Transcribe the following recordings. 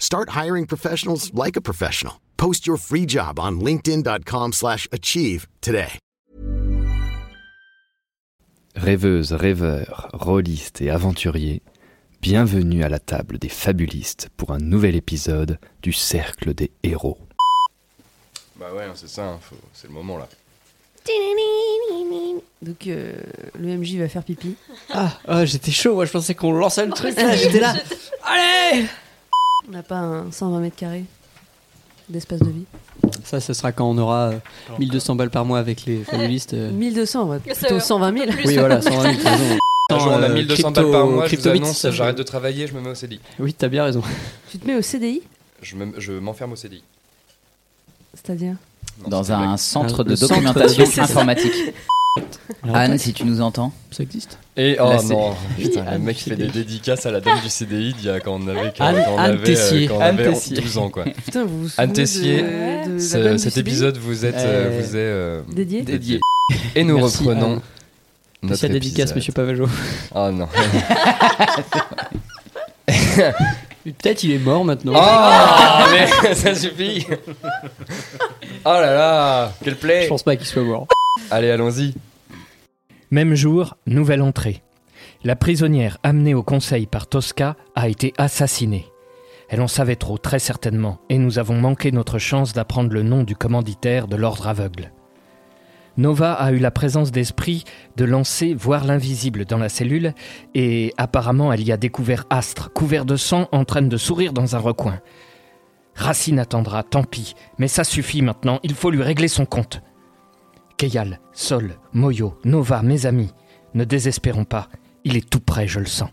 Start hiring professionals like a professional. Post your free job on linkedin.com/achieve slash achieve today. Rêveuses, rêveurs, rôlistes et aventuriers, bienvenue à la table des fabulistes pour un nouvel épisode du Cercle des Héros. Bah ouais, hein, c'est ça, hein, faut- c'est le moment là. Donc euh, le MJ va faire pipi. Ah, ah, j'étais chaud, moi je pensais qu'on lançait le truc. là, J'étais là. Allez On n'a pas un 120 mètres carrés d'espace de vie. Ça, ce sera quand on aura euh, 1200 balles par mois avec les fabulistes. euh. 1200, ouais, plutôt 120 000. Oui, voilà, 120 000, t'as raison. On a Euh, 1200 crypto- balles par mois, je vous annonce, j'arrête de travailler, je me mets au CDI. Oui, t'as bien raison. Tu te mets au CDI Je me- je m'enferme au CDI. C'est-à-dire? Dans un centre de documentation informatique. Anne, si tu nous entends. Ça existe Et oh Là, non, putain, le mec fait des dédicaces à la dame du CDI d'il y a quand on avait, quand, Anne- quand on Anne avait, Tessier. quand on Anne avait Tessier. 12 ans quoi. Putain, vous vous souvenez Anne Tessier, de, de la cet épisode vous êtes, euh, Euh, vous est euh, dédié dédié. Et nous Merci, reprenons Anne. notre Spécial dédicace, monsieur Pavageau. Oh non. Peut-être il est mort maintenant. Oh mais ça suffit. Oh là là, quel play. Je pense pas qu'il soit mort. Allez, allons-y. Même jour, nouvelle entrée. La prisonnière amenée au conseil par Tosca a été assassinée. Elle en savait trop, très certainement, et nous avons manqué notre chance d'apprendre le nom du commanditaire de l'ordre aveugle. Nova a eu la présence d'esprit de lancer voir l'invisible dans la cellule, et apparemment elle y a découvert Astre, couvert de sang, en train de sourire dans un recoin. Racine attendra, tant pis, mais ça suffit maintenant, il faut lui régler son compte. Keyal, Sol, Moyo, Nova, mes amis, ne désespérons pas, il est tout prêt, je le sens.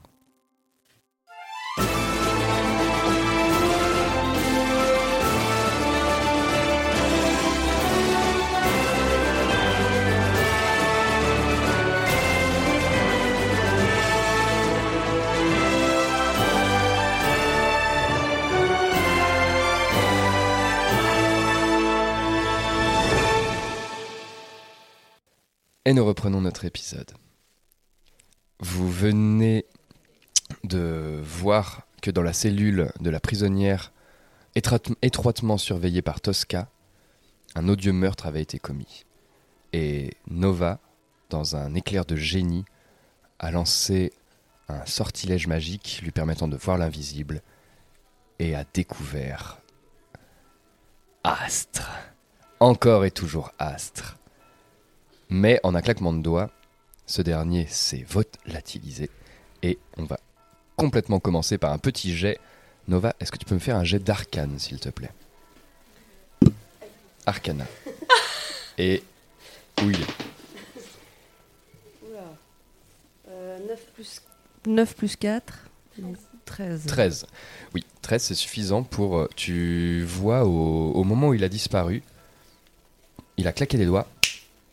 Et nous reprenons notre épisode. Vous venez de voir que dans la cellule de la prisonnière, étroite- étroitement surveillée par Tosca, un odieux meurtre avait été commis. Et Nova, dans un éclair de génie, a lancé un sortilège magique lui permettant de voir l'invisible et a découvert Astre. Encore et toujours Astre. Mais en un claquement de doigts, ce dernier s'est volatilisé et on va complètement commencer par un petit jet. Nova, est-ce que tu peux me faire un jet d'arcane, s'il te plaît? Arcana. Et où il est 9, plus... 9 plus 4, 13. 13. Oui, 13 c'est suffisant pour... euh, Tu vois au, au moment où il a disparu, il a claqué les doigts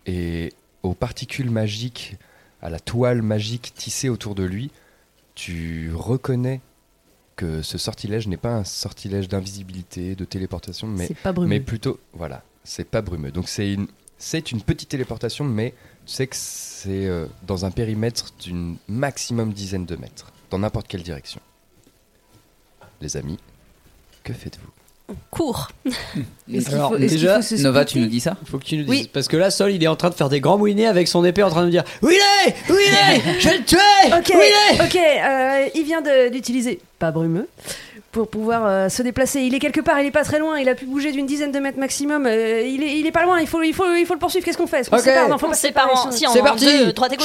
et aux particules magiques, à la toile magique tissée autour de lui, tu reconnais que ce sortilège n'est pas un sortilège d'invisibilité, de téléportation, mais, pas plutôt, voilà, c'est pas brumeux. Donc c'est une, C'est une petite téléportation, mais tu sais que c'est euh, dans un périmètre d'une maximum dizaine de mètres, dans n'importe quelle direction. Les amis, que faites-vous? Cours. Est-ce qu'il Alors, faut- déjà, faut Nova, tu nous dis ça Faut que tu nous dises. Oui. Parce que là, Sol, il est en train de faire des grands moulinets avec son épée en train de nous dire Où il est Où il est Je vais le tuer Ok, Où il est ok, euh, il vient d'utiliser pas brumeux pour pouvoir euh, se déplacer. Il est quelque part, il est pas très loin, il a pu bouger d'une dizaine de mètres maximum. euh, il, est, il est pas loin, il faut, il faut, il faut le poursuivre. Qu'est-ce qu'on fait? Est-ce qu'on Ok. se sépare? Non, faut On pas séparer. si, en C'est parti deux, droite et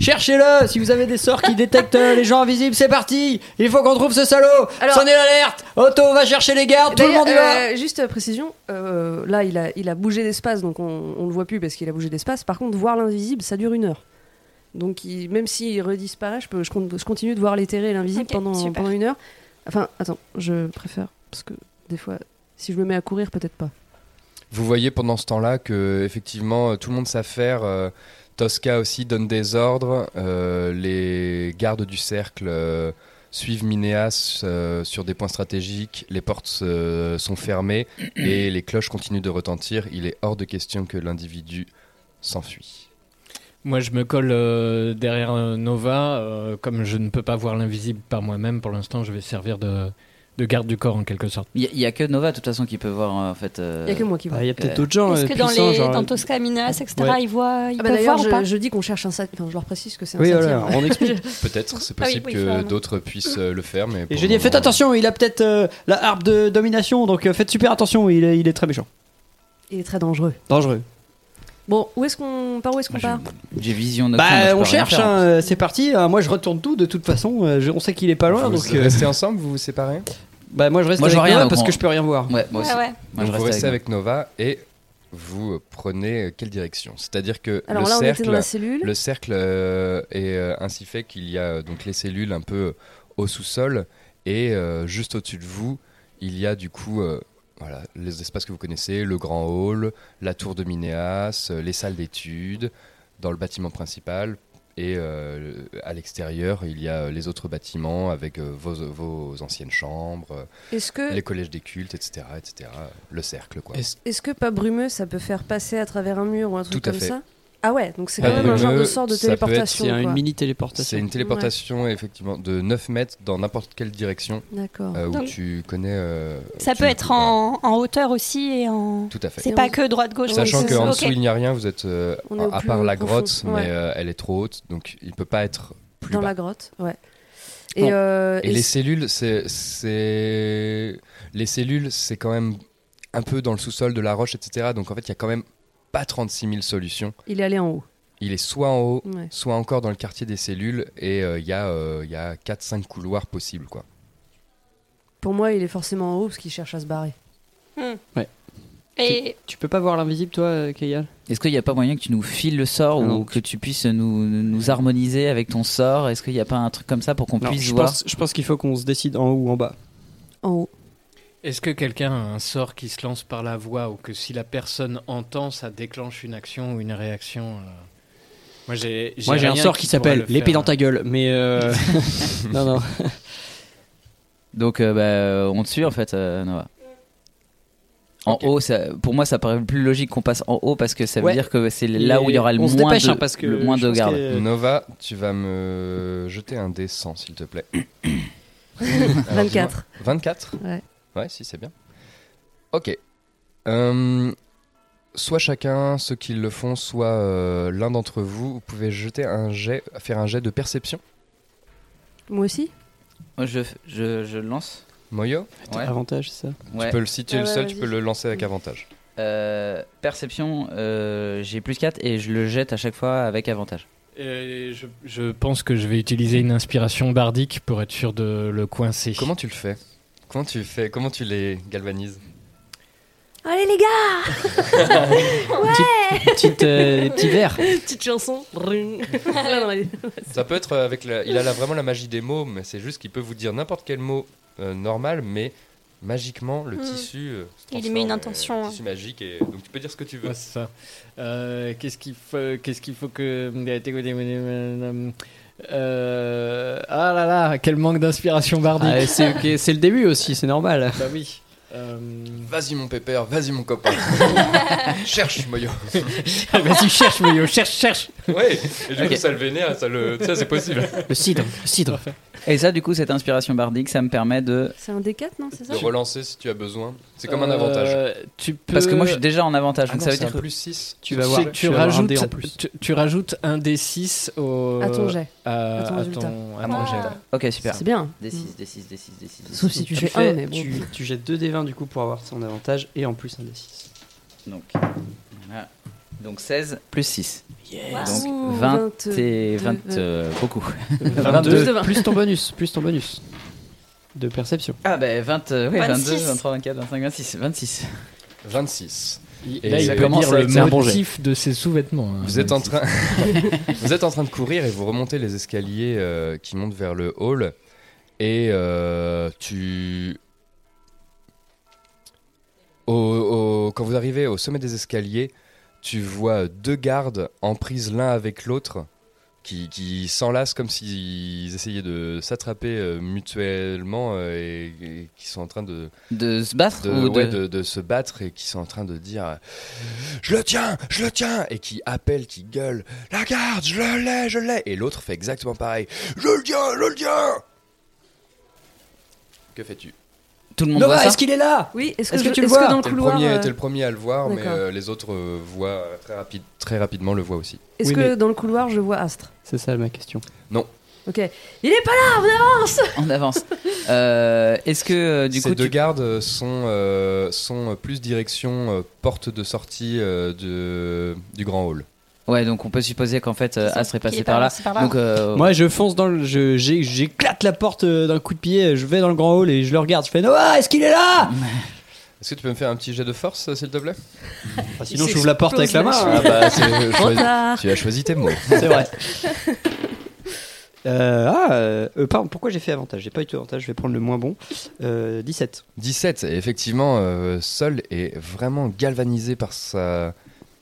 Cherchez-le si vous avez des sorts qui détectent euh, les gens invisibles, c'est parti Il faut qu'on trouve ce salaud Alors- Sonnez l'alerte Otto va chercher les gardes, tout le monde y va euh, juste euh, précision, euh, là il a, il a bougé d'espace, donc on, on le voit plus parce qu'il a bougé d'espace. Par contre, voir l'invisible, ça dure une heure. Donc il- même s'il redisparaît, je, peux, je, con- je continue de voir l'éthéré et l'invisible Ok, pendant, super. pendant une heure. Enfin, attends, je préfère parce que des fois, si je me mets à courir, peut-être pas. Vous voyez pendant ce temps-là que effectivement euh, tout le monde s'affaire. euh, Tosca aussi donne des ordres. euh, les gardes du cercle euh, suivent Minéas euh, sur des points stratégiques. Les portes euh, sont fermées et les cloches continuent de retentir. Il est hors de question que l'individu s'enfuit. Moi, je me colle euh, derrière Nova. euh, comme je ne peux pas voir l'invisible par moi-même, pour l'instant, je vais servir de, de garde du corps en quelque sorte. Il y, a que Nova, de toute façon, qui peut voir en fait. euh, Il y a que moi qui vois. Bah, Il y a peut-être Euh, d'autres gens Est-ce euh, que dans, les, genre- dans Tosca, Minas, etc., Ouais. ils voient, ils Ah bah peuvent D'ailleurs, voir ou pas je, je dis qu'on cherche un sat... Enfin, je leur précise que c'est un Oui, voilà, on explique. Peut-être, c'est Ah oui, possible oui, que vraiment. d'autres puissent euh, le faire, mais Et je dis faites attention, il a peut-être euh, la harpe de domination, donc euh, faites super attention, il est, il est très méchant. Il est très dangereux. Dangereux. Bon, où est-ce qu'on par où est-ce qu'on part j'ai- vision. Bah, on cherche, hein, euh, c'est parti. euh, moi, je retourne tout de toute façon. euh, je- on sait qu'il est pas loin, Vous donc. euh, restez ensemble, vous vous séparez bah, moi, je reste Moi, je avec vois rien, Nova donc parce on- que je peux rien voir. Ouais, moi Ouais, aussi. ouais. Moi, je Donc vous reste restez avec. avec Nova et vous euh, prenez euh, quelle direction? C'est-à-dire que Alors le là, on cercle, était dans la cellule. le cercle euh, est euh, ainsi fait qu'il y a euh, donc les cellules un peu au sous-sol et euh, juste au-dessus de vous, il y a du coup euh, voilà, les espaces que vous connaissez, le grand hall, la tour de Minéas, euh, les salles d'études dans le bâtiment principal. Et euh, à l'extérieur, il y a euh, les autres bâtiments avec vos, vos anciennes chambres, Est-ce que les collèges des cultes, etc., etc. Le cercle, quoi. Est-ce- que pas brumeux, ça peut faire passer à travers un mur ou un truc Tout à comme fait. ça? Ah ouais, donc c'est quand même un genre de sort de ça peut être- téléportation. C'est une mini C'est téléportation. une téléportation effectivement de 9 mètres dans n'importe quelle direction D'accord. euh, où Donc- tu connais. euh, Ça tu- peut être en, en hauteur aussi et en. Tout à fait. C'est pas on- que droite-gauche. Sachant Oui, c'est qu'en dessous il n'y a rien, vous êtes euh, à part la grotte, mais euh, elle est trop haute, donc il peut pas être plus Dans bas. la grotte, ouais. Et, Bon. euh, Et et les cellules, c'est, c'est les cellules, c'est quand même un peu dans le sous-sol de la roche, etc. Donc en fait, il y a quand même pas 36 000 solutions. il est allé en haut. Il est soit en haut, Ouais. soit encore dans le quartier des cellules, et euh, il y a, euh, il y a 4-5 couloirs possibles, quoi. Pour moi, il est forcément en haut parce qu'il cherche à se barrer. Et Tu peux pas voir l'invisible, toi, euh, Kayal Est-ce qu'il n'y a pas moyen que tu nous files le sort Ah ou que tu puisses nous, nous harmoniser avec ton sort? Est-ce qu'il n'y a pas un truc comme ça pour qu'on puisse je voir? pense, je pense qu'il faut qu'on se décide en haut ou en bas. En haut. Est-ce que quelqu'un a un sort qui se lance par la voix ou que si la personne entend, ça déclenche une action ou une réaction euh Moi, j'ai Moi, j'ai un sort qui s'appelle le l'épée faire. dans ta gueule, mais. euh, non, non. Donc, euh, bah, on te suit en fait, euh, Noah. En haut, ça, pour moi, ça paraît plus logique qu'on passe en haut parce que ça veut Ouais. dire que c'est là où il y aura le on se moins, dépêche, de, hein, parce que le moins de que- Nova, tu vas me jeter un dé 100, s'il te plaît. Alors, 24. dis-moi. 24 Ouais. Ouais, si, c'est bien. Ok. Euh, soit chacun, ceux qui le font, soit euh, l'un d'entre vous, vous pouvez jeter un jet, faire un jet de perception. Moi aussi Moi, je, je, lance. Moyo, Ouais. Avantage, c'est ça Ouais. tu peux le, si tu es Ah le ouais, seul, tu vas-y. peux le lancer avec avantage. Euh, perception, euh, j'ai plus 4 et je le jette à chaque fois avec avantage. Je, je pense que je vais utiliser une inspiration bardique pour être sûr de le coincer. Comment tu le fais? Comment tu fais Comment tu les galvanises? Allez les gars Petite, euh, petit verre. Petite chanson. Allez. Ça peut être avec la, il a la- vraiment la magie des mots, mais c'est juste qu'il peut vous dire n'importe quel mot euh, normal, mais magiquement le Hmm. tissu. euh, se Il y met une euh, intention, hein. tissu magique et donc tu peux dire ce que tu veux. Ouais, c'est ça. Euh, qu'est-ce qu'il faut, qu'est-ce qu'il faut que. Euh, ah là là, quel manque d'inspiration bardique. Ah, c'est le début aussi, c'est normal. Bah oui. Euh, Vas-y mon pépère, vas-y mon copain. cherche Moyo. Vas-y, cherche, Moyo, cherche, cherche. Ouais, et du coup ça le vénère, ça le. Ça c'est possible. Le cidre, le cidre. Et ça, du coup, cette inspiration bardique, ça me permet de. C'est un D4, non C'est ça De relancer si tu as besoin. C'est comme un avantage. Euh, tu peux... Parce que moi, je suis déjà en avantage. Ah donc non, ça veut un dire que plus 6. Tu vas voir, tu, tu un rajoutes, dé en plus. tu, tu rajoutes un D6 au, À ton jet. à, à ton à résultat. ton- à Ah ton jet. Ok, super. C'est bien. D6, D6, D6, D6. Sauf si tu fais un, mais bon. tu, tu jettes 2 D20 du coup pour avoir son avantage et en plus un D6. Donc, voilà. Donc 16 plus 6. Ouh, Donc 20 et 20, 22. euh, beaucoup. 22 de 20. plus ton bonus, plus ton bonus de perception. Ah bah 20, euh, ouais, 22, 26. 23, 24, 25, 26, 26. 26. Il- Et Là, il commence dire à le motif de ses sous-vêtements. hein. Vous êtes en train, vous êtes en train de courir et vous remontez les escaliers euh, qui montent vers le hall et euh, tu, au, au- quand vous arrivez au sommet des escaliers, tu vois deux gardes en prise l'un avec l'autre qui, qui s'enlacent comme s'ils essayaient de s'attraper euh, mutuellement euh, et, et qui sont en train de De se battre de, ou de... ouais, de, de se battre et qui sont en train de dire euh, je le tiens, je le tiens et qui appellent, qui gueulent la garde, je le l'ai, je l'ai et l'autre fait exactement pareil je le tiens, je le tiens. Que fais-tu? Tout le monde voit Nova, ça est-ce qu'il est là? Oui, est-ce que, Est-ce que je- tu le est-ce que vois? dans le T'es le, couloir. premier, euh, t'es le premier à le voir mais d'accord. euh, les autres euh, voient très, rapide, très rapidement le voient aussi Est-ce Oui, que mais- dans le couloir je vois Astre? C'est ça ma question. Ok. Il est pas là, on avance On avance. Euh, est-ce que euh, du ces coup deux tu... gardes euh, sont, euh, sont plus direction euh, porte de sortie euh, de, du grand hall Ouais, donc on peut supposer qu'en fait euh, Astre est passé par là. c'est par là. Donc euh, Moi je fonce dans le. je- j'ai- J'éclate la porte euh, d'un coup de pied, je vais dans le grand hall et je le regarde. Je fais Noah, est-ce qu'il est là? Est-ce que tu peux me faire un petit jet de force euh, s'il te plaît? Ah, Sinon j'ouvre la porte avec la main. hein. bah c'est Trop tard tu as choisi tes mots C'est vrai. Euh, ah, euh, euh, pardon, pourquoi j'ai fait avantage? J'ai pas eu tout avantage, je vais prendre le moins bon. Euh, 17. 17, et effectivement, euh, Sol est vraiment galvanisé par, sa,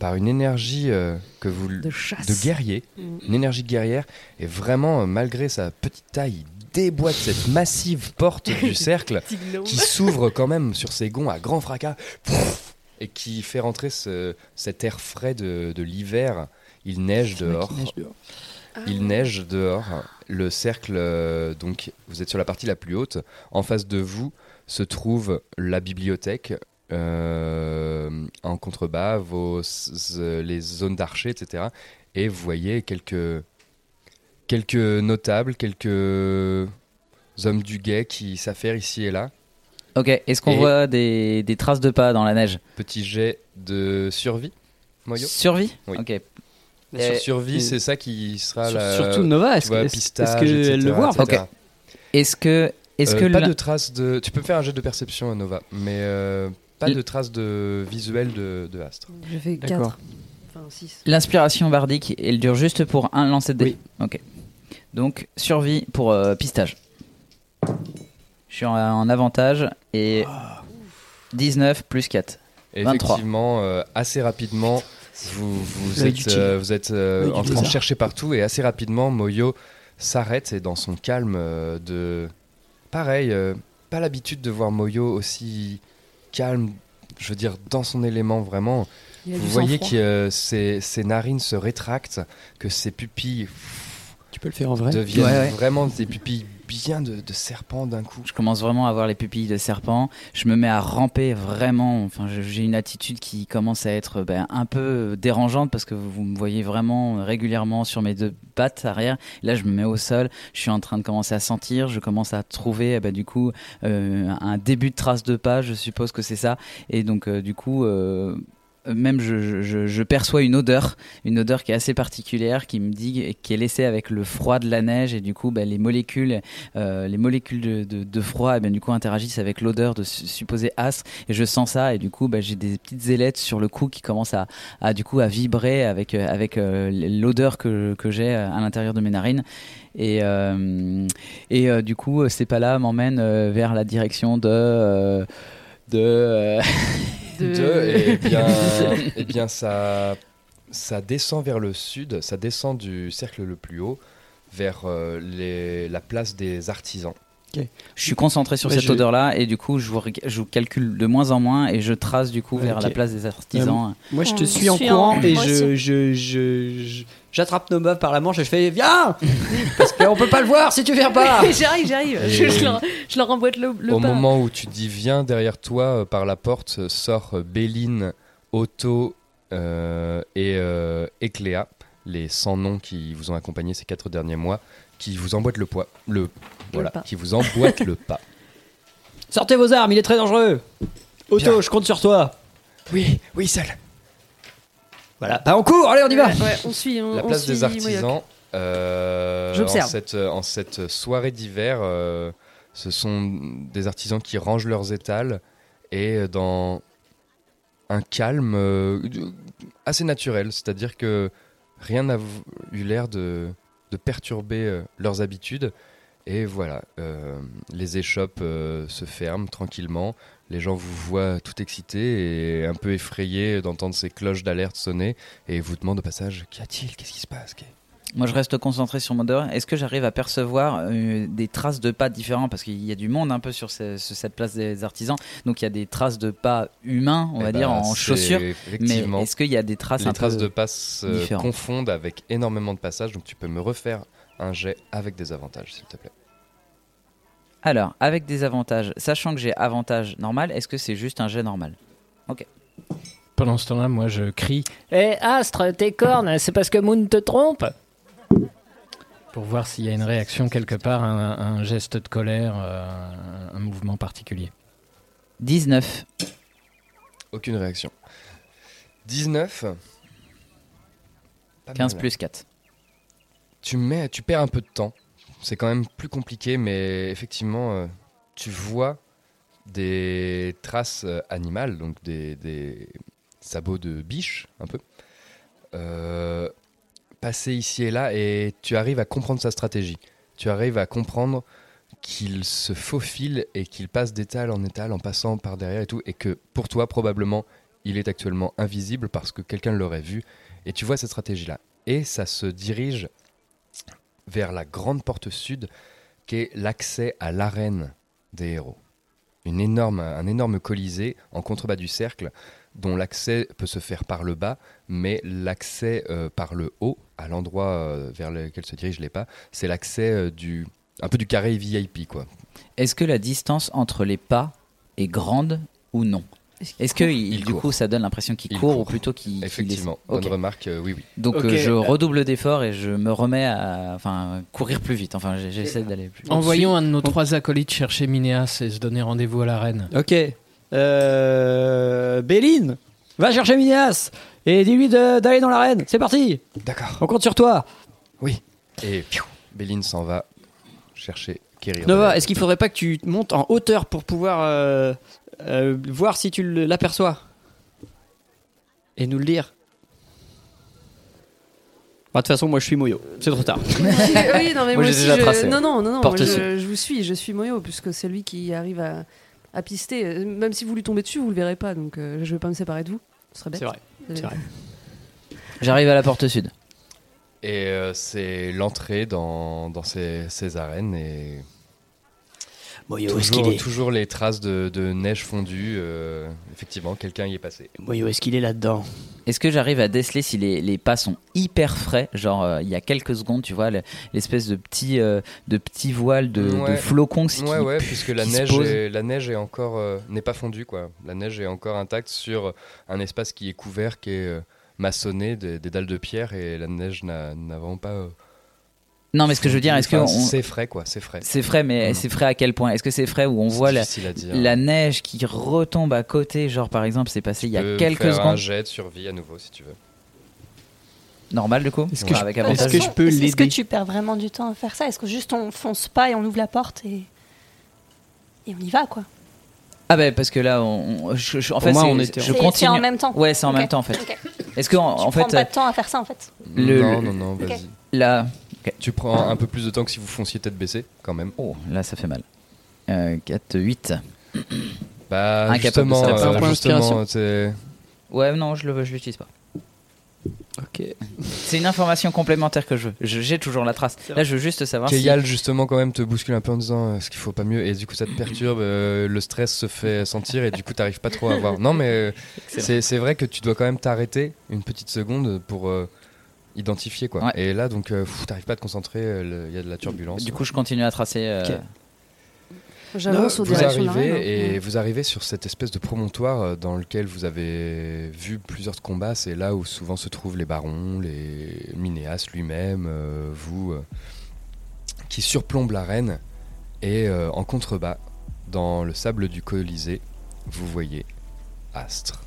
par une énergie euh, que vous, De chasse. de guerrier, Mm. une énergie de guerrière, et vraiment, euh, malgré sa petite taille, il déboîte cette massive porte du cercle qui s'ouvre quand même sur ses gonds à grand fracas, Pouf et qui fait rentrer ce- cet air frais de, de l'hiver. Il neige dehors. Neige dehors. Il neige dehors. Le cercle, euh, donc, vous êtes sur la partie la plus haute. En face de vous se trouve la bibliothèque. Euh, en contrebas, vos, s- les zones d'archers, etc. Et vous voyez quelques, quelques notables, quelques hommes du guet qui s'affairent ici et là. ok, est-ce qu'on Et- voit des, des traces de pas dans la neige? Petit jet de survie, Moyo? Survie? Oui. Ok. Sur Euh, survie, c'est ça qui sera Sur- la. Surtout Nova, est-ce qu'elle etc., le voit. Ok. Est-ce que est-ce Euh, que pas de traces de. Tu peux faire un jet de perception, Nova, mais euh, pas de traces de visuel de, de Astre. J'ai fait D'accord. 4. Enfin 6. l'inspiration bardique, elle dure juste pour un lancer de dés Oui. Ok. Donc survie pour euh, pistage. Je suis en, en avantage et 19 plus 4. Et 23. effectivement, euh, assez rapidement, vous, vous L'œil du êtes, tigre. euh, vous êtes euh, L'œil du en train de lézard. chercher partout et assez rapidement, Moyo s'arrête et dans son calme euh, de. Pareil, euh, pas l'habitude de voir Moyo aussi calme, je veux dire, dans son élément vraiment. Vous voyez que euh, ses, ses narines se rétractent, que ses pupilles Tu peux le faire en vrai? deviennent Ouais, ouais. vraiment des pupilles bien de, de serpent d'un coup. Je commence vraiment à avoir les pupilles de serpent. Je me mets à ramper vraiment. Enfin, j'ai une attitude qui commence à être ben, un peu dérangeante parce que vous, vous me voyez vraiment régulièrement sur mes deux pattes arrière. Là, je me mets au sol. Je suis en train de commencer à sentir. Je commence à trouver, eh ben, du coup, euh, un début de trace de pas. Je suppose que c'est ça. Et donc, euh, du coup. euh, même je, perçois une odeur, une odeur qui est assez particulière, qui me dit, qui est laissée avec le froid de la neige. Et du coup ben, les molécules euh, les molécules de, froid eh bien, du coup interagissent avec l'odeur de su- supposé as. Et je sens ça. Et du coup bah, j'ai des petites ailettes sur le cou qui commencent à, du coup à vibrer avec euh, avec euh, l'odeur que, j'ai à l'intérieur de mes narines. Et euh, et euh, du coup ces pas là m'emmènent euh, vers la direction de euh, de De- et bien, et bien ça, ça descend vers le sud, ça descend du cercle le plus haut vers euh, les- la place des artisans. Je suis concentré sur cette je- odeur-là et du coup, je, vous reg- je vous calcule de moins en moins et je trace du coup vers la place des artisans. Moi, je te On suis en courant en- et je, aussi. je, je, je- j'attrape nos meufs par la manche et je fais Viens Parce qu'on peut pas le voir si tu viens pas j'arrive, j'arrive. Et- Je, je leur, je leur emboîte le, le Au pas. moment où tu dis viens derrière toi, euh, par la porte euh, sort euh, Béline, Otto euh, et, euh, et Cléa, les 100 noms qui vous ont accompagné ces quatre derniers mois, qui vous emboîtent le poids, le voilà, pas. qui vous emboîtent le pas. Sortez vos armes, il est très dangereux Otto, Bien. je compte sur toi Oui, oui, seul. Voilà, bah on court, allez, on y va Ouais, ouais, on suit. On, La on place suit des artisans. euh, en, J'observe. cette, en cette soirée d'hiver, euh, ce sont des artisans qui rangent leurs étals et dans un calme euh, assez naturel, c'est-à-dire que rien n'a eu l'air de, de perturber euh, leurs habitudes. Et voilà, euh, les échoppes euh, se ferment tranquillement. Les gens vous voient tout excités et un peu effrayés d'entendre ces cloches d'alerte sonner et vous demandent au passage Qu'y a-t-il? Qu'est-ce qui se passe? Moi, je reste concentré sur mon odeur. Est-ce que j'arrive à percevoir euh, des traces de pas différents? Parce qu'il y a du monde un peu sur, ce- sur cette place des artisans. Donc, il y a des traces de pas humains, on Eh va ben, dire, en c'est chaussures. Mais Effectivement. est-ce qu'il y a des traces les un traces peu de euh, différentes? confondent avec énormément de passages, donc tu peux me refaire un jet avec des avantages, s'il te plaît. Alors, avec des avantages, sachant que j'ai avantage normal, est-ce que c'est juste un jet normal? Pendant ce temps-là, moi, je crie Hé, Astre, tes cornes, c'est parce que Moon te trompe Pour voir s'il y a une réaction quelque part, un, un geste de colère, euh, un, un mouvement particulier. 19. Aucune réaction. 19. Pas 15 mal. plus 4. Tu, mets, tu perds un peu de temps. C'est quand même plus compliqué, mais effectivement, euh, tu vois des traces euh, animales, donc des, des sabots de biche, un peu, euh, passer ici et là, et tu arrives à comprendre sa stratégie. Tu arrives à comprendre qu'il se faufile et qu'il passe d'étal en étal en passant par derrière et tout, et que pour toi, probablement, il est actuellement invisible parce que quelqu'un l'aurait vu, et tu vois cette stratégie-là. Et ça se dirige vers la grande porte sud, qui est l'accès à l'arène des héros. Une énorme, un énorme colisée en contrebas du cercle, dont l'accès peut se faire par le bas, mais l'accès euh, par le haut, à l'endroit euh, vers lequel se dirigent les pas, c'est l'accès euh, du un peu du carré VIP, quoi. Est-ce que la distance entre les pas est grande ou non? Est-ce que il- Il du court. coup ça donne l'impression qu'il Il court, ou plutôt qu'il Effectivement, bonne remarque, euh, oui, oui. Donc euh, je redouble d'efforts et je me remets à enfin courir plus vite. Enfin j'essaie d'aller plus vite. Envoyons un de nos trois acolytes chercher Minéas et se donner rendez-vous à l'arène. Ok. Euh, Béline, va chercher Minéas et dis-lui de- d'aller dans l'arène. C'est parti D'accord. On compte sur toi Oui. Et piou, Béline s'en va chercher Kérir. Nova, est-ce qu'il faudrait pas que tu montes en hauteur pour pouvoir euh, euh, voir si tu l'aperçois? Et nous le dire Bah, De toute façon, moi je suis Moyo. C'est trop tard. oui, non, mais Moi, moi, aussi, déjà je- tracé. Non, non, non, non. Moi, je vous suis, je suis Moyo, puisque c'est lui qui arrive à, à pister. Euh, Même si vous lui tombez dessus, vous le verrez pas, donc euh, je vais pas me séparer de vous. Ce serait bête. C'est vrai. C'est vrai. J'arrive à la porte sud. Et euh, c'est l'entrée dans, dans ces, ces arènes et Moyo, est-ce toujours, qu'il est, toujours les traces de, de neige fondue. euh, effectivement, quelqu'un y est passé. Moyo, est-ce qu'il est là-dedans Est-ce que j'arrive à déceler si les, les pas sont hyper frais Genre euh, il y a quelques secondes, tu vois, le- l'espèce de petit de petit voile de, Ouais. de flocons qui, Ouais, ouais, puisque la qui se neige, pose. est, la neige est encore euh, n'est pas fondue quoi. La neige est encore intacte sur un espace qui est couvert, qui est euh, maçonné des, des dalles de pierre et la neige n'a n'a vraiment pas. euh, Non, mais ce que je veux dire, est-ce que c'est frais quoi, c'est frais. c'est frais, mais c'est frais à quel point? Est-ce que c'est frais où on voit la, neige qui retombe à côté Genre par exemple, c'est passé il y a quelques faire un secondes. jet de survie à nouveau si tu veux. Normal du coup Est-ce que Ouais, je- que peux Est-ce que l'aider tu perds vraiment du temps à faire ça? Est-ce que juste on fonce pas et on ouvre la porte et, et on y va quoi? Ah bah parce que là, on, on- je, je- en Pour fait, moi, on était en- je continue. C'est en même temps. Ouais, c'est en même temps en fait. Ok. Est-ce que en, Tu en prends fait, pas de temps à faire ça en fait. Le- non, non, non, vas-y. là, Tu prends un peu plus de temps que si vous fonciez tête baissée, quand même. oh, là ça fait mal. Euh, 4, 8. Bah, de justement, euh, justement, Ouais, non, je le je l'utilise pas. Ok. c'est une information complémentaire que je veux. J'ai toujours la trace. Là, je veux juste savoir si. Keyal justement quand même te bouscule un peu en disant euh, ce qu'il faut pas mieux et du coup ça te perturbe, euh, le stress se fait sentir et du coup t'arrives pas trop à voir. Non mais euh, c'est c'est vrai que tu dois quand même t'arrêter une petite seconde pour identifier quoi. Ouais. Et là donc euh, t'arrives pas à te concentrer, euh, il y a de la turbulence. Du coup, je continue à tracer. euh, Ok. J'avance aux vous arrivez hein. et vous arrivez sur cette espèce de promontoire dans lequel vous avez vu plusieurs combats. C'est là où souvent se trouvent les barons, les Minéas lui-même, euh, vous, euh, qui surplombe l'arène. Et euh, en contrebas, dans le sable du Colisée, vous voyez Astre,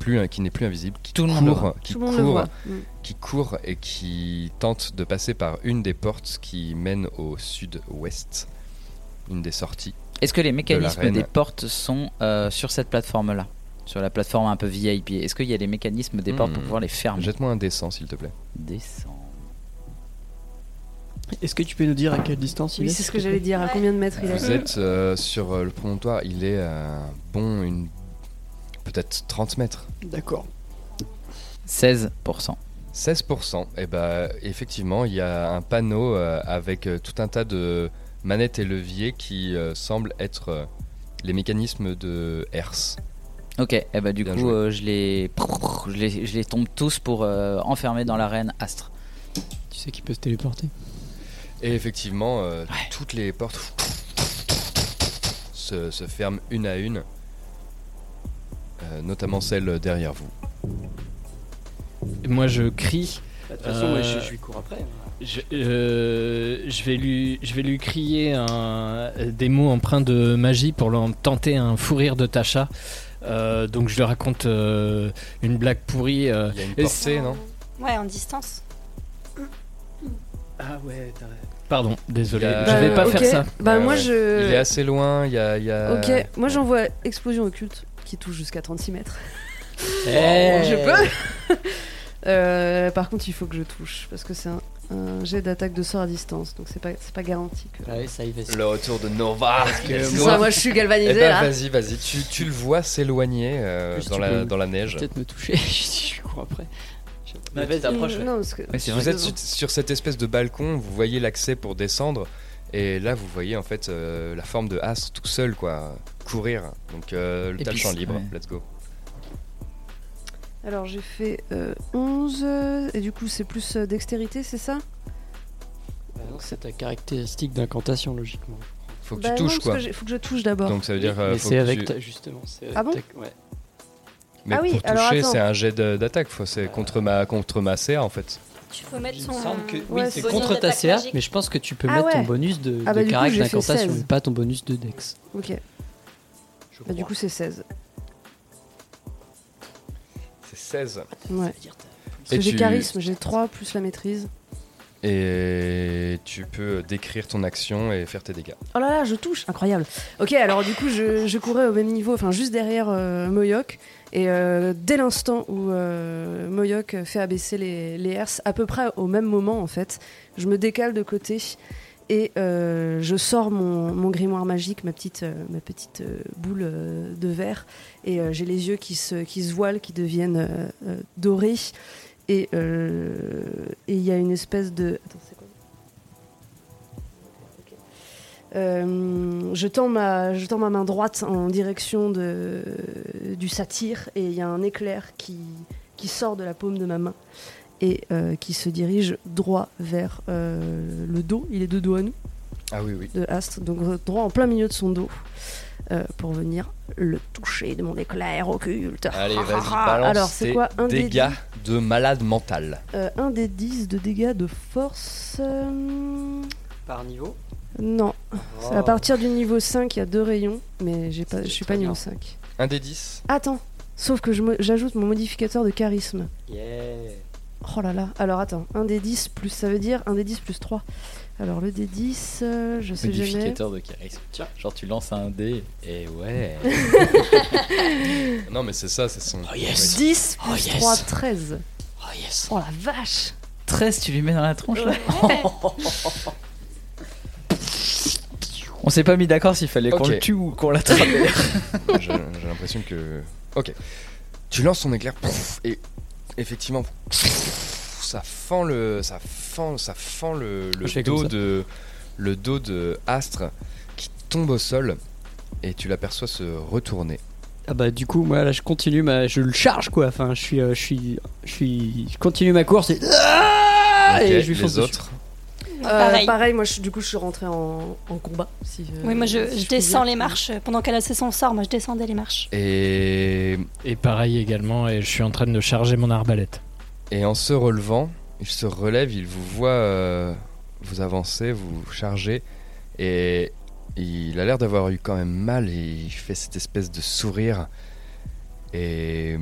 plus un- qui n'est plus invisible, qui Tout le monde le court, qui Tout court. Mm. qui court et qui tente de passer par une des portes qui mène au sud-ouest, une des sorties. Est-ce que les mécanismes des portes sont euh, sur cette plateforme-là? Sur la plateforme un peu VIP Est-ce qu'il y a les mécanismes des portes pour Hmm. pouvoir les fermer? Jette-moi un dessin, s'il te plaît. Descends. Est-ce que tu peux nous dire à quelle distance il Oui, est? c'est ce que j'allais dire. À combien de mètres il Vous est êtes euh, sur euh, le promontoire, il est à bon, une... peut-être 30 mètres. D'accord. 16%. 16%. Et bah, effectivement, il y a un panneau euh, avec euh, tout un tas de manettes et leviers qui euh, semblent être euh, les mécanismes de Hertz. Ok, et bah du Bien coup, euh, je, les... je les je les tombe tous pour euh, enfermer dans l'arène Astre. Tu sais qu'il peut se téléporter? Et effectivement, euh, Ouais. toutes les portes se, se ferment une à une, euh, notamment celle derrière vous. Moi, je crie. Bah, De toute façon, moi, je- je lui cours après. Je, euh, je vais lui, je vais lui crier un- des mots empreints de magie pour leur tenter un fou rire de Tasha. Euh, donc je lui raconte euh, une blague pourrie. euh. Il y a une Et portée, non? Ouais, en distance. Ah ouais, Pardon, désolé. A- Je vais Bah, pas ok. faire ça. Bah, moi, je. Il est assez loin, il y a... il y a- Ok, moi j'envoie explosion occulte qui touche jusqu'à 36 mètres. Eh. Je peux Euh, Par contre, il faut que je touche parce que c'est un, un jet d'attaque de sort à distance, donc c'est pas, c'est pas garanti. Que... Ouais, ça y va. Le retour de Nova que moi- ça, moi je suis Eh galvanisé ben là. vas-y, vas-y, tu, tu le vois s'éloigner euh, dans, la, dans la neige. Peut-être me toucher. je cours après. Vas-y. tu t'approches. Non, parce que- Ouais, c'est Vous êtes sur, sur cette espèce de balcon, vous voyez l'accès pour descendre, et là vous voyez en fait euh, la forme de Astre tout seul, quoi, courir. Donc euh, t'as le champ libre, ouais. let's go. Alors j'ai fait euh, 11 euh, et du coup c'est plus euh, dextérité, c'est ça? Bah non, C'est ta caractéristique d'incantation, logiquement. Faut que Bah tu non, touches quoi. que faut que je touche d'abord. Donc ça veut dire. euh, Mais faut c'est que avec tu- ta, justement. c'est avec Ah bon? ta- ouais. Mais Ah oui, pour toucher, c'est un jet d'attaque, faut- c'est contre ma, contre ma CA en fait. Tu peux mettre Il son. me semble que oui, c'est c'est contre ta CA, magique. mais je pense que tu peux Ah mettre ton bonus de, Ah bah de caractère d'incantation, 16. mais pas ton bonus de dex. Ok, bah, du coup c'est 16. C'est 16. Ouais. Parce que j'ai tu- charisme, j'ai 3 plus la maîtrise. Et tu peux décrire ton action et faire tes dégâts. Oh là là, je touche, incroyable. Ok, alors du coup, je, je courais au même niveau, enfin juste derrière euh, Moyoc. Et euh, dès l'instant où euh, Moyoc fait abaisser les, les herses, à peu près au même moment en fait, je me décale de côté et euh, je sors mon, grimoire magique, ma petite, euh, boule de verre. Et j'ai les yeux qui se, voilent, qui deviennent dorés. Et il y a une espèce de. Euh, je, tends ma, je tends ma main droite en direction de, du satyre et il y a un éclair qui, qui sort de la paume de ma main et euh, qui se dirige droit vers euh, le dos. Il est de dos à nous, Ah oui, oui. de Astre, donc droit en plein milieu de son dos euh, pour venir le toucher de mon éclair occulte. Allez, vas-y, balance Alors, c'est quoi un des dégâts de malade mental? Euh, un des 10 de dégâts de force. euh, Par niveau Non, c'est à partir du niveau 5, il y a deux rayons, mais j'ai pas, je suis pas niveau 5. Un des 10. Attends, sauf que j'ajoute mon modificateur de charisme. Yeah. Oh là là, alors attends, un des 10 plus, ça veut dire un des 10 plus 3. Alors le des 10, euh, je sais jamais. Modificateur de charisme. Tiens, genre tu lances un dé et ouais. Non, mais c'est ça, c'est son. Oh yes. 10 plus Oh, yes. 3, 13. Oh yes. Oh la vache 13, tu lui mets dans la tronche là On s'est pas mis d'accord s'il fallait qu'on Ok. le tue ou qu'on l'attrape. J'ai j'ai l'impression que. Ok. Tu lances ton éclair pouf, et effectivement, ça fend le, ça fend, ça fend le, le Je fais comme dos ça. de, le dos de Astre qui tombe au sol et tu l'aperçois se retourner. Ah bah du coup moi là je continue ma je le charge quoi enfin je suis euh, je suis je suis je continue ma course et, Ah Ok, et je lui fonce les dessus. autres. Euh, Pareil. pareil, moi, je- du coup, je suis rentrée en, en combat. Si, euh, Oui, moi je, si je peux descends les marches. Pendant qu'elle a fait son sort, moi je descendais les marches. Et, Et pareil également, et je suis en train de charger mon arbalète. et en se relevant, il se relève, il vous voit euh, vous avancer, vous charger et il a l'air d'avoir eu quand même mal et il fait cette espèce de sourire et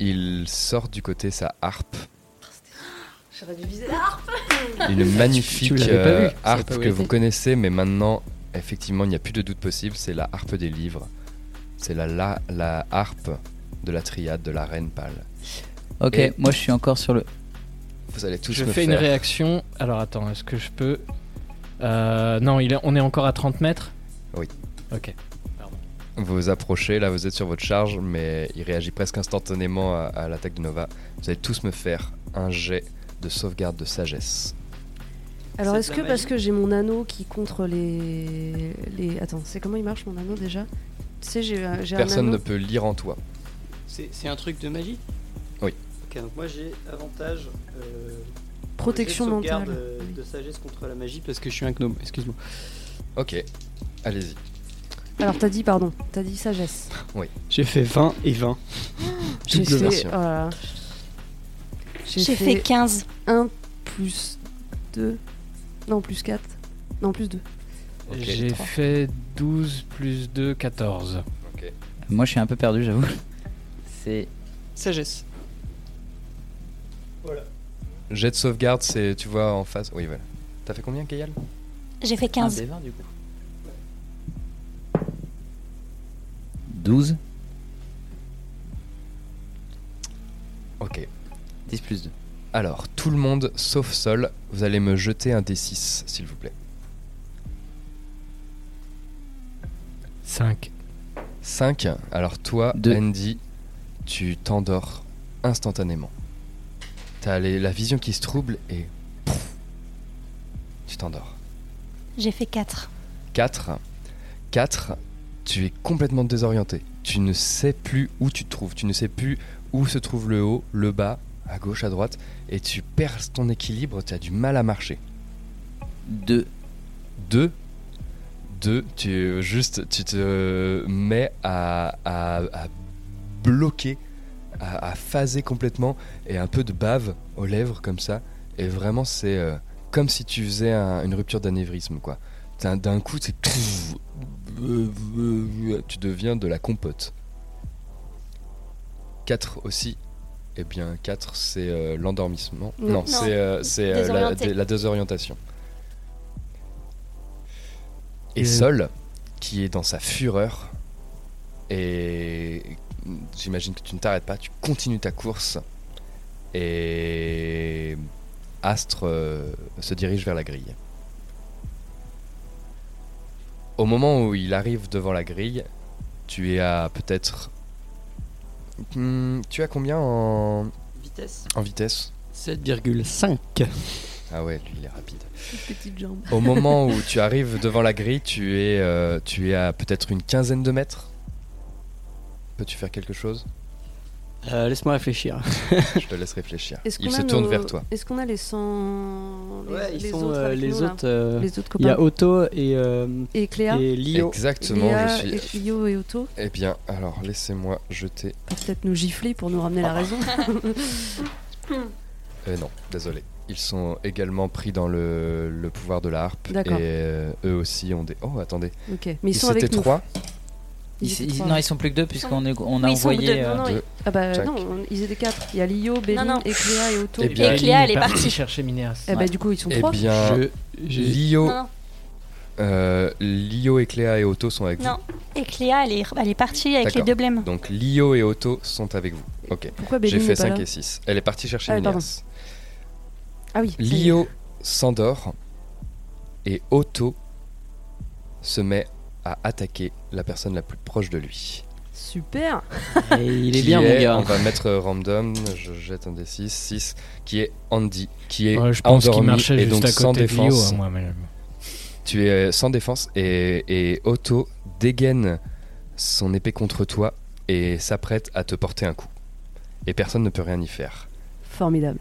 il sort du côté sa harpe. J'aurais dû viser là. Une magnifique Tu euh, vu, harpe que vous connaissez, mais maintenant, effectivement, il n'y a plus de doute possible. C'est la harpe des livres. C'est la, la, la harpe de la triade de la reine pâle. Ok, Et- moi je suis encore sur le. Vous allez tous Je me fais faire. une réaction. Alors attends, est-ce que je peux. Euh, non, il est- on est encore à 30 mètres? Oui. Ok. Vous vous approchez, là vous êtes sur votre charge, mais il réagit presque instantanément à, à l'attaque de Nova. Vous allez tous me faire un jet de sauvegarde de sagesse. Alors, est-ce que parce que j'ai mon anneau qui contre les. les... Attends, c'est comment il marche mon anneau déjà Tu sais, j'ai euh, un Personne ne anneau. peut lire en toi. C'est un truc de magie? Oui. Ok donc moi j'ai avantage euh, Protection jet de sauvegarde, mentale. euh, Oui. de sagesse contre la magie parce que je suis un gnome excuse-moi. Ok, allez-y. Alors, t'as dit, pardon, t'as dit sagesse. J'ai fait 20 et 20. J'ai Double fait. version. J'ai fait 15. 1 plus 2. Non, plus 4. Non, plus 2. Ok. J'ai fait 12 plus 2, 14. Ok. Moi je suis un peu perdu, j'avoue. C'est. Sagesse. Jet de sauvegarde, c'est, tu vois, en face. Oui, voilà. T'as fait combien, Kayal? J'ai fait 15. des 20 du coup. 12 10 plus 2. Alors, tout le monde, sauf Sol, vous allez me jeter un D6, s'il vous plaît. 5. 5. Alors toi, Deux. Andy, tu t'endors instantanément. T'as les- la vision qui se trouble et pouf, tu t'endors. J'ai fait 4. 4. 4. Tu es complètement désorienté. Tu ne sais plus où tu te trouves. Tu ne sais plus où se trouve le haut, le bas, à gauche, à droite. Et tu perds ton équilibre. Tu as du mal à marcher. 2. 2 2 tu juste tu te mets à, à, à bloquer à, à phaser complètement et un peu de bave aux lèvres comme ça et vraiment c'est euh, comme si tu faisais un- une rupture d'anévrisme quoi D'un- d'un coup c'est tu deviens de la compote 4 aussi eh bien 4 c'est euh, l'endormissement Non. non, Non. c'est euh, euh, la, désorientation et. Sol, qui est dans sa fureur, et j'imagine que tu ne t'arrêtes pas, tu continues ta course, et Astre euh, se dirige vers la grille. Au moment où il arrive devant la grille, tu es à peut-être... Hmm, tu as combien en, Vitesse en vitesse 7,5. Ah ouais, lui il est rapide. Petite jambe. Au moment où tu arrives devant la grille, tu es, euh, tu es à peut-être une quinzaine de mètres. Peux-tu faire quelque chose? Euh, Laisse-moi réfléchir. Je te laisse réfléchir. Il se tourne nos- vers toi. Est-ce qu'on a les 100. Les, Ouais, ils les sont autres euh, les autres. euh, Les autres Il y a copains. Otto et, euh, Et Cléa. et Lio. Exactement, Léa je suis. et Lio et Otto. Eh bien, alors laissez-moi jeter. Peut-être nous gifler pour nous ramener la raison. Euh, non, désolé. Ils sont également pris dans le, le pouvoir de la harpe. Et D'accord. euh, eux aussi ont des. Oh, attendez. ok. Mais ils sont avec C'était nous. trois Ils Ils- étaient ils- trois. non, ils sont plus que deux puisqu'on on a Oui, envoyé. deux. euh, Non, non, deux. Ah bah Jack. non, on- ils étaient quatre. Il y a Lio, Béline non. et Cléa et Otto. Eh bien, Et Cléa, elle est partie. chercher Minéas. Eh bah du coup ils sont Eh trois. bien, Je- Lio, Non, euh, Lio et Cléa et Otto sont avec non. Et Cléa, elle est, elle est partie avec les deux blêmes. vous. Donc Lio et Otto sont avec vous. Ok. Pourquoi J'ai fait n'est pas 5 là et 6. Elle est partie chercher Ah. Minéas. Ah oui. Lio s'endort et Otto se met à attaquer la personne la plus proche de lui. Super. Et il est qui bien, mon est- gars. On va mettre random, je jette un des 6, 6, qui est Andy, qui est Ouais, je pense qu'il endormi marchait et juste donc à sans côté de Lio, défense. hein, moi, Tu es sans défense et, et Otto dégaine son épée contre toi et s'apprête à te porter un coup. Et personne ne peut rien y faire. Formidable.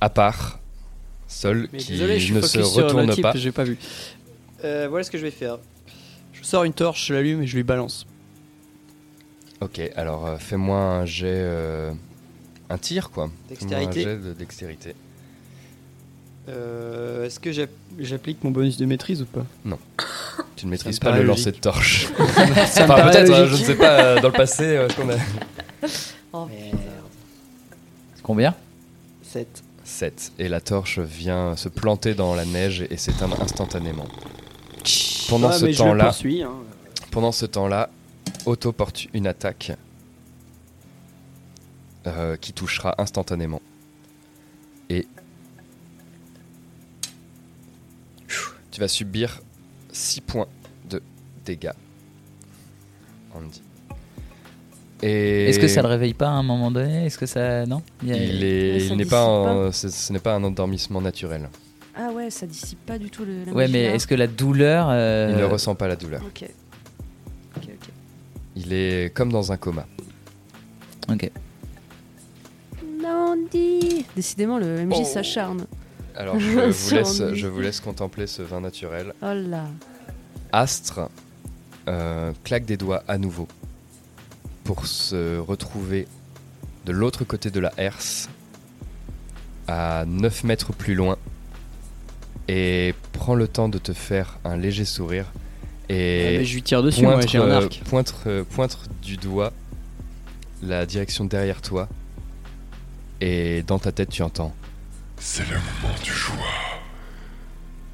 À part Sol Mais qui désolé, je suis ne se sur le retourne type, pas. J'ai pas vu. Euh, voilà ce que je vais faire. Je sors une torche, je l'allume et je lui balance. Ok, alors euh, fais-moi un jet. euh, un tir quoi. Fais-moi un Dextérité. jet de dextérité. Euh, Est-ce que j'app- j'applique mon bonus de maîtrise ou pas? Tu ne maîtrises me pas paraît le lancer logique. de torche. Ça me enfin, paraît peut-être, euh, je logique. ne sais pas, euh, dans le passé, euh, est-ce qu'on a. Oh, Combien? 7. 7. Et la torche vient se planter dans la neige et s'éteindre instantanément. Pendant Ah, ce poursuis, hein. pendant ce temps-là, Otto porte une attaque euh, qui touchera instantanément. Et tu vas subir 6 points de dégâts. Andy. Et Est-ce que ça le réveille pas à un moment donné? Est-ce que ça. Non? A- Il est- n'est pas, pas. en- ce, ce n'est pas un endormissement naturel. Ah ouais, ça dissipe pas du tout le. la Ouais, mais là. est-ce que la douleur. euh, Il ne ressent pas la douleur. Ok. Ok, ok. Il est comme dans un coma. Ok. Nandi Décidément, le MJ Oh. s'acharne. Alors je vous, laisse, lui. je vous laisse contempler ce vin naturel. Oh là. Astre euh, claque des doigts à nouveau pour se retrouver de l'autre côté de la herse, à 9 mètres plus loin, et prend le temps de te faire un léger sourire et Ah, je lui tire dessus, moi, j'ai un arc. pointe, pointe du doigt la direction derrière toi, et dans ta tête tu entends C'est le moment du choix.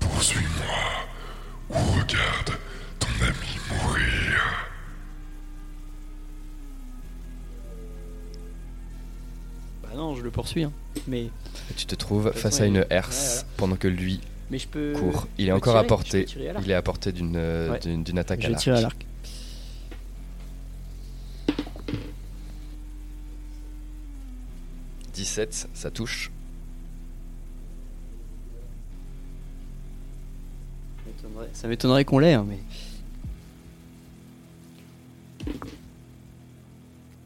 Poursuis-moi ou regarde ton ami mourir. Bah non, je le poursuis. hein. Mais, Et tu te trouves face à une herse ouais, voilà. pendant que lui mais je peux. court. Il est encore tirer, à portée. à. Il est à portée d'une euh, Ouais. d'une- attaque Je à vais l'arc. tirer à l'arc. « 17, ça touche. Ça m'étonnerait- Ça m'étonnerait qu'on l'ait, hein, mais.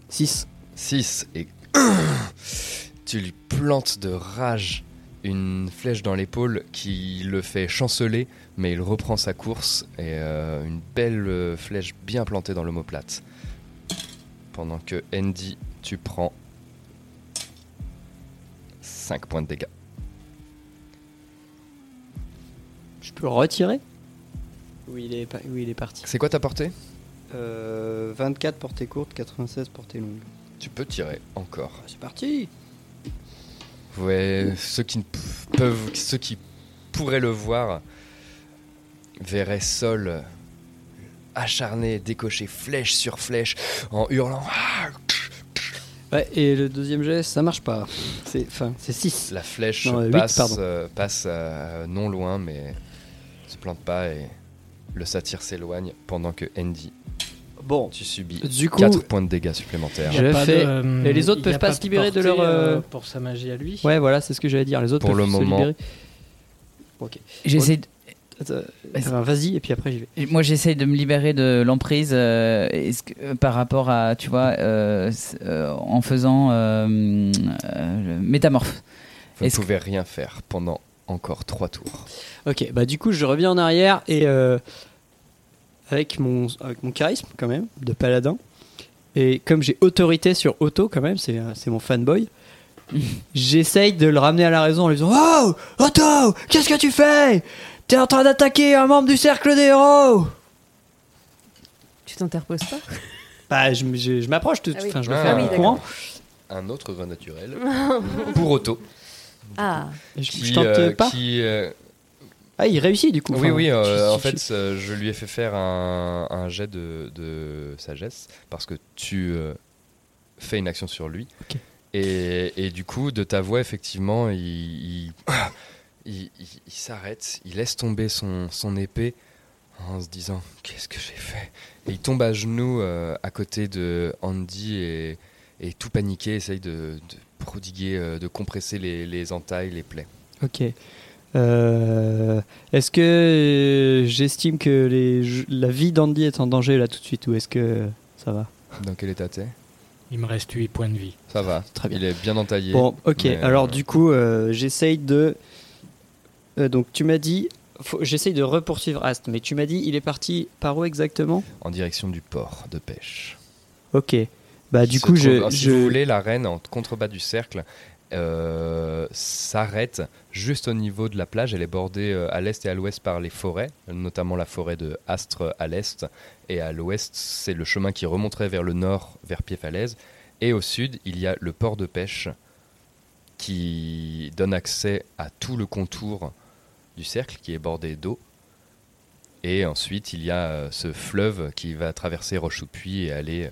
6. 6 et tu lui plantes de rage une flèche dans l'épaule qui le fait chanceler, mais il reprend sa course et euh, une belle euh, flèche bien plantée dans l'omoplate. Pendant que Andy, tu prends 5 points de dégâts. Je peux le retirer? Oui, il est, pa- oui, il est parti. C'est quoi ta portée? Euh, 24 portée courte, 96 portée longue. Tu peux tirer encore. C'est parti Ouais, ceux qui ne peuvent, ceux qui pourraient le voir verraient Sol acharné, décocher flèche sur flèche en hurlant. Ouais, et le deuxième geste, ça marche pas. C'est enfin, c'est 6. La flèche Non, euh, passe, euh, passe euh, non loin, mais se plante pas et le satyre s'éloigne pendant que Andy, Bon, tu subis du coup, 4 points de dégâts supplémentaires. Je fais- de, euh, et les autres y peuvent pas se libérer de leur, portée, euh, pour sa magie à lui. Ouais, voilà, c'est ce que j'allais dire. Les autres Pour peuvent le se moment. libérer. Ok. J'essaie de- Attends, enfin, Vas-y, et puis après j'y vais. Moi, j'essaye de me libérer de l'emprise euh, euh, par rapport à, tu vois, euh, euh, en faisant euh, euh, métamorphe. Vous ne pouvez rien faire pendant encore 3 tours. Ok, bah du coup, je reviens en arrière et euh, avec, mon, avec mon charisme, quand même, de paladin, et comme j'ai autorité sur Otto, quand même, c'est euh, c'est mon fanboy, j'essaye de le ramener à la raison en lui disant Oh Otto, qu'est-ce que tu fais? T'es en train d'attaquer un membre du cercle des héros Tu t'interposes pas? Bah, je, je- je m'approche, tout- Ah oui. enfin, je le Ah. fais à Ah oui, mi-courant. Un autre vin naturel pour Otto. Ah, Je, Qui, je tente euh, pas. qui, euh, Ah, il réussit du coup. Oui, Enfin, oui, euh, en fait, euh, je lui ai fait faire un, un jet de, de sagesse parce que tu euh, fais une action sur lui. Et, et du coup, de ta voix, effectivement, il, il, il- il- il s'arrête, il laisse tomber son, son épée en se disant qu'est-ce que j'ai fait? Et il tombe à genoux euh, à côté de Andy et, et tout paniqué essaye de, de prodiguer, de compresser les, les entailles, les plaies. Ok. Euh, est-ce que euh, j'estime que les, la vie d'Andy est en danger là tout de suite ou est-ce que ça va? Dans quel état t'es? Il me reste 8 points de vie. Ça va, Très bien. il est bien entaillé. Bon, ok. mais, Alors euh, du coup, euh, j'essaye de. euh, donc tu m'as dit, faut- j'essaye de repoursuivre Ast, mais tu m'as dit, il est parti par où exactement? En direction du port de pêche. Ok. Bah du coup, je, si je- vous voulez, la reine en contrebas du cercle euh, s'arrête juste au niveau de la plage. Elle est bordée euh, à l'est et à l'ouest par les forêts, notamment la forêt de Astre à l'est. Et à l'ouest, c'est le chemin qui remonterait vers le nord, vers Pied-Falaise. Et au sud, il y a le port de pêche qui donne accès à tout le contour du cercle qui est bordé d'eau. Et ensuite, il y a euh, ce fleuve qui va traverser Roche-sous-Puy et aller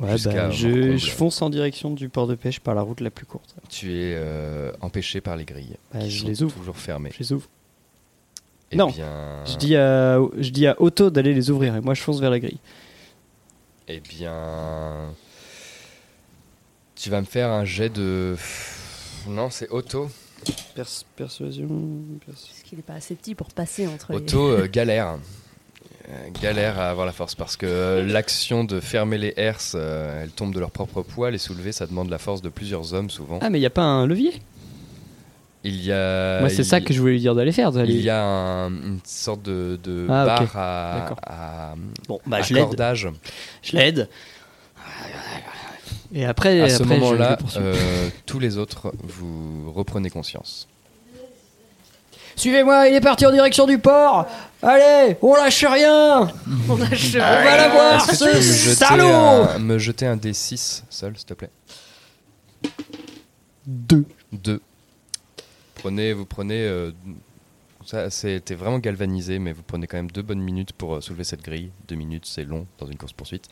Ouais, bah, je, fonce en direction du port de pêche par la route la plus courte. Tu es euh, empêché par les grilles. Bah, qui je sont les ouvre. Toujours fermées. Je les ouvre. Eh non, bien- je dis à, je dis à Otto d'aller les ouvrir et moi je fonce vers la grille. Eh bien. Tu vas me faire un jet de. Non, c'est Otto. Pers- persuasion. pers- Parce qu'il est pas assez petit pour passer entre Otto euh, galère. Euh, galère à avoir la force parce que euh, l'action de fermer les herses, euh, elle tombe de leur propre poids. Les soulever, ça demande la force de plusieurs hommes souvent. Ah, mais il n'y a pas un levier? Il y a. Moi, c'est ça que je voulais lui dire d'aller faire. d'aller- Il y a un- une sorte de, de Ah, barre à, Bon, bah, à je l'aide. cordage. Je l'aide. Et après, à ce après, je- je moment-là, euh, tous les autres, vous reprenez conscience. Suivez-moi, il est parti en direction du port. Allez, on lâche rien. On lâche On va la voir, Est-ce que tu peux me ce jeter, salaud. un, me jeter un D6 seul, s'il te plaît? Deux. Deux. Prenez, vous prenez. euh, ça, t'es vraiment galvanisé, mais vous prenez quand même deux bonnes minutes pour euh, soulever cette grille. Deux minutes, c'est long dans une course poursuite.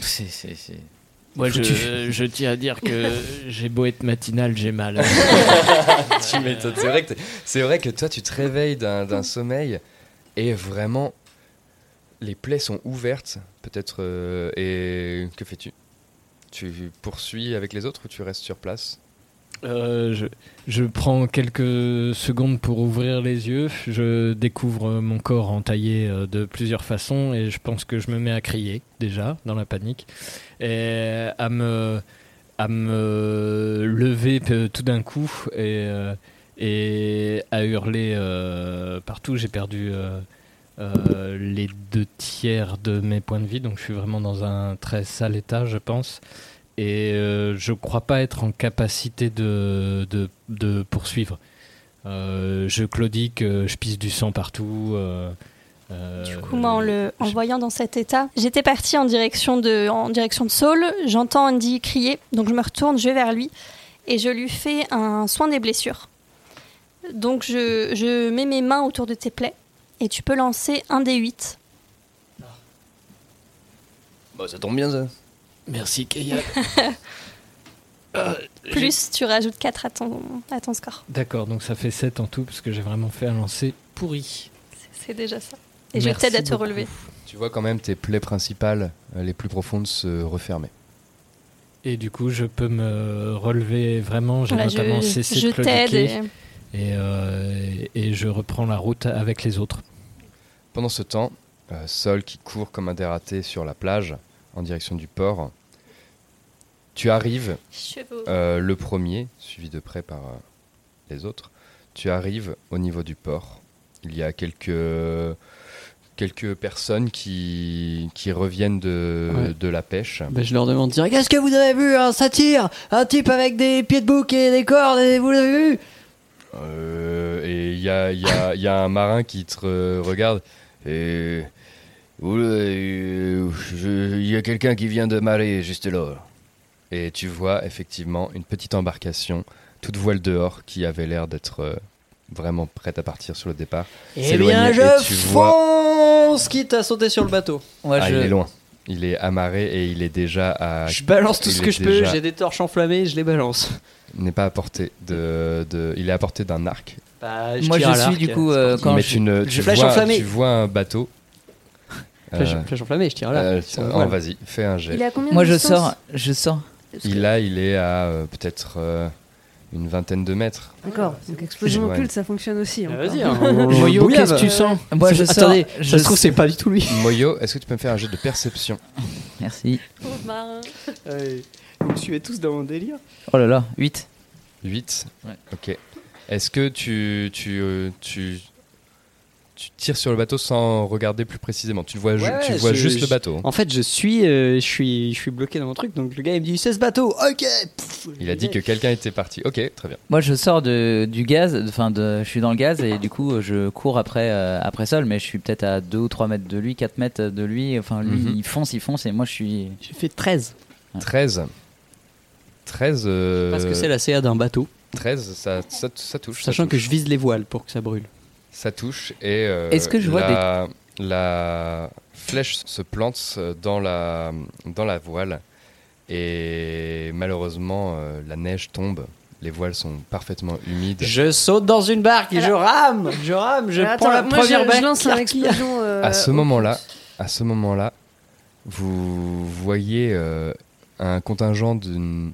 C'est, c'est, c'est... Moi, je, tiens à dire que j'ai beau être matinal, j'ai mal. tu m'étonnes. C'est vrai que t'es- c'est vrai que toi, tu te réveilles d'un d'un sommeil et vraiment, les plaies sont ouvertes, peut-être. euh, et que fais-tu? Tu poursuis avec les autres ou tu restes sur place? Euh, je, prends quelques secondes pour ouvrir les yeux. Je découvre mon corps entaillé euh, de plusieurs façons et je pense que je me mets à crier déjà dans la panique et à me à me lever euh, tout d'un coup et et à hurler partout. J'ai perdu les deux tiers de mes points de vie, donc je suis vraiment dans un très sale état, je pense. Et euh, je crois pas être en capacité de, de, de poursuivre. Euh, je claudique, euh, je pisse du sang partout. euh, euh, Du coup, moi, en le en le voyant dans cet état, j'étais partie en direction de, en direction de Saul. J'entends Andy crier, donc je me retourne, je vais vers lui et je lui fais un soin des blessures. Donc, je, je mets mes mains autour de tes plaies et tu peux lancer un des 8. Bah, ça tombe bien, ça. Merci, Keia. Plus, tu rajoutes 4 à ton, à ton score. D'accord, donc ça fait 7 en tout parce que j'ai vraiment fait un lancer pourri. C'est déjà ça. Et je t'aide à te relever. Tu vois quand même tes plaies principales, euh, les plus profondes, se refermer. Et du coup, je peux me relever vraiment. J'ai Voilà, je- notamment cessé je de et- Et, euh, et je reprends la route avec les autres. Pendant ce temps, euh, Sol qui court comme un dératé sur la plage en direction du port. Tu arrives, euh, le premier, suivi de près par euh, les autres. Tu arrives au niveau du port. Il y a quelques, quelques personnes qui, qui reviennent de, Ouais. de la pêche. Bah, je leur demande direct Est-ce que vous avez vu un satire Un type avec des pieds de bouc et des cordes et Vous l'avez vu? Euh, et il y a, il y a- y a un marin qui te re- regarde. Et. Oula, euh, je- Il y a quelqu'un qui vient de marrer juste là. Et tu vois effectivement une petite embarcation, toute voile dehors, qui avait l'air d'être euh, vraiment prête à partir sur le départ. Eh bien, et je tu vois. fonce quitte à sauter sur le bateau. ah, il est loin. Il est amarré et il est déjà à. Je balance tout il ce que je peux, j'ai des torches enflammées, je les balance. Il n'est pas à portée de, de- Il est à portée d'un arc. Bah, Moi, je suis du coup, euh, quand Mais je- tu, ne, je tu, flash vois, enflammé. tu vois un bateau Flèche, Euh, flèche enflammée, je tire là. euh, oh. Vas-y, fais un jet. Il est à combien Moi de je sors, je sors. Il a, il est à euh, peut-être euh, une vingtaine de mètres. D'accord, donc explosion Ouais. occulte, ça fonctionne aussi. Ah, encore. Vas-y, hein, on- on Moyo, qu'est-ce que tu sens Moi je sors. Attendez, je ça se trouve, c'est pas du tout lui. Moyo, est-ce que tu peux me faire un jet de perception Merci. Pauvre marin. Vous me suivez tous dans mon délire. Oh là là, 8. 8 Ouais. Ok. Est-ce que tu, tu, euh, tu, tu tires sur le bateau sans regarder plus précisément Tu vois, ju- Ouais, tu vois je- juste je- le bateau. En fait, je suis, euh, je suis, je suis bloqué dans mon truc. Donc le gars il me dit c'est ce bateau. Ok. Pff, Il a dit que quelqu'un était parti. Ok, très bien. Moi je sors de, du gaz, enfin je suis dans le gaz et du coup je cours après, euh, après Sol, mais je suis peut-être à 2 ou 3 mètres de lui, 4 mètres de lui. Enfin lui Mhm. il fonce, il fonce et moi je suis. J'ai fait 13. 13. 13. euh, Parce que c'est la CA d'un bateau. 13, ça, ça, ça touche. Sachant ça que je vise les voiles pour que ça brûle. Ça touche et. euh, Est-ce que je vois la, la flèche se plante dans la, dans la voile et malheureusement euh, la neige tombe. Les voiles sont parfaitement humides. Je saute dans une barque et je rame. Je rame. Je Alors, prends attends, la moi, première je, barque. je lance qui un arquille. explosion. euh, à ce moment-là, à ce moment-là, vous voyez euh, un contingent d'une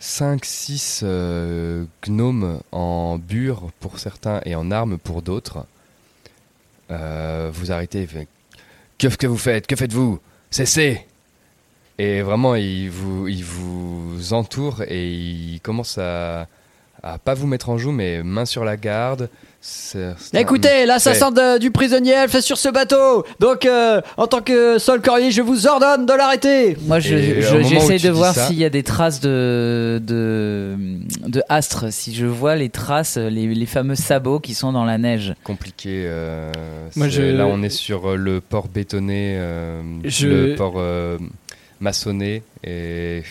5-6 euh, gnomes en bure pour certains et en armes pour d'autres. Euh, vous arrêtez, que, vous faites Que faites-vous? Cessez Et vraiment, il vous, il vous entoure et il commence à, à pas vous mettre en joue, mais main sur la garde. Écoutez, l'assassin de- du prisonnier elfe est sur ce bateau. Donc, euh, en tant que Sol Corrier, je vous ordonne de l'arrêter. Moi je- Et je- au moment où j'essaie tu de dis voir ça- s'il y a des traces de, de, de astres, si je vois les traces, les, les fameux sabots qui sont dans la neige. compliqué. euh, Moi, c'est- je- Là, on est sur euh, le port bétonné, euh, Je- le port euh, maçonné, et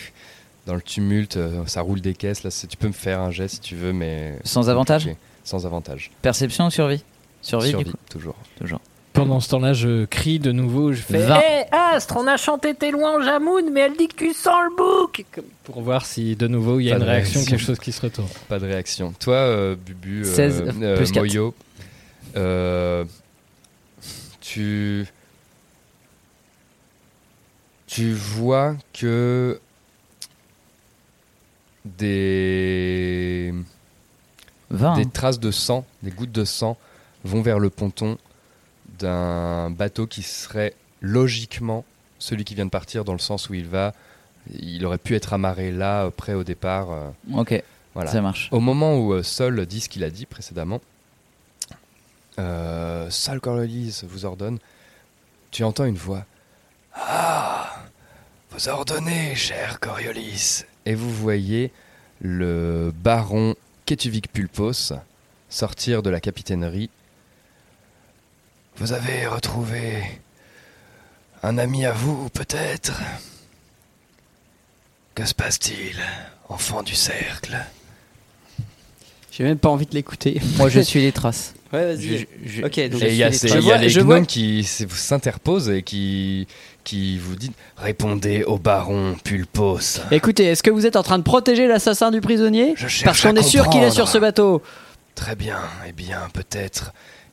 dans le tumulte, euh, ça roule des caisses. Là, c'est- tu peux me faire un jet si tu veux, mais Sans avantage compliqué. Sans avantage. Perception ou survie? Survie, Survie, du coup toujours. Toujours. Pendant ce temps-là, je crie de nouveau, je fais. Hé Astre, on a chanté tes louanges à Moon, mais elle dit que tu sens le bouc Pour voir si de nouveau il y a Pas une de réaction, réaction. quelque chose qui se retourne. Pas de réaction. Toi, euh, Bubu, euh, 16 euh, plus. Moyo, euh, tu tu vois que des 20. des traces de sang, des gouttes de sang vont vers le ponton d'un bateau qui serait logiquement celui qui vient de partir dans le sens où il va. Il aurait pu être amarré là, euh, près au départ. euh, Ok, voilà. ça marche. Au moment où euh, Sol dit ce qu'il a dit précédemment, euh, Sol Coriolis vous ordonne, tu entends une voix. Ah Vous ordonnez, cher Coriolis Et vous voyez le baron Ketuvic Pulpos sortir de la capitainerie. Vous avez retrouvé un ami à vous, peut-être? Que se passe-t-il, enfant du cercle? J'ai même pas envie de l'écouter. Moi je suis les traces. Ouais, vas-y. je- Ok, donc Et il y a, je ces- suis les il y a traces. les Je vois- qui s'interposent et qui, qui vous disent Répondez au baron Pulpos. Écoutez, est-ce que vous êtes en train de protéger l'assassin du prisonnier Je cherche Parce qu'on est sûr qu'il est sur ce bateau. Très bien, eh bien, peut-être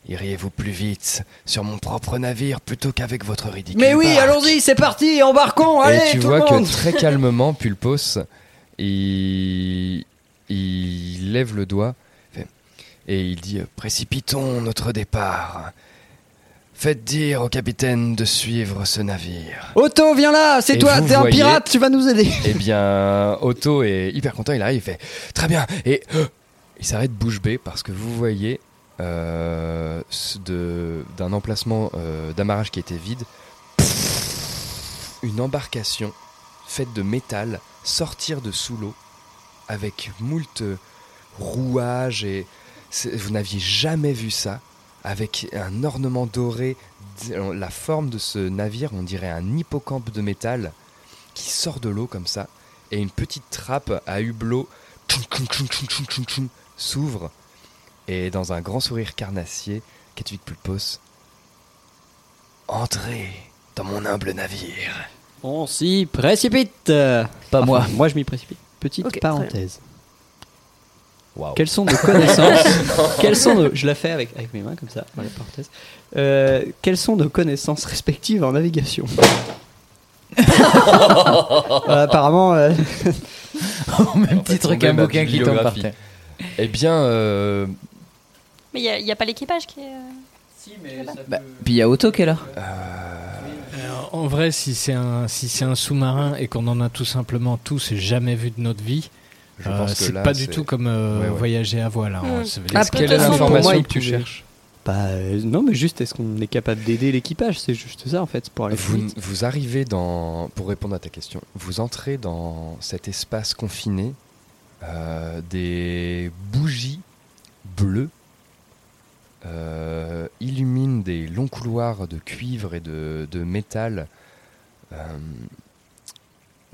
iriez-vous plus vite sur mon propre navire plutôt qu'avec votre ridicule. Mais oui, allons-y, c'est parti, embarquons, allez, et tu tout vois le que très calmement, Pulpos, il, il lève le doigt et il dit Précipitons notre départ. Faites dire au capitaine de suivre ce navire. Otto, viens là, c'est Et toi, vous t'es un voyez- pirate, tu vas nous aider. Eh bien, Otto est hyper content, il arrive, il fait très bien, et euh, il s'arrête bouche bée parce que vous voyez euh, ce de- d'un emplacement euh, d'amarrage qui était vide, une embarcation faite de métal sortir de sous l'eau avec moult rouages et c'est- vous n'aviez jamais vu ça avec un ornement doré, la forme de ce navire, on dirait un hippocampe de métal qui sort de l'eau comme ça, et une petite trappe à hublot tchoum, tchoum, tchoum, tchoum, tchoum, tchoum, tchoum, s'ouvre, et dans un grand sourire carnassier, Ketvik Pulpos, Entrez dans mon humble navire. On s'y précipite. Pas moi. Moi, je m'y précipite. Petite parenthèse. Waouh. Quelles sont nos connaissances Quelles sont nos... Je la fais avec, avec mes mains comme ça, dans les parenthèses. Euh, quelles sont nos connaissances respectives en navigation? Voilà, Apparemment, euh, Au même titre Tomber qu'un ma bouquin qui tombe par terre. Eh bien, euh, Mais il n'y a, pas l'équipage qui est. euh, Bah, puis il y a Otto qui est là. Alors, en vrai, si c'est un, si c'est un sous-marin et qu'on en a tout simplement tous jamais vu de notre vie, euh, pense que c'est là, pas du tout comme euh, Ouais, ouais. voyager à voile. hein. Ah, Quelle est l'information que tu cherches bah, euh, non, mais juste, est-ce qu'on est capable d'aider l'équipage? C'est juste ça en fait, pour aller vous, vite. vous arrivez dans, pour répondre à ta question, vous entrez dans cet espace confiné, euh, des bougies bleues euh, illuminent des longs couloirs de cuivre et de, de métal.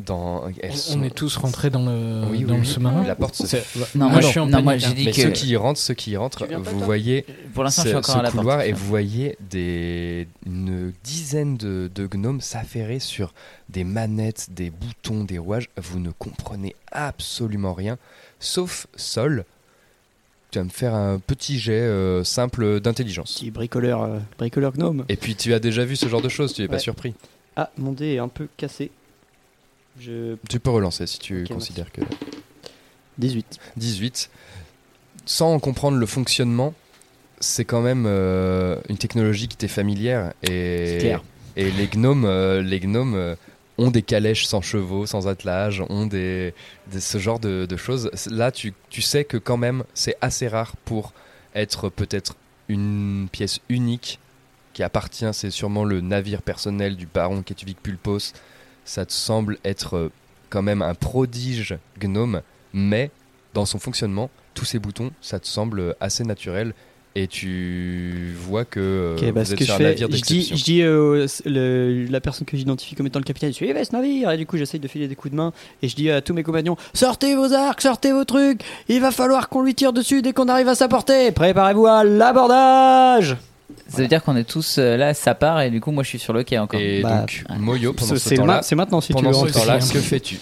Dans, elles On, sont- on est tous rentrés dans le, Oui, dans oui, le oui. sous-marin. La porte se C'est- Non, Moi, moi, je suis en non, moi panique, j'ai dit Mais que. ceux qui y rentrent, ceux qui y rentrent, vous voyez Pour l'instant, je suis encore ce à la couloir porte. et vous voyez des, une dizaine de, de gnomes s'affairer sur des manettes, des boutons, des rouages. Vous ne comprenez absolument rien, sauf Sol. Tu vas me faire un petit jet euh, simple d'intelligence. Petit bricoleur, euh, bricoleur gnome. Et puis tu as déjà vu ce genre de choses, tu n'es pas surpris. Ah, mon dé est un peu cassé. Je... Tu peux relancer si tu considères que 18. 18. Sans en comprendre le fonctionnement, c'est quand même euh, une technologie qui t'est familière. Et, C'est clair. et les gnomes, euh, les gnomes euh, ont des calèches sans chevaux, sans attelage, ont des, des- ce genre de, de choses. Là, tu, tu sais que quand même, c'est assez rare pour être peut-être une pièce unique qui appartient, c'est sûrement le navire personnel du baron Ketuvik Pulpos. Ça te semble être euh, quand même un prodige gnome, mais dans son fonctionnement, tous ces boutons, ça te semble assez naturel et tu vois que euh, Ok, bah, vous ce êtes que sur je un navire je dis, je dis euh, le- la personne que j'identifie comme étant le capitaine, suivez ce navire. Et du coup, j'essaye de filer des coups de main. Et je dis à tous mes compagnons sortez vos arcs, sortez vos trucs. Il va falloir qu'on lui tire dessus dès qu'on arrive à sa portée. Préparez-vous à l'abordage. Ça veut dire qu'on est tous euh, là, ça part, et du coup, moi je suis sur le quai encore. Et Bah, donc, Moyo, pendant C'est ce c'est temps-là, ma- c'est maintenant si tu pendant veux. ce temps-là, fait. que fais-tu?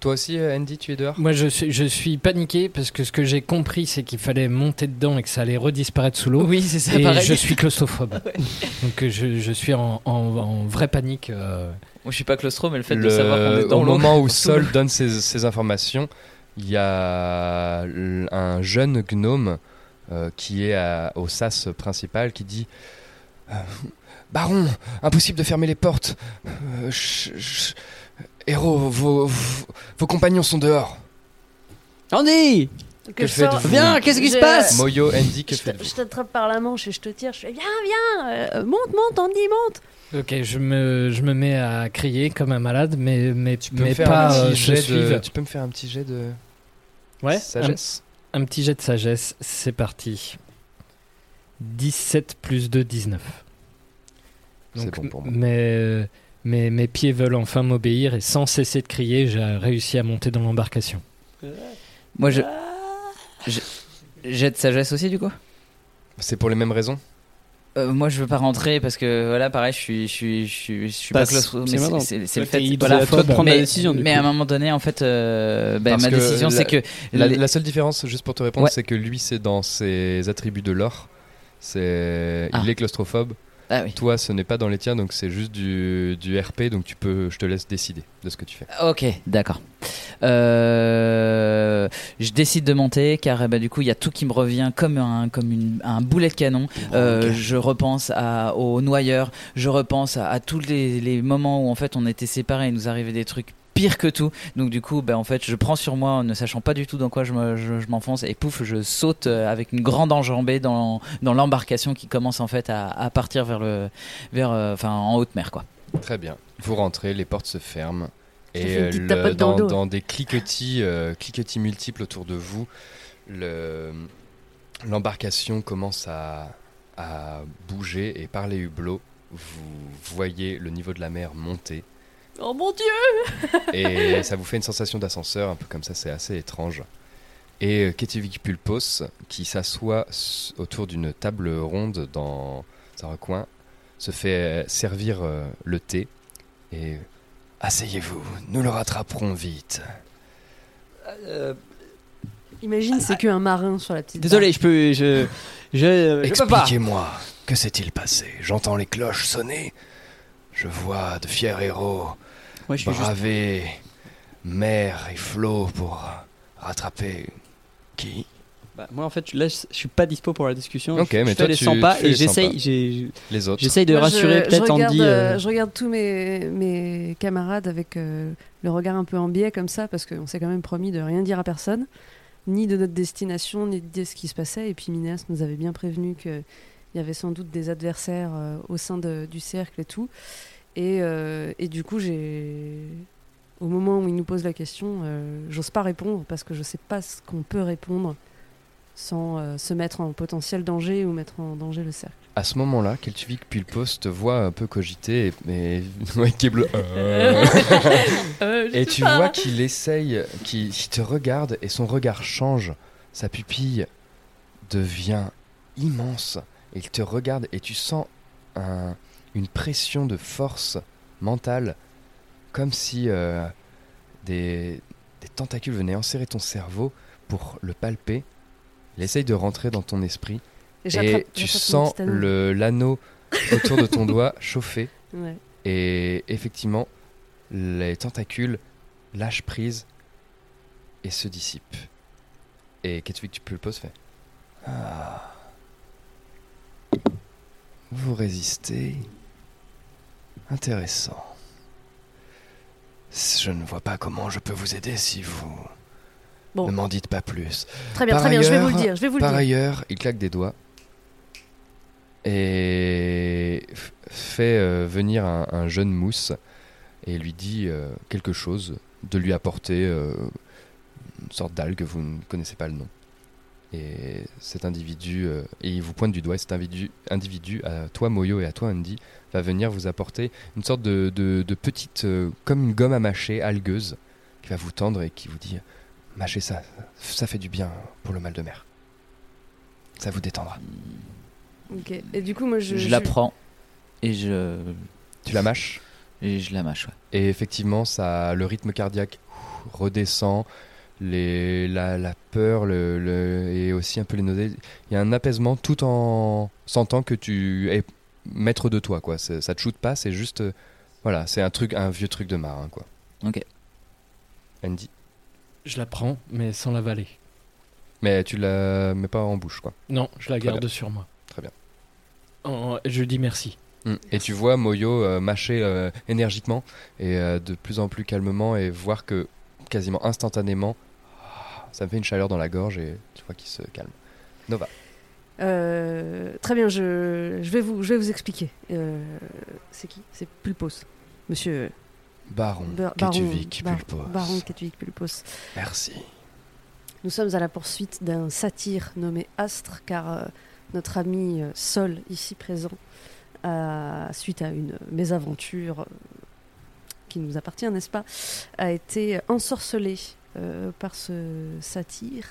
Toi aussi, euh, Andy, tu es dehors? Moi, je suis, je suis paniqué parce que ce que j'ai compris, c'est qu'il fallait monter dedans et que ça allait redisparaître sous l'eau. Oui, c'est ça, Et pareil. je suis claustrophobe. Donc, euh, je, je suis en, en, en vraie panique. euh. Moi je suis pas claustro, mais le fait de Le- savoir qu'on est dans au l'eau. moment où. Sol donne ces, ces informations, il y a l- un jeune gnome euh, qui est à- au sas principal qui dit euh, Baron, impossible de fermer les portes. Euh, ch- ch- Héros, vos, vos, vos compagnons sont dehors. Andy Que Viens, qu'est-ce qui se passe? Moyo, Andy, que Je te- faites-vous? je t'attrape par la manche et je te tire. Je fais viens, viens, euh, monte, monte, Andy, monte. Ok, je me, je me mets à crier comme un malade, mais, mais, tu peux, mais me faire pas un petit je jet de, tu peux me faire un petit jet de Ouais, sagesse Un, un petit jet de sagesse, c'est parti. 17 plus 2, 19. C'est Donc, bon pour moi. mes, mes, mes pieds veulent enfin m'obéir et sans cesser de crier, j'ai réussi à monter dans l'embarcation. Moi je. je- Jet de sagesse aussi, du coup? C'est pour les mêmes raisons? Euh, moi, je veux pas rentrer parce que voilà, pareil, je suis, je suis, je suis, je suis Bah, pas claustro. c'est c'est- le fait. t'es- Voilà, de prendre mais, la décision, du mais coup. à un moment donné, en fait, euh, Parce ma décision, c'est que La, les- la seule différence, juste pour te répondre, Ouais. c'est que lui, c'est dans ses attributs de l'or. C'est, Ah. il est claustrophobe. Ah oui. Toi, ce n'est pas dans les tiens, donc c'est juste du, du RP, donc tu peux, je te laisse décider de ce que tu fais. Ok, d'accord. Euh, je décide de monter car eh ben, du coup il y a tout qui me revient comme un comme une- un boulet de canon. Euh, Je repense à, aux noyeurs, je repense à, à tous les, les moments où en fait on était séparés, il nous arrivait des trucs pires que tout. Donc du coup, ben, en fait, je prends sur moi, en ne sachant pas du tout dans quoi je me- je- je m'enfonce, et pouf, je saute euh, avec une grande enjambée dans, dans l'embarcation qui commence en fait à, à partir vers le, vers, euh, enfin, en haute mer, quoi. Très bien. Vous rentrez, les portes se ferment. Et euh, le- dans des cliquetis, euh, cliquetis multiples autour de vous, le- l'embarcation commence à, à bouger et par les hublots, vous voyez le niveau de la mer monter. Oh mon dieu Et ça vous fait une sensation d'ascenseur, un peu comme ça, c'est assez étrange. Et euh, Ketivik Pulpos, qui s'assoit autour d'une table ronde dans un recoin, se fait euh, servir euh, le thé. Et asseyez-vous, nous le rattraperons vite. Euh, Imagine, c'est qu'un marin sur la petite. Désolé, je peux. Je. Je. Je peux pas. Expliquez-moi, que s'est-il passé? J'entends les cloches sonner. Je vois de fiers héros Ouais, je juste- braver mer et flot pour rattraper qui? Bah, moi en fait là je je suis pas dispo pour la discussion. Ok, je, je mais fais toi, les tu- 100 pas et les 100 j'essaye pas. j'ai- Les autres. J'essaye de Moi, je- rassurer je peut-être regarde, Andy. euh, euh, Je regarde tous mes, mes camarades avec euh, le regard un peu en biais comme ça, parce qu'on s'est quand même promis de rien dire à personne, ni de notre destination, ni de ce qui se passait. Et puis Minas nous avait bien prévenu qu'il y avait sans doute des adversaires euh, au sein de- du cercle et tout. Et, euh, et du coup, j'ai. Au moment où il nous pose la question, euh, j'ose pas répondre parce que je sais pas ce qu'on peut répondre sans euh, se mettre en potentiel danger ou mettre en danger le cercle. À ce moment-là, Keltuvik Pulpos te voit un peu cogiter, et- mais ouais, qui est bleu. Et tu vois qu'il essaye, qu'il qu'il te regarde, et son regard change. Sa pupille devient immense. Et il te regarde, et tu sens un- une pression de force mentale, comme si euh, des, des tentacules venaient enserrer ton cerveau pour le palper. Il essaye de rentrer dans ton esprit. Et tu sens l'anneau autour de ton doigt chauffer. Ouais. Et effectivement, les tentacules lâchent prise et se dissipent. Et Ketwick, tu peux le pose, fait Ah. Vous résistez. Intéressant. Je ne vois pas comment je peux vous aider si vous Bon. ne m'en dites pas plus. Très bien, Par très bien, je vais vous le ailleurs- dire, je vais vous le Par dire. ailleurs, il claque des doigts et fait euh, venir un, un jeune mousse et lui dit euh, quelque chose, de lui apporter euh, une sorte d'algue, vous ne connaissez pas le nom. Et cet individu, euh, et il vous pointe du doigt, et cet individu, individu, à toi Moyo et à toi Andy, va venir vous apporter une sorte de, de- de petite, euh, comme une gomme à mâcher, algueuse, qui va vous tendre et qui vous dit Mâchez ça, ça fait du bien pour le mal de mer. Ça vous détendra. Ok. Et du coup, moi, je. Je, la prends et je. Tu la mâches? Et je la mâche, ouais. Et effectivement, ça, le rythme cardiaque redescend, les, la, la peur le, le- et aussi un peu les nausées. Il y a un apaisement tout en sentant que tu es maître de toi. Quoi. Ça te shoot pas, c'est juste. euh, voilà, c'est un, truc, un vieux truc de marin. Quoi. Ok. Andy. Je la prends, mais sans l'avaler. Mais tu la mets pas en bouche. quoi. Non, je la Très garde bien. sur moi. Très bien. Oh, je dis merci. Mm. Et tu vois Moyo euh, mâcher euh, énergiquement et euh, de plus en plus calmement et voir que quasiment instantanément, ça me fait une chaleur dans la gorge et tu vois qu'il se calme. Nova. Euh, très bien, je, je, vais vous, je vais vous expliquer. Euh, c'est qui? C'est Pulpos. Monsieur. Baron Bar- Ketuvik Bar- Pulpos. Baron Ketuvik Pulpos. Merci. Nous sommes à la poursuite d'un satyre nommé Astre, car euh, notre ami euh, Sol, ici présent, a- suite à une mésaventure euh, qui nous appartient, n'est-ce pas, a été ensorcelé euh, par ce satyre.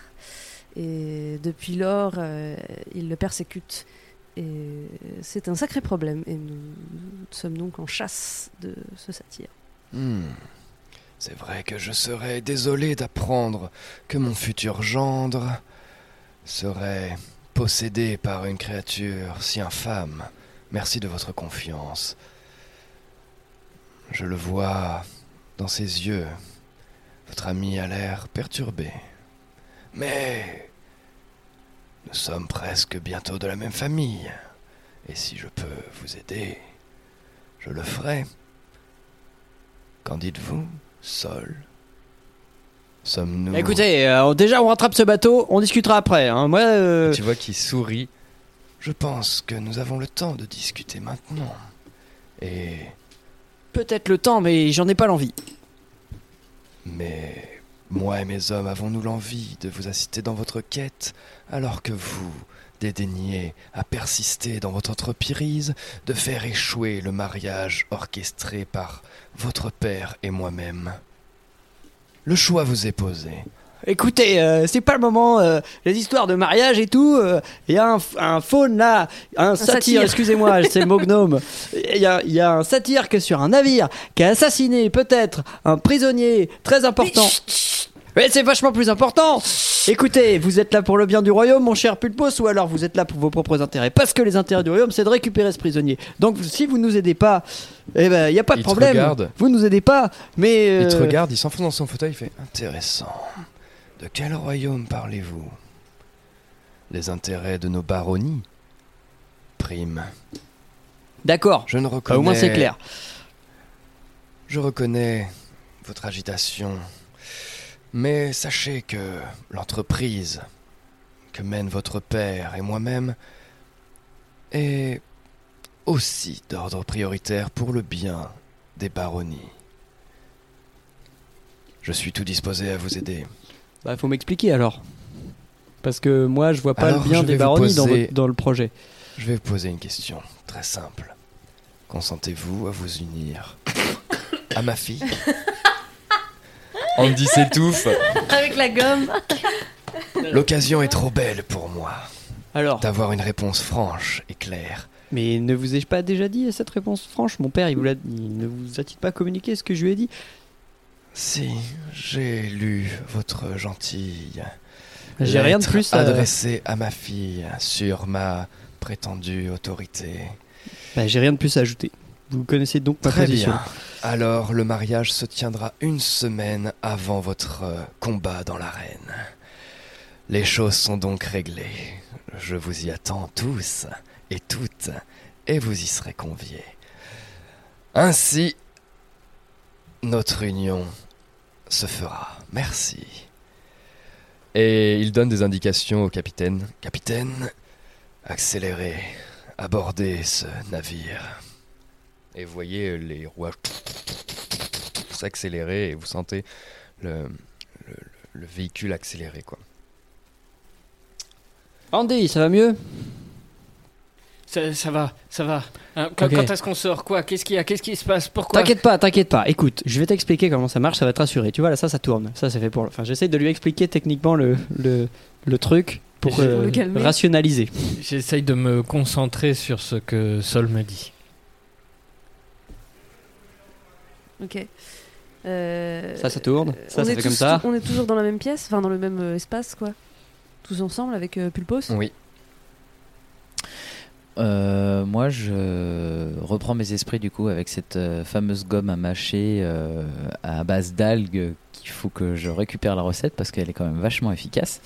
Et depuis lors, euh, il le persécute. Et c'est un sacré problème. Et nous, nous sommes donc en chasse de ce satyre. Hmm. C'est vrai que je serais désolé d'apprendre que mon futur gendre serait possédé par une créature si infâme. Merci de votre confiance. Je le vois dans ses yeux. Votre ami a l'air perturbé. Mais nous sommes presque bientôt de la même famille. Et si je peux vous aider, je le ferai. Qu'en dites-vous, Sol Sommes-nous... Écoutez, euh, déjà on rattrape ce bateau, on discutera après. hein. Moi, euh, Tu vois qu'il sourit. Je pense que nous avons le temps de discuter maintenant. Et... peut-être le temps, mais j'en ai pas l'envie. Mais moi et mes hommes avons-nous l'envie de vous assister dans votre quête, alors que vous dédaignez à persister dans votre entreprise, de faire échouer le mariage orchestré par votre père et moi-même? Le choix vous est posé. Écoutez, euh, c'est pas le moment, euh, les histoires de mariage et tout. Il y a un, f- un faune là, un, satyre, satyre. excusez-moi, c'est le mot gnome. Il y a, il y a un satyre qui est sur un navire, qui a assassiné peut-être un prisonnier très important. Mais c'est vachement plus important. Écoutez, vous êtes là pour le bien du royaume, mon cher Pulpos, ou alors vous êtes là pour vos propres intérêts Parce que les intérêts du royaume, c'est de récupérer ce prisonnier. Donc si vous nous aidez pas, eh ben, il n'y a pas de Il te problème. regarde. Vous nous aidez pas, mais. Il te euh, regarde, il s'enfonce dans son fauteuil, il fait Intéressant. De quel royaume parlez-vous? Les intérêts de nos baronnies? Prime. D'accord. Je ne Bah, reconnais. au moins c'est clair. Je reconnais votre agitation. Mais sachez que l'entreprise que mène votre père et moi-même est aussi d'ordre prioritaire pour le bien des baronnies. Je suis tout disposé à vous aider. Bah, faut m'expliquer alors. Parce que moi, je vois pas Alors, le bien des baronnies dans, poser- votre- dans le projet. Je vais vous poser une question très simple. Consentez-vous à vous unir à ma fille? Andy s'étouffe. Avec la gomme. L'occasion est trop belle pour moi Alors, d'avoir une réponse franche et claire. mais ne vous ai-je pas déjà dit cette réponse franche? Mon père, il, vous l'a- il ne vous a-t-il pas communiqué ce que je lui ai dit? Si, j'ai lu votre gentille J'ai rien de plus à- adressée à ma fille sur ma prétendue autorité. Bah, j'ai rien de plus à ajouter. Vous connaissez donc ma Très position. bien. Alors le mariage se tiendra une semaine avant votre euh, combat dans l'arène. Les choses sont donc réglées. Je vous y attends tous et toutes, et vous y serez conviés. Ainsi, notre union se fera. Merci. Et il donne des indications au capitaine. Capitaine, accélérez, abordez ce navire. Et vous voyez les rouages s'accélérer et vous sentez le, le- le véhicule accélérer quoi. Andy, ça va mieux? Ça, ça va, ça va. Hein, quand est-ce qu'on sort Quoi Qu'est-ce qu'il y a Qu'est-ce qui se passe Pourquoi T'inquiète pas, t'inquiète pas. Écoute, je vais t'expliquer comment ça marche, ça va te rassurer. Tu vois, là, ça, ça tourne. Ça, c'est fait pour. Enfin, j'essaie de lui expliquer techniquement le, le, le truc pour, euh, Pour rationaliser. J'essaye de me concentrer sur ce que Sol me dit. Ok. Euh, Ça, ça tourne. Ça, on ça est fait comme ça. On est toujours dans la même pièce, enfin dans le même euh, espace, quoi. Tous ensemble avec euh, Pulpos. Oui. Euh, moi, je reprends mes esprits du coup avec cette euh, fameuse gomme à mâcher euh, à base d'algues qu'il faut que je récupère la recette parce qu'elle est quand même vachement efficace.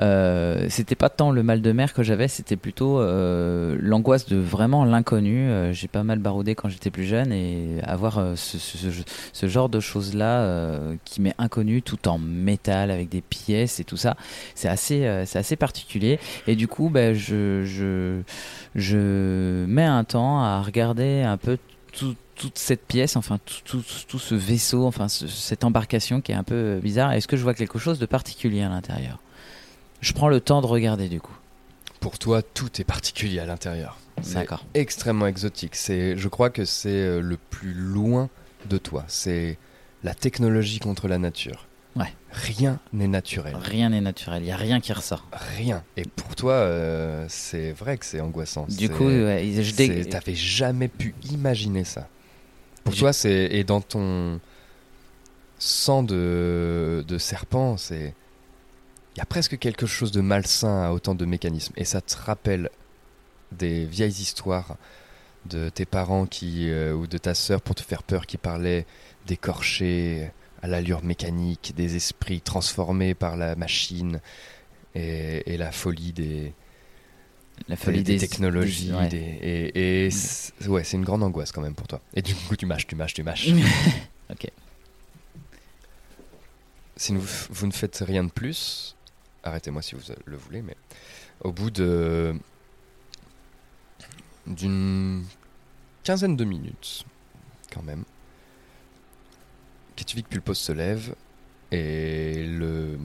Euh, c'était pas tant le mal de mer que j'avais, c'était plutôt euh, l'angoisse de vraiment l'inconnu. Euh, J'ai pas mal baroudé quand j'étais plus jeune et avoir euh, ce, genre de choses là qui m'est inconnu tout en métal avec des pièces et tout ça, c'est assez, c'est assez particulier. Et du coup, ben, je, je, je mets un temps à regarder un peu tout- toute cette pièce, enfin tout, tout, tout ce vaisseau, enfin ce- cette embarcation qui est un peu bizarre. Est-ce que je vois quelque chose de particulier à l'intérieur? Je prends le temps de regarder du coup. Pour toi, tout est particulier à l'intérieur. D'accord. extrêmement exotique. C'est, je crois que c'est euh, le plus loin de toi. C'est la technologie contre la nature. Ouais. Rien n'est naturel. Rien n'est naturel, il n'y a rien qui ressort. Rien. Et pour toi, euh, c'est vrai que c'est angoissant. Du coup, ouais, je dé- T'avais jamais pu imaginer ça. Pour toi, c'est. Et dans ton sang de, de serpent, c'est. Il y a presque quelque chose de malsain à autant de mécanismes. Et ça te rappelle des vieilles histoires de tes parents qui, euh, ou de ta sœur pour te faire peur qui parlaient d'écorchés à l'allure mécanique, des esprits transformés par la machine et, et la folie des, La folie des, des- technologies. des- ouais. et et c'est- ouais, c'est une grande angoisse quand même pour toi. Et du coup, tu mâches, tu mâches, tu mâches. ok. Si vous, vous ne faites rien de plus, arrêtez-moi si vous le voulez, mais au bout de d'une quinzaine de minutes, quand même, Ketvik Pulpos se lève et le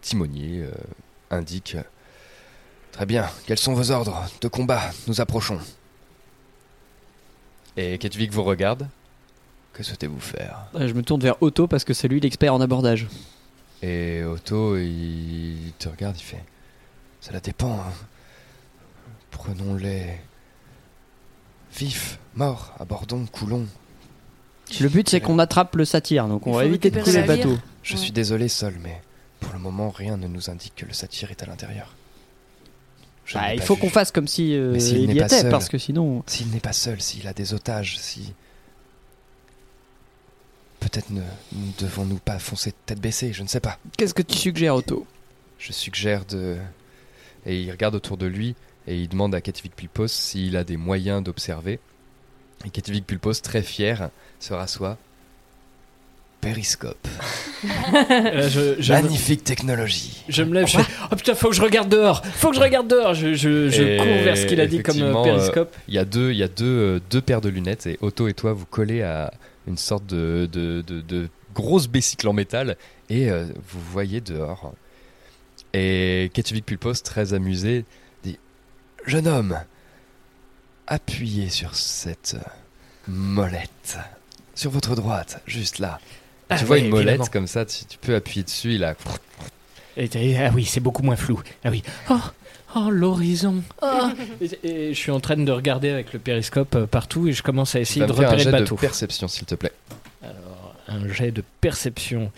timonier euh, indique Très bien, quels sont vos ordres de combat Nous approchons. Et Ketvik vous regarde. Que souhaitez-vous faire Euh, Je me tourne vers Otto parce que c'est lui l'expert en abordage. Et Otto, il te regarde, il fait Cela dépend. hein. Prenons-les vifs, morts, abordons, coulons. Le but, c'est qu'on attrape le satyre, donc on va éviter de couler le bateau. Je suis désolé, Sol, mais Pour le moment, rien ne nous indique que le satyre est à l'intérieur. Bah, il faut qu'on fasse comme si euh, il y pas était, seul. parce que sinon. S'il n'est pas seul, s'il a des otages, si. Peut-être ne ne devons-nous pas foncer tête baissée, je ne sais pas. Qu'est-ce que tu suggères, Otto? Je suggère de. Et il regarde autour de lui et il demande à Ketvik Pulpos s'il a des moyens d'observer. Et Ketvik Pulpos, très fier, se rassoit. Périscope. Euh, je, je- Magnifique technologie. Je me lève, je fais Oh putain, faut que je regarde dehors Faut que je regarde dehors Je, je, cours vers ce qu'il a dit comme euh, périscope. euh, Il y a deux, il y a deux, euh, deux paires de lunettes et Otto et toi vous collez à une sorte de, de, de, de grosse bécycle en métal et euh, vous voyez dehors. Et Ketvik Pulpos, très amusé, dit Jeune homme, appuyez sur cette molette. Sur votre droite, juste là. Ah tu vois ouais, une molette évidemment. comme ça, tu, tu peux appuyer dessus, il a ah oui, c'est beaucoup moins flou. Ah oui. Oh, oh l'horizon. Oh. Et, et je suis en train de regarder avec le périscope euh, partout et je commence à essayer de faire un repérer jet le de perception, s'il te plaît. Alors, un jet de perception.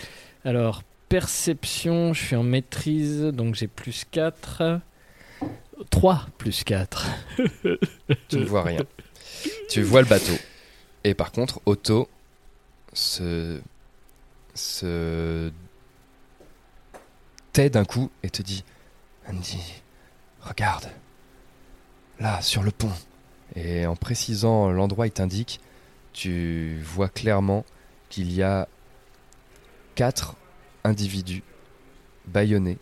Alors, perception, je suis en maîtrise, donc j'ai plus 4. 3 plus 4. Tu ne vois rien. tu vois le bateau. Et par contre, Otto se, se tait d'un coup et te dit Andy, regarde, là, sur le pont. Et en précisant l'endroit, il t'indique, tu vois clairement qu'il y a quatre individus bâillonnés,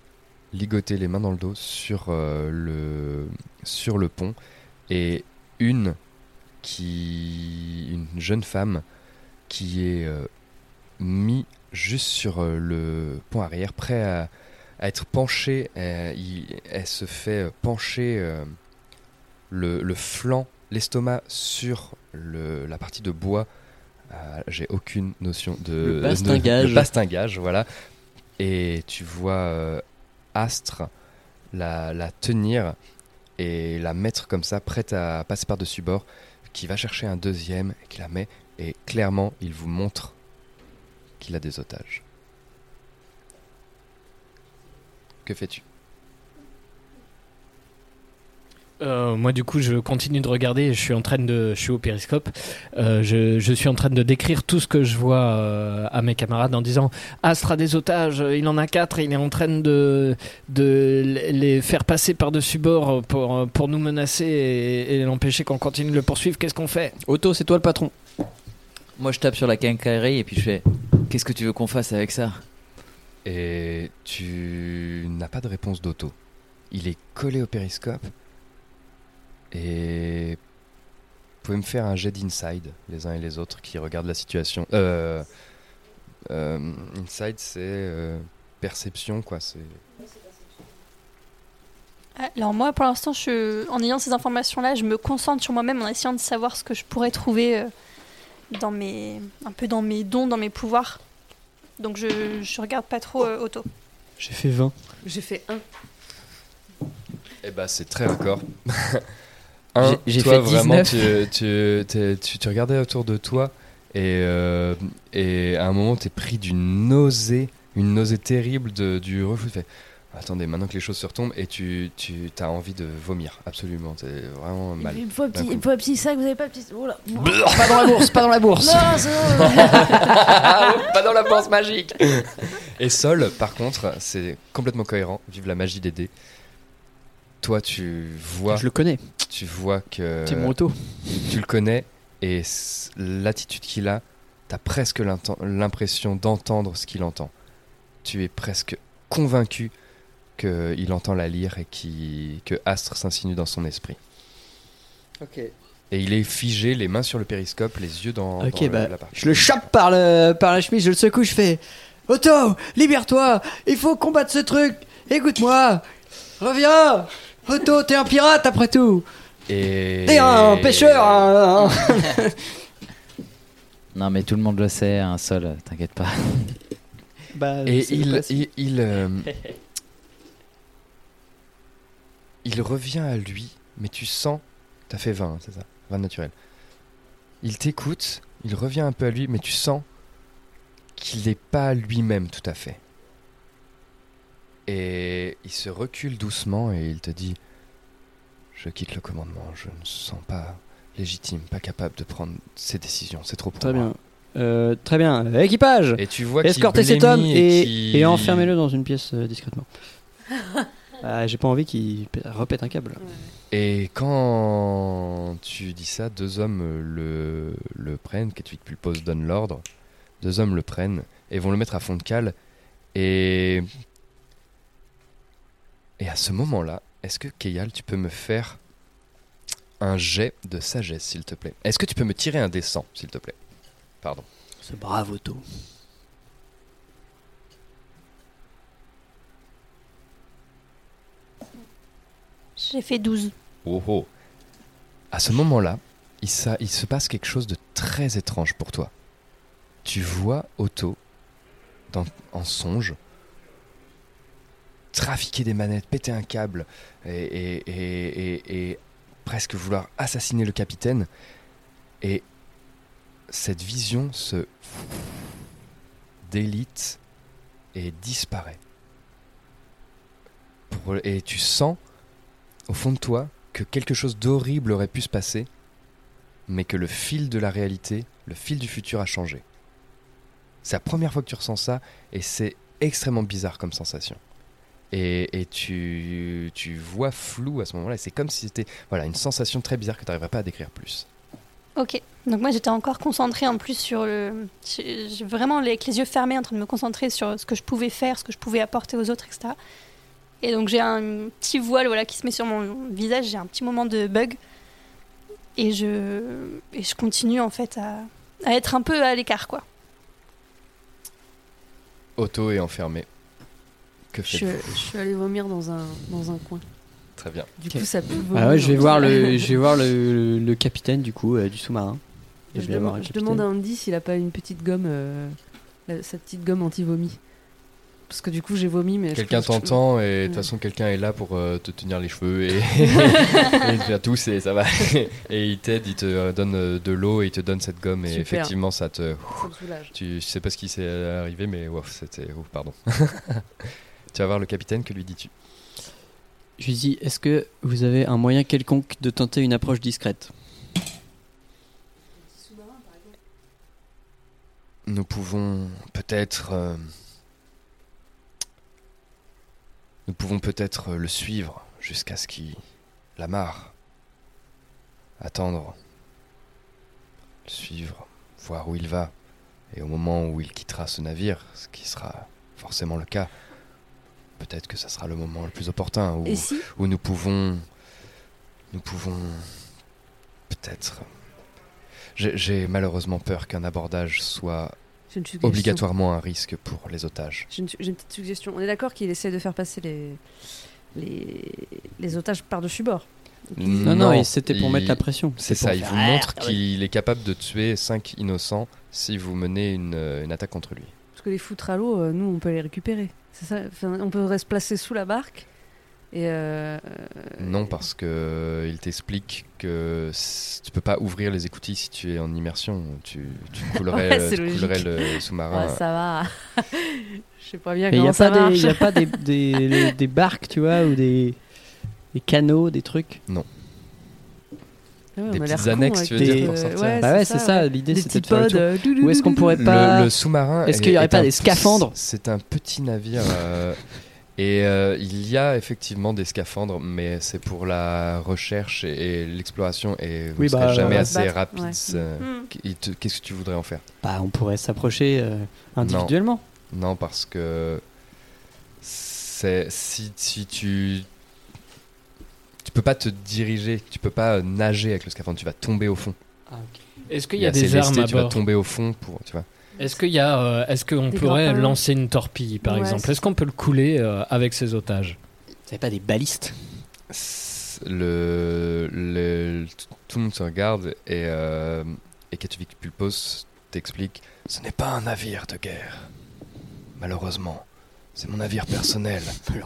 ligotés les mains dans le dos sur, euh, le, sur le pont. Et une qui une jeune femme qui est euh, mis juste sur euh, le pont arrière prêt à, à être penchée Euh, il- elle se fait euh, pencher euh, le, le flanc l'estomac sur le, la partie de bois. Euh, j'ai aucune notion de Le bastingage. de- le bastingage voilà. Et tu vois euh, Astre la, la tenir et la mettre comme ça, prête à passer par-dessus bord, qui va chercher un deuxième, et qui la met, et clairement, il vous montre qu'il a des otages. Que fais-tu? Euh, moi, du coup, je continue de regarder. Je suis en train de, je suis au périscope. Euh, je, je suis en train de décrire tout ce que je vois euh, à mes camarades en disant Astre a des otages. Il en a quatre. Il est en train de de les faire passer par dessus bord pour pour nous menacer et, et l'empêcher qu'on continue de le poursuivre. Qu'est-ce qu'on fait? Otto, c'est toi le patron. Moi, je tape sur la quincaillerie et puis je fais Qu'est-ce que tu veux qu'on fasse avec ça? Et tu n'as pas de réponse d'auto. Il est collé au périscope. Et vous pouvez me faire un jet d'inside, les uns et les autres, qui regardent la situation. Euh, euh, inside, c'est euh, perception, quoi. C'est Alors moi, pour l'instant, je, en ayant ces informations-là, je me concentre sur moi-même en essayant de savoir ce que je pourrais trouver euh, dans mes, un peu dans mes dons, dans mes pouvoirs. Donc je, je regarde pas trop euh, Otto. J'ai fait 20. J'ai fait un. Eh bah, c'est très raccord. Un, J'ai- j'ai toi, fait vraiment, 19. tu, tu, tu regardais autour de toi et, euh, et à un moment, t'es pris d'une nausée, une nausée terrible de, du reflux. Attendez, maintenant que les choses se retombent et tu, tu as envie de vomir, absolument. T'es vraiment mal. Il me faut un petit, coup. il me faut un petit sac, vous avez pas un petit. Oh là. Pas dans la bourse, pas dans la bourse. Non, c'est bon. Pas dans la bourse magique Et Sol, par contre, c'est complètement cohérent. Vive la magie des dés. Toi, tu vois, Je le connais. tu vois que C'est mon Otto. tu le connais et l'attitude qu'il a, t'as presque l'impression d'entendre ce qu'il entend. Tu es presque convaincu qu'il entend la lyre et qui, que Astre s'insinue dans son esprit. Ok. Et il est figé, les mains sur le périscope, les yeux dans, Ok, dans le- bah, la partie. je le chope par, le, par la chemise, je le secoue, je fais Otto, libère-toi, il faut combattre ce truc, écoute-moi, reviens, Otto, t'es un pirate après tout, Et... t'es un pêcheur, un- un- Non, mais tout le monde le sait, un seul, euh, t'inquiète pas. Bah, Et il, il, euh, il revient à lui, mais tu sens. T'as fait 20, hein, c'est ça 20 naturel. Il t'écoute, il revient un peu à lui, mais tu sens qu'il n'est pas lui-même tout à fait. Et il se recule doucement et il te dit Je quitte le commandement, je ne me sens pas légitime, pas capable de prendre ces décisions, c'est trop pour Très moi. bien. Euh, très bien. Équipage Et tu vois Escortez cet homme et et, et enfermez-le dans une pièce euh, discrètement. Ah, J'ai pas envie qu'il repète un câble. Et quand tu dis ça, deux hommes le, le prennent, Ketwick Pulpos donne l'ordre, deux hommes le prennent et vont le mettre à fond de cale. Et, et à ce moment-là, est-ce que Keyal, tu peux me faire un jet de sagesse, s'il te plaît? Est-ce que tu peux me tirer un descent, s'il te plaît? Pardon. Ce brave auto. J'ai fait 12. Oh oh. À ce moment-là, il, il se passe quelque chose de très étrange pour toi. Tu vois Otto dans- en songe trafiquer des manettes, péter un câble et, presque vouloir assassiner le capitaine. Et cette vision se délite et disparaît. Et tu sens au fond de toi que quelque chose d'horrible aurait pu se passer, mais que le fil de la réalité, le fil du futur a changé. C'est la première fois que tu ressens ça, et c'est extrêmement bizarre comme sensation. Et, et tu, tu vois flou à ce moment-là, c'est comme si c'était voilà, une sensation très bizarre que tu n'arriverais pas à décrire plus. Ok. Donc moi j'étais encore concentrée en plus sur le... Vraiment avec les yeux fermés en train de me concentrer sur ce que je pouvais faire, ce que je pouvais apporter aux autres, etc. Et donc j'ai un petit voile voilà, qui se met sur mon visage, j'ai un petit moment de bug. Et je, et je continue en fait à, à être un peu à l'écart quoi. Otto est enfermé. Que Je, je suis allée vomir dans un, dans un coin. Très bien. Du coup, ça pue vomir. Ah ouais, je vais voir le, je vais voir le, le capitaine du coup euh, du sous-marin. Je, vais voir demande- je demande à Andy s'il a pas une petite gomme, euh, la- sa petite gomme anti-vomi. Parce que du coup, j'ai vomi, mais. Quelqu'un que t'entend et de toute Ouais. façon quelqu'un est là pour euh, te tenir les cheveux et, et il te tous et ça va et il t'aide, il te euh, donne euh, de l'eau et il te donne cette gomme et Super. effectivement ça te Ça me soulage. tu je sais pas ce qui s'est arrivé mais wow, c'était oh, pardon. tu vas voir le capitaine que lui dis-tu? Je lui dis est-ce que vous avez un moyen quelconque de tenter une approche discrète? Nous pouvons peut-être euh, nous pouvons peut-être le suivre jusqu'à ce qu'il l'amarre. Attendre. Le suivre, voir où il va. Et au moment où il quittera ce navire, ce qui sera forcément le cas, peut-être que ça sera le moment le plus opportun où, Et si où nous pouvons nous pouvons peut-être j'ai malheureusement peur qu'un abordage soit. Obligatoirement un risque pour les otages. J'ai une, petite suggestion. On est d'accord qu'il essaie de faire passer les, les, les otages par-dessus bord. Non, non, c'était pour mettre la pression. C'est ça, il faire, vous Ah, montre ah ouais. qu'il est capable de tuer 5 innocents si vous menez une, une attaque contre lui. Parce que les foutre à l'eau, euh, nous, on peut les récupérer. C'est ça Enfin, On peut se placer sous la barque. Et euh, Non, parce que euh, il t'explique que tu peux pas ouvrir les écoutilles si tu es en immersion. Tu, tu coulerais, Ouais, le- tu coulerais le sous-marin. ouais, ça va. Je sais pas bien Mais il n'y comment a ça pas, des, marche. y a pas des, des, les- des barques, tu vois, ou des, des canaux, des trucs? Non. Ah ouais, Des petites annexes, tu veux des- dire, pour euh, sortir ouais, Bah ouais, c'est ça, l'idée, c'était de faire le pods, tour. euh, doudou, Où est-ce qu'on pourrait pas- Le, le sous-marin. Est-ce est- qu'il y aurait pas des scaphandres? C'est un petit navire. Et euh, il y a effectivement des scaphandres, mais c'est pour la recherche et, et l'exploration. Et vous Oui, ne serez bah, jamais assez battre, rapide. ouais. euh, Mm. te- Qu'est-ce que tu voudrais en faire? Bah, on pourrait s'approcher euh, individuellement. Non, parce que si, si tu tu peux pas te diriger, tu peux pas nager avec le scaphandre, tu vas tomber au fond. Est-ce qu'il Il y a des armes lesté, à tu vas bord? tomber au fond pour, tu vois. Est-ce qu'il y a, euh, est-ce qu'on Des pourrait grappins. lancer une torpille, par Ouais, exemple c'est- Est-ce qu'on peut le couler euh, avec ses otages Vous avez pas des balistes Le, le- tout le monde se regarde et euh, et Pulpos t'explique ce n'est pas un navire de guerre. Malheureusement, c'est mon navire personnel.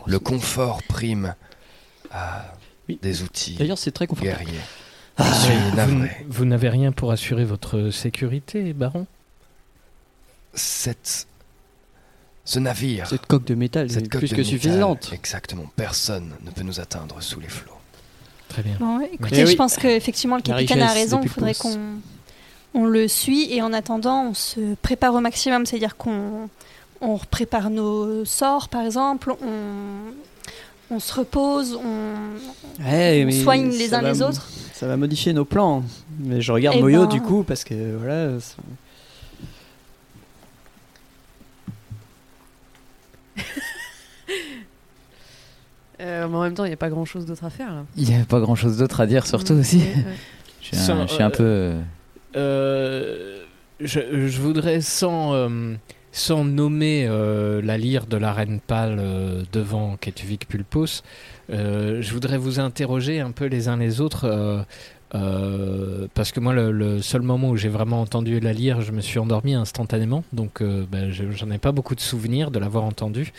Le confort prime à Oui. des outils D'ailleurs, c'est très confortable. guerriers. Ah, Je suis Vous, navré. vous n'avez rien pour assurer votre sécurité, baron Cette Ce navire. Cette coque de métal Cette est coque plus de que métal, suffisante. Exactement. Personne ne peut nous atteindre sous les flots. Très bien. Bon, écoutez, Eh je oui. pense qu'effectivement, le capitaine a raison. Il faudrait qu'on on le suit et en attendant, on se prépare au maximum. C'est-à-dire qu'on on prépare nos sorts, par exemple. On, on se repose, on, Ouais, on mais soigne les uns va les autres. Ça va modifier nos plans. Mais je regarde Eh Moyo ben. du coup parce que voilà. Euh, mais en même temps, il n'y a pas grand chose d'autre à faire là. Il n'y a pas grand chose d'autre à dire, surtout aussi. Ouais, ouais. Je suis, un, Sans, je suis un euh, peu. euh, je, je voudrais, sans, euh, sans nommer euh, la lyre de la reine pâle euh, devant Ketuvik Pulpos, euh, je voudrais vous interroger un peu les uns les autres. Euh, parce que moi, le, le seul moment où j'ai vraiment entendu la lyre, je me suis endormi instantanément. Donc, euh, ben, je- j'en ai pas beaucoup de souvenirs de l'avoir entendu.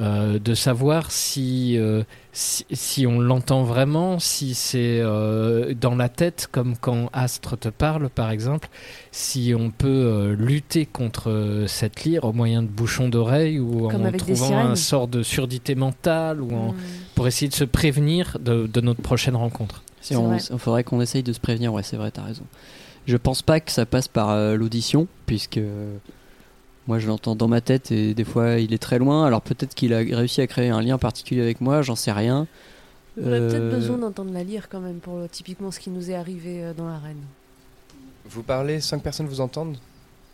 Euh, de savoir si, euh, si, si on l'entend vraiment, si c'est euh, dans la tête, comme quand Astre te parle, par exemple, si on peut lutter contre cette lyre au moyen de bouchons d'oreilles ou Comme en trouvant un sort de surdité mentale ou en- Mm. pour essayer de se prévenir de, de notre prochaine rencontre. Si C'est on, vrai. il faudrait qu'on essaye de se prévenir. Ouais, c'est vrai, t'as raison. Je pense pas que ça passe par euh, l'audition, puisque euh, moi je l'entends dans ma tête et des fois il est très loin. Alors peut-être qu'il a réussi à créer un lien particulier avec moi, j'en sais rien. On a peut-être Euh, besoin d'entendre la lire quand même pour typiquement ce qui nous est arrivé dans l'arène. Vous parlez, cinq personnes vous entendent?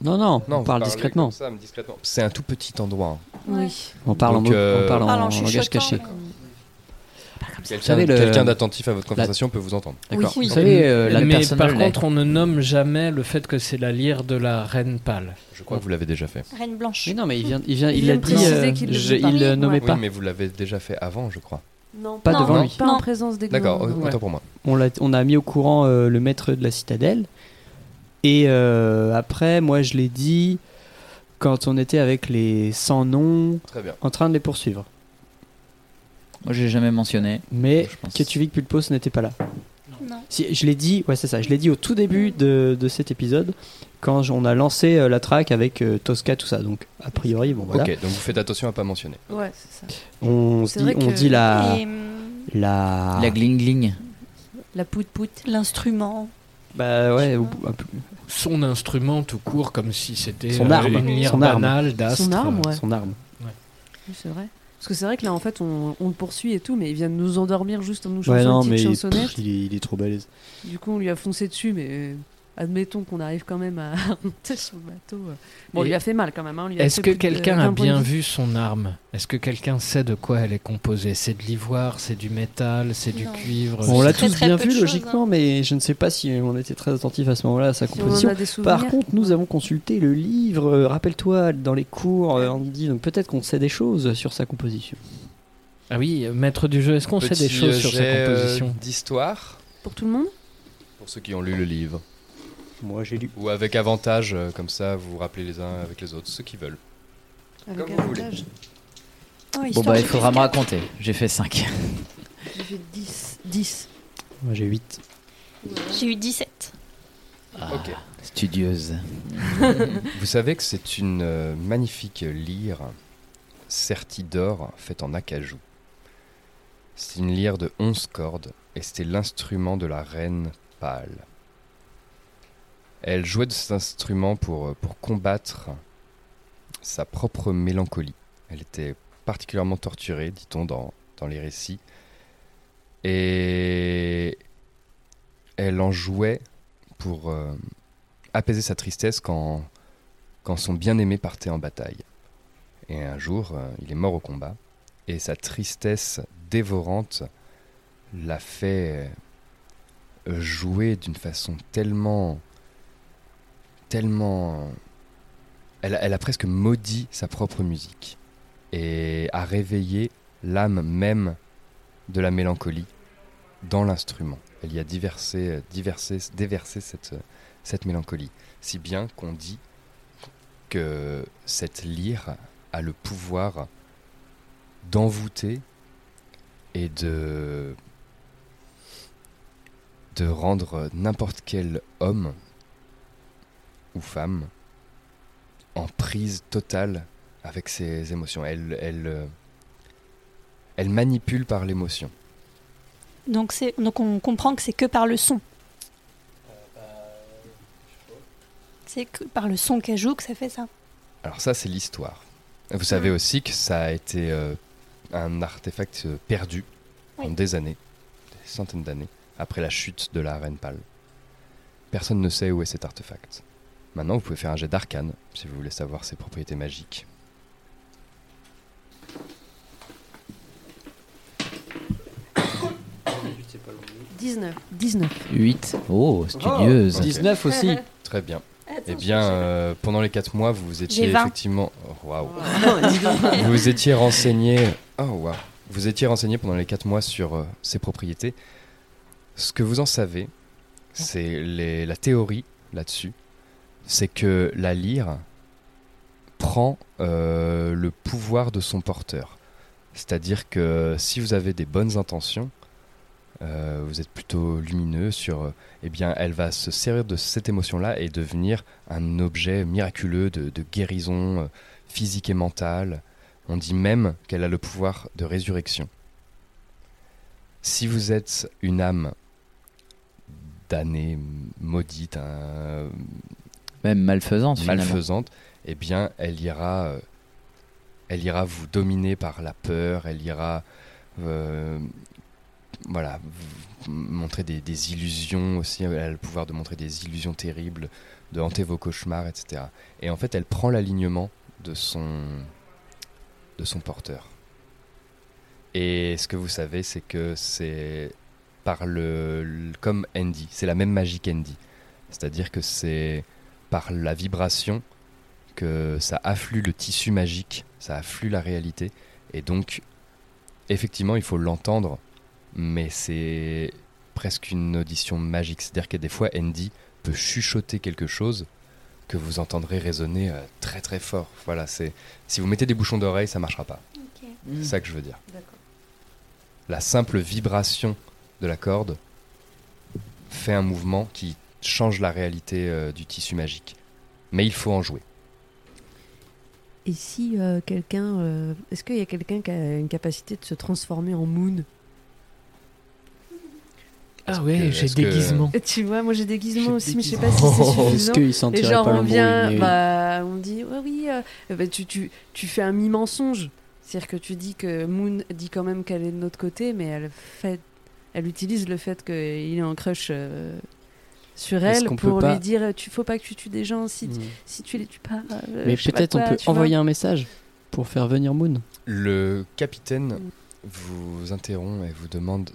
Non, non, Non, on parle discrètement. C'est un tout petit endroit. hein. Oui. On parle, en, Donc, euh, on parle en, Parle en langage chuchotant, Quelqu'un quelqu'un d'attentif à votre la- conversation peut vous entendre. D'accord. Oui. Vous savez, euh, la Mais par contre, on ne nomme jamais le fait que c'est la lyre de la reine pâle. Je crois que vous l'avez déjà fait. Reine blanche. Mais non, mais il vient, il vient, Il il, a dit, euh, qu'il le je- il le nommait ouais. pas. Oui, mais vous l'avez déjà fait avant, je crois. Non, Pas Non, devant non. lui. Pas en présence des D'accord, autant pour moi. On, a mis au courant euh, le maître de la citadelle. Et euh, après, moi, je l'ai dit quand on était avec les 100 noms en train de les poursuivre. Moi, j'ai jamais mentionné. Mais Je. Ketuvik Pulpos n'était pas là. Non. Si, je l'ai dit, ouais, c'est ça. Je l'ai dit au tout début de, de cet épisode, quand on a lancé euh, la track avec euh, Tosca, tout ça. Donc, a priori, bon, voilà. Ok, donc vous faites attention à pas mentionner. Ouais, c'est ça. On, se dit, on que- dit la. Et, La. La gling gling. La pout pout. L'instrument. Bah ouais, ou- un peu- Son instrument tout court, comme si c'était Son euh, arme. une lyre Son arme. banale d'astre. Son arme, ouais. son arme. Oui, c'est vrai. Parce que c'est vrai que là, en fait, on, on le poursuit et tout, mais il vient de nous endormir juste en nous Ouais, chantant non, une petite il, chansonnette. pff, il est, il est trop balèze. Du coup, on lui a foncé dessus, mais admettons qu'on arrive quand même à monter sur le bateau. euh. Bon, on Et lui a fait mal quand même. hein, Est-ce que quelqu'un a 20 points de bien vu son arme? Est-ce que quelqu'un sait de quoi elle est composée? C'est de l'ivoire, c'est du métal, c'est du cuivre On l'a très, tous très bien vu logiquement, mais je ne sais pas si on était très attentif à ce moment-là à sa Si composition. Par contre, nous avons consulté le livre. euh, Rappelle-toi, dans les cours, euh, on dit donc peut-être qu'on sait des choses sur sa composition. Ah oui, euh, maître du jeu, est-ce qu'on sait des choses euh, sur sa euh, composition? D'histoire, Pour tout le monde? Pour ceux qui ont lu le livre. Moi, j'ai lu. Ou avec avantage, euh, comme ça vous vous rappelez les uns avec les autres, ceux qui veulent. Avec Comme vous voulez. avantage. Oh, Bon, bah, il faudra me raconter. J'ai fait 5. J'ai fait 10. 10. Moi, j'ai 8. J'ai eu 17. Ok. Studieuse. Vous savez que c'est une euh, magnifique lyre sertie d'or faite en acajou. C'est une lyre de 11 cordes et c'était l'instrument de la reine pâle. Elle jouait de cet instrument pour, euh, pour combattre sa propre mélancolie. Elle était particulièrement torturée, dit-on dans, les récits. Et elle en jouait pour euh, apaiser sa tristesse quand, son bien-aimé partait en bataille. Et un jour, euh, il est mort au combat, et sa tristesse dévorante l'a fait jouer d'une façon tellement... tellement... Elle, a- presque maudit sa propre musique, et a réveillé l'âme même de la mélancolie dans l'instrument. Elle y a diversé, diversé, déversé cette, cette mélancolie. Si bien qu'on dit que cette lyre a le pouvoir d'envoûter et de, de rendre n'importe quel homme ou femme en prise totale avec ses émotions. Elle, elle, euh, elle manipule par l'émotion. Donc, donc on comprend que c'est que par le son. C'est que par le son qu'elle joue que ça fait ça. Alors ça, c'est l'histoire. Vous savez Mhm. aussi que ça a été euh, un artefact euh, perdu en Oui. des années, des centaines d'années, après la chute de la reine pâle. Personne ne sait où est cet artefact. Maintenant, vous pouvez faire un jet d'arcane si vous voulez savoir ses propriétés magiques. 19. 19. 8. Oh, studieuse. Ok. 19 aussi. Très bien. Attends, Eh bien, euh, pendant les 4 mois, vous étiez J'ai 20. effectivement. oh, Waouh. donc. vous vous étiez renseigné. Oh waouh. Vous étiez renseigné pendant les 4 mois sur euh, ses propriétés. Ce que vous en savez, c'est les- la théorie là-dessus, c'est que la lyre prend euh, le pouvoir de son porteur. C'est-à-dire que si vous avez des bonnes intentions, euh, vous êtes plutôt lumineux sur, euh, eh bien, elle va se servir de cette émotion-là et devenir un objet miraculeux de, guérison physique et mentale. On dit même qu'elle a le pouvoir de résurrection. Si vous êtes une âme damnée, maudite, Même malfaisante. malfaisante, eh bien, elle ira, euh, elle ira vous dominer par la peur, elle ira, euh, voilà, montrer des, illusions aussi. Elle a le pouvoir de montrer des illusions terribles, de hanter vos cauchemars, etc. Et en fait, elle prend l'alignement de son, de son porteur. Et ce que vous savez, c'est que c'est par le- comme Andy, c'est la même magie qu'Andy. C'est-à-dire que c'est par la vibration que ça afflue le tissu magique, ça afflue la réalité. Et donc, effectivement, il faut l'entendre, mais c'est presque une audition magique. C'est-à-dire que des fois, Andy peut chuchoter quelque chose que vous entendrez résonner euh, très très fort. Voilà, c'est si vous mettez des bouchons d'oreille, ça marchera pas. C'est ça que je veux dire. La simple vibration de la corde fait un mouvement qui change la réalité euh, du tissu magique. Mais il faut en jouer. Et si euh, quelqu'un. euh, Est-ce qu'il y a quelqu'un qui a une capacité de se transformer en moon? Ah ouais, que- j'ai que- déguisement. Et Tu vois, moi j'ai déguisement aussi, mais je sais pas si c'est Est-ce suffisant. qu'il Et sentirait genre pas on vient, bah, on dit ouais oui, euh, bah, tu, tu, tu fais un mi-mensonge, c'est-à-dire que tu dis que Moon dit quand même qu'elle est de notre côté, mais elle fait, elle utilise le fait qu'il est en crush euh, sur elle pour pas- lui dire tu faut pas que tu tues des gens si, Mm. si tu les tues pas. euh, Mais peut-être on peut envoyer un message pour faire venir Moon. Le capitaine vous interrompt et vous demande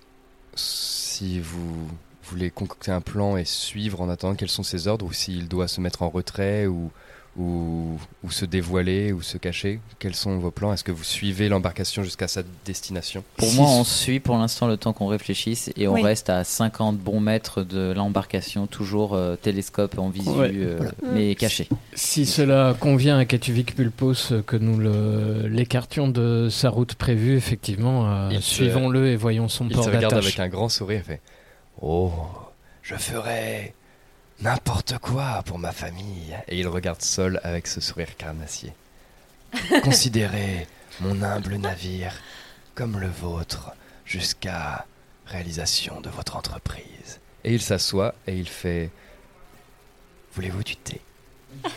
si vous voulez concocter un plan et suivre en attendant quels sont ses ordres ou s'il doit se mettre en retrait ou, ou, ou se dévoiler ou se cacher? Quels sont vos plans? Est-ce que vous suivez l'embarcation jusqu'à sa destination? Pour moi, on suit pour l'instant le temps qu'on réfléchisse et on Oui. reste à 50 bons mètres de l'embarcation, toujours euh, télescope en visu, Ouais, euh, voilà. mais caché. Si cela convient à Katuvic Pulpos que nous l'écartions de sa route prévue, effectivement, euh, Il se- suivons-le et voyons son Il port te regarde d'attache. avec un grand sourire et fait Oh, je ferai n'importe quoi pour ma famille. Et il regarde Sol avec ce sourire carnassier. Considérez mon humble navire comme le vôtre jusqu'à réalisation de votre entreprise. Et il s'assoit et il fait Voulez-vous du thé?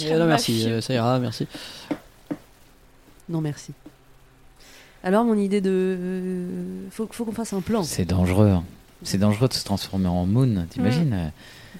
Eh non, merci, euh, ça ira, merci. Non merci. Alors mon idée de, euh, faut, faut qu'on fasse un plan. C'est dangereux. hein. C'est dangereux de se transformer en moon, t'imagines? Euh,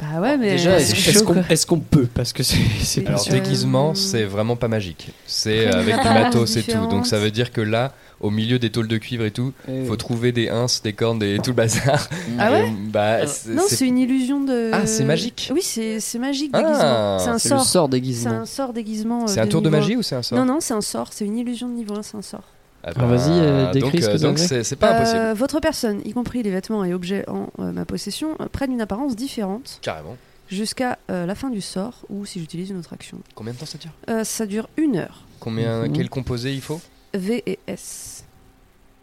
Bah ouais mais Déjà, est-ce qu'on peut? Parce que c'est pas Alors, sûr. déguisement, c'est vraiment pas magique. C'est Après, avec du matos et tout. Donc, ça veut dire que là, au milieu des tôles de cuivre et tout, Eh faut oui. trouver des ins, des cornes et tout le bazar. Ah Et, ouais bah, c'est- Non, c'est- une illusion de. Ah, c'est magique Oui, c'est c'est magique Ah, déguisement. c'est un sort. sort C'est déguisement. un sort déguisement. euh, C'est un tour de magie ou c'est un sort? Non, non, c'est un sort. C'est une illusion de niveau 1, c'est un sort. Ah vas-y, euh, donc, décris ce que euh, donc c'est c'est pas impossible. Euh, votre personne, y compris les vêtements et objets en euh, ma possession, euh, prennent une apparence différente Carrément. jusqu'à euh, la fin du sort ou si j'utilise une autre action. Combien de temps ça dure? Euh, ça dure une heure. Combien, Mhm. quel composé il faut? V et S.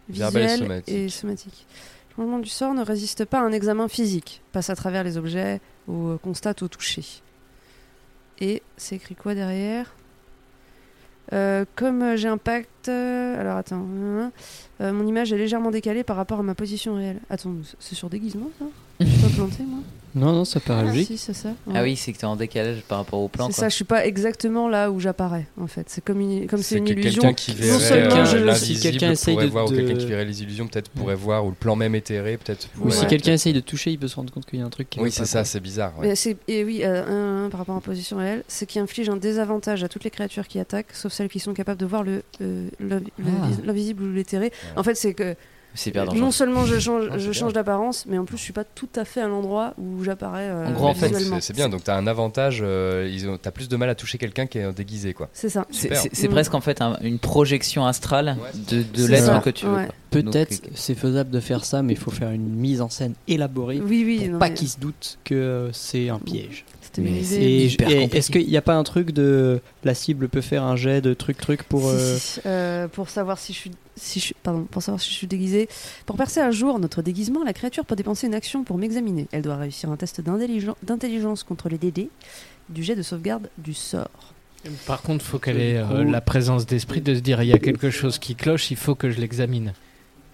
Verbal et Visuel somatique. et somatique. Le changement du sort ne résiste pas à un examen physique, passe à travers les objets ou euh, constate au toucher. Et c'est écrit quoi derrière? Euh, comme j'ai un pacte. euh, alors attends. hein, euh, mon image est légèrement décalée par rapport à ma position réelle. Attends, c'est sur déguisement ça? Je suis pas moi Non, non, ça paraît Ah, logique. si, c'est ça. Ah oui, c'est que t'es en décalage par rapport au plan. C'est ça, je suis pas exactement là où j'apparais en fait. C'est comme une, comme c'est une que illusion. quelqu'un qui non verrait seulement euh, Si quelqu'un essaye de- voir, ou quelqu'un qui verrait les illusions peut-être pourrait voir, ou le plan même éthéré peut-être. Ou si quelqu'un essaye de toucher, il peut se rendre compte qu'il y a un truc qui Oui, c'est ça, c'est bizarre. ouais. Mais c'est- et oui, euh, un, un par rapport à la position réelle, c'est qui inflige un désavantage à toutes les créatures qui attaquent, sauf celles qui sont capables de voir le euh, Ah. vis- l'invisible ou l'éthéré. En fait, c'est que C'est hyper dangereux. non seulement je change, je d'apparence, mais en plus je suis pas tout à fait à l'endroit où j'apparais euh, En gros, en fait, visuellement. C'est bien, donc t'as un avantage, euh, ils ont- t'as plus de mal à toucher quelqu'un qui est déguisé quoi. C'est ça. C'est- Super. C'est c'est Mm. presque en fait un- une projection astrale de, de C'est l'être que tu veux. ouais. quoi. Peut-être Donc, euh, c'est faisable de faire ça, mais il faut faire une mise en scène élaborée Oui, oui. pour non, pas mais qu'ils se doutent que c'est un piège. C'était une idée. Et, est-ce qu'il n'y a pas un truc de la cible peut faire un jet de truc truc pour Si, euh, si, euh, pour savoir si je suis si je, pardon pour savoir si je suis déguisé pour percer un jour notre déguisement la créature peut dépenser une action pour m'examiner elle doit réussir un test d'intelligen- d'intelligence contre les DD du jet de sauvegarde du sort Par contre, faut qu'elle ait euh, la présence d'esprit de se dire il y a quelque chose qui cloche, il faut que je l'examine.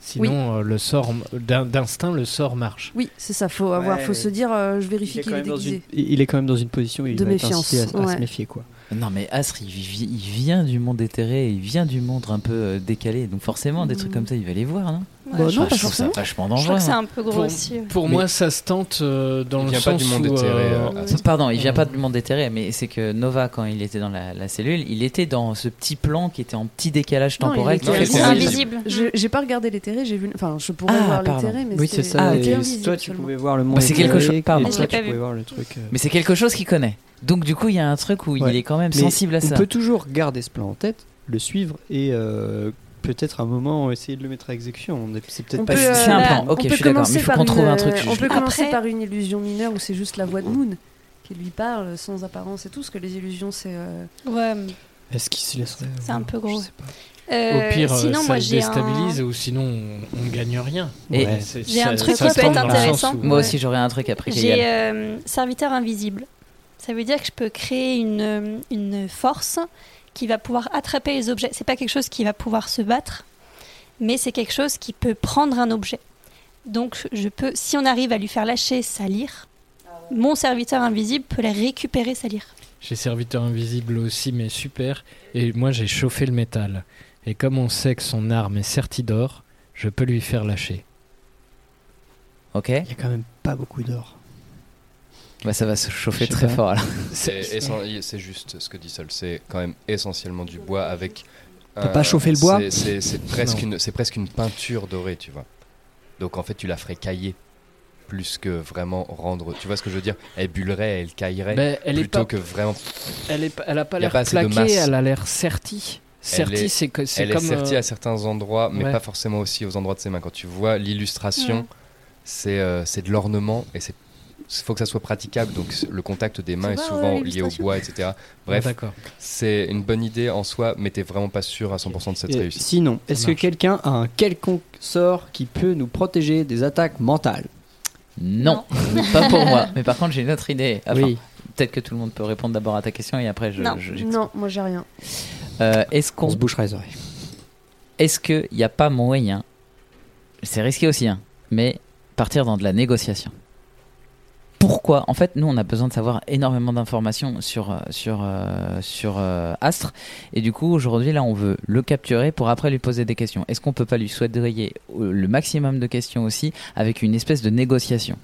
Sinon, euh, le sort d'in- d'instinct, le sort marche. oui c'est ça faut avoir Ouais, faut se dire euh, je vérifie est, qu'il quand est déguisé une, il est quand même dans une position où il De va être méfiance, incité à, à ouais. se méfier quoi. Non mais Asr, il, vi- il vient du monde éthéré, il vient du monde un peu euh, décalé, donc forcément des trucs comme ça, il va les voir, non? Ouais, Bah je, non, Ah, pas je trouve ça vachement je dangereux. que c'est hein. un peu gros Pour- moi, ça se tente euh, dans Il le vient pas sens du monde où, éthéré, euh, euh, Ah, Pardon, il vient Ouais. pas du monde éthéré, mais c'est que Nova, quand il était dans la, la cellule, il était dans ce petit plan qui était en petit décalage Non, il temporel. était qui invisible. Invisible. Je- j'ai pas regardé l'éthéré j'ai vu enfin je pourrais Ah, voir l'éthéré mais Oui, c'est c'était- ça. ah, toi, tu pouvais voir le monde. Bah, c'est quelque éthéré, chose- pardon. Je pas tu vu. pouvais voir le truc. Mais c'est quelque chose qu'il connaît. Donc du coup, il y a un truc où Ouais. il est quand même Mais sensible à on ça. peut toujours garder ce plan en tête, le suivre et euh, peut-être à un moment essayer de le mettre à exécution. On est- C'est peut-être On pas peut, si euh, C'est un plan. on Ok, peut je suis d'accord. Mais il faut par qu'on une, trouve un truc. On juste. peut commencer Après- par une illusion mineure où c'est juste la voix de Moon qui lui parle sans apparence et tout, parce que les illusions c'est. euh, Ouais, Est-ce qu'il se laisserait C'est un peu gros. Je sais pas. Euh, Au pire, sinon, ça moi le j'ai un, déstabilise ou sinon on, on gagne rien. Ouais, c'est- J'ai un truc qui peut être intéressant. où- Moi Ouais. aussi, j'aurais un truc après j'ai euh, serviteur invisible. Ça veut dire que je peux créer une, une force qui va pouvoir attraper les objets. C'est pas quelque chose qui va pouvoir se battre, mais c'est quelque chose qui peut prendre un objet. Donc, je peux, si on arrive à lui faire lâcher sa lyre, mon serviteur invisible peut la récupérer sa lyre. J'ai serviteur invisible aussi, mais super. Et moi, j'ai chauffé le métal. Et comme on sait que son arme est sertie d'or, je peux lui faire lâcher. Ok. Il y a quand même pas beaucoup d'or. Bah, ça va se chauffer très pas. fort là. C'est juste ce que dit Sol, c'est quand même essentiellement du bois avec. T'as un- pas chauffé le bois c'est- presque, Non. une- c'est presque une peinture dorée, tu vois. Donc en fait, tu la ferais cailler plus que vraiment rendre. Tu vois ce que je veux dire? Elle bullerait, elle caillerait Ben, elle est plutôt pas- que vraiment. Elle, est, pas- elle a pas l'air plaquée, elle a l'air sertie. Elle Sertie, est- c'est que c'est Elle comme. est sertie euh, à certains endroits, mais ouais. pas forcément aussi aux endroits de ses mains. Quand tu vois l'illustration, Mm. c'est euh, c'est de l'ornement et c'est il faut que ça soit praticable. Donc le contact des mains est souvent euh, lié au bois, etc. ah, Bref, D'accord. c'est une bonne idée en soi, mais t'es vraiment pas sûr à 100% de cette Et réussite. Sinon, est-ce que quelqu'un a un quelconque sort qui peut nous protéger des attaques mentales? Non, pas pour moi. Mais par contre, j'ai une autre idée. Enfin, Oui. Peut-être que tout le monde peut répondre d'abord à ta question et après je. Non. je-. Non, moi j'ai rien. Euh, Est-ce On qu'on se bouchera les oreilles. Est-ce qu'il n'y a pas moyen, c'est risqué aussi, hein, mais partir dans de la négociation? Pourquoi En fait, nous, on a besoin de savoir énormément d'informations sur, euh, sur, euh, sur euh, Astre. Et du coup, aujourd'hui, là, on veut le capturer pour après lui poser des questions. Est-ce qu'on peut pas lui souhaiter le maximum de questions aussi avec une espèce de négociation?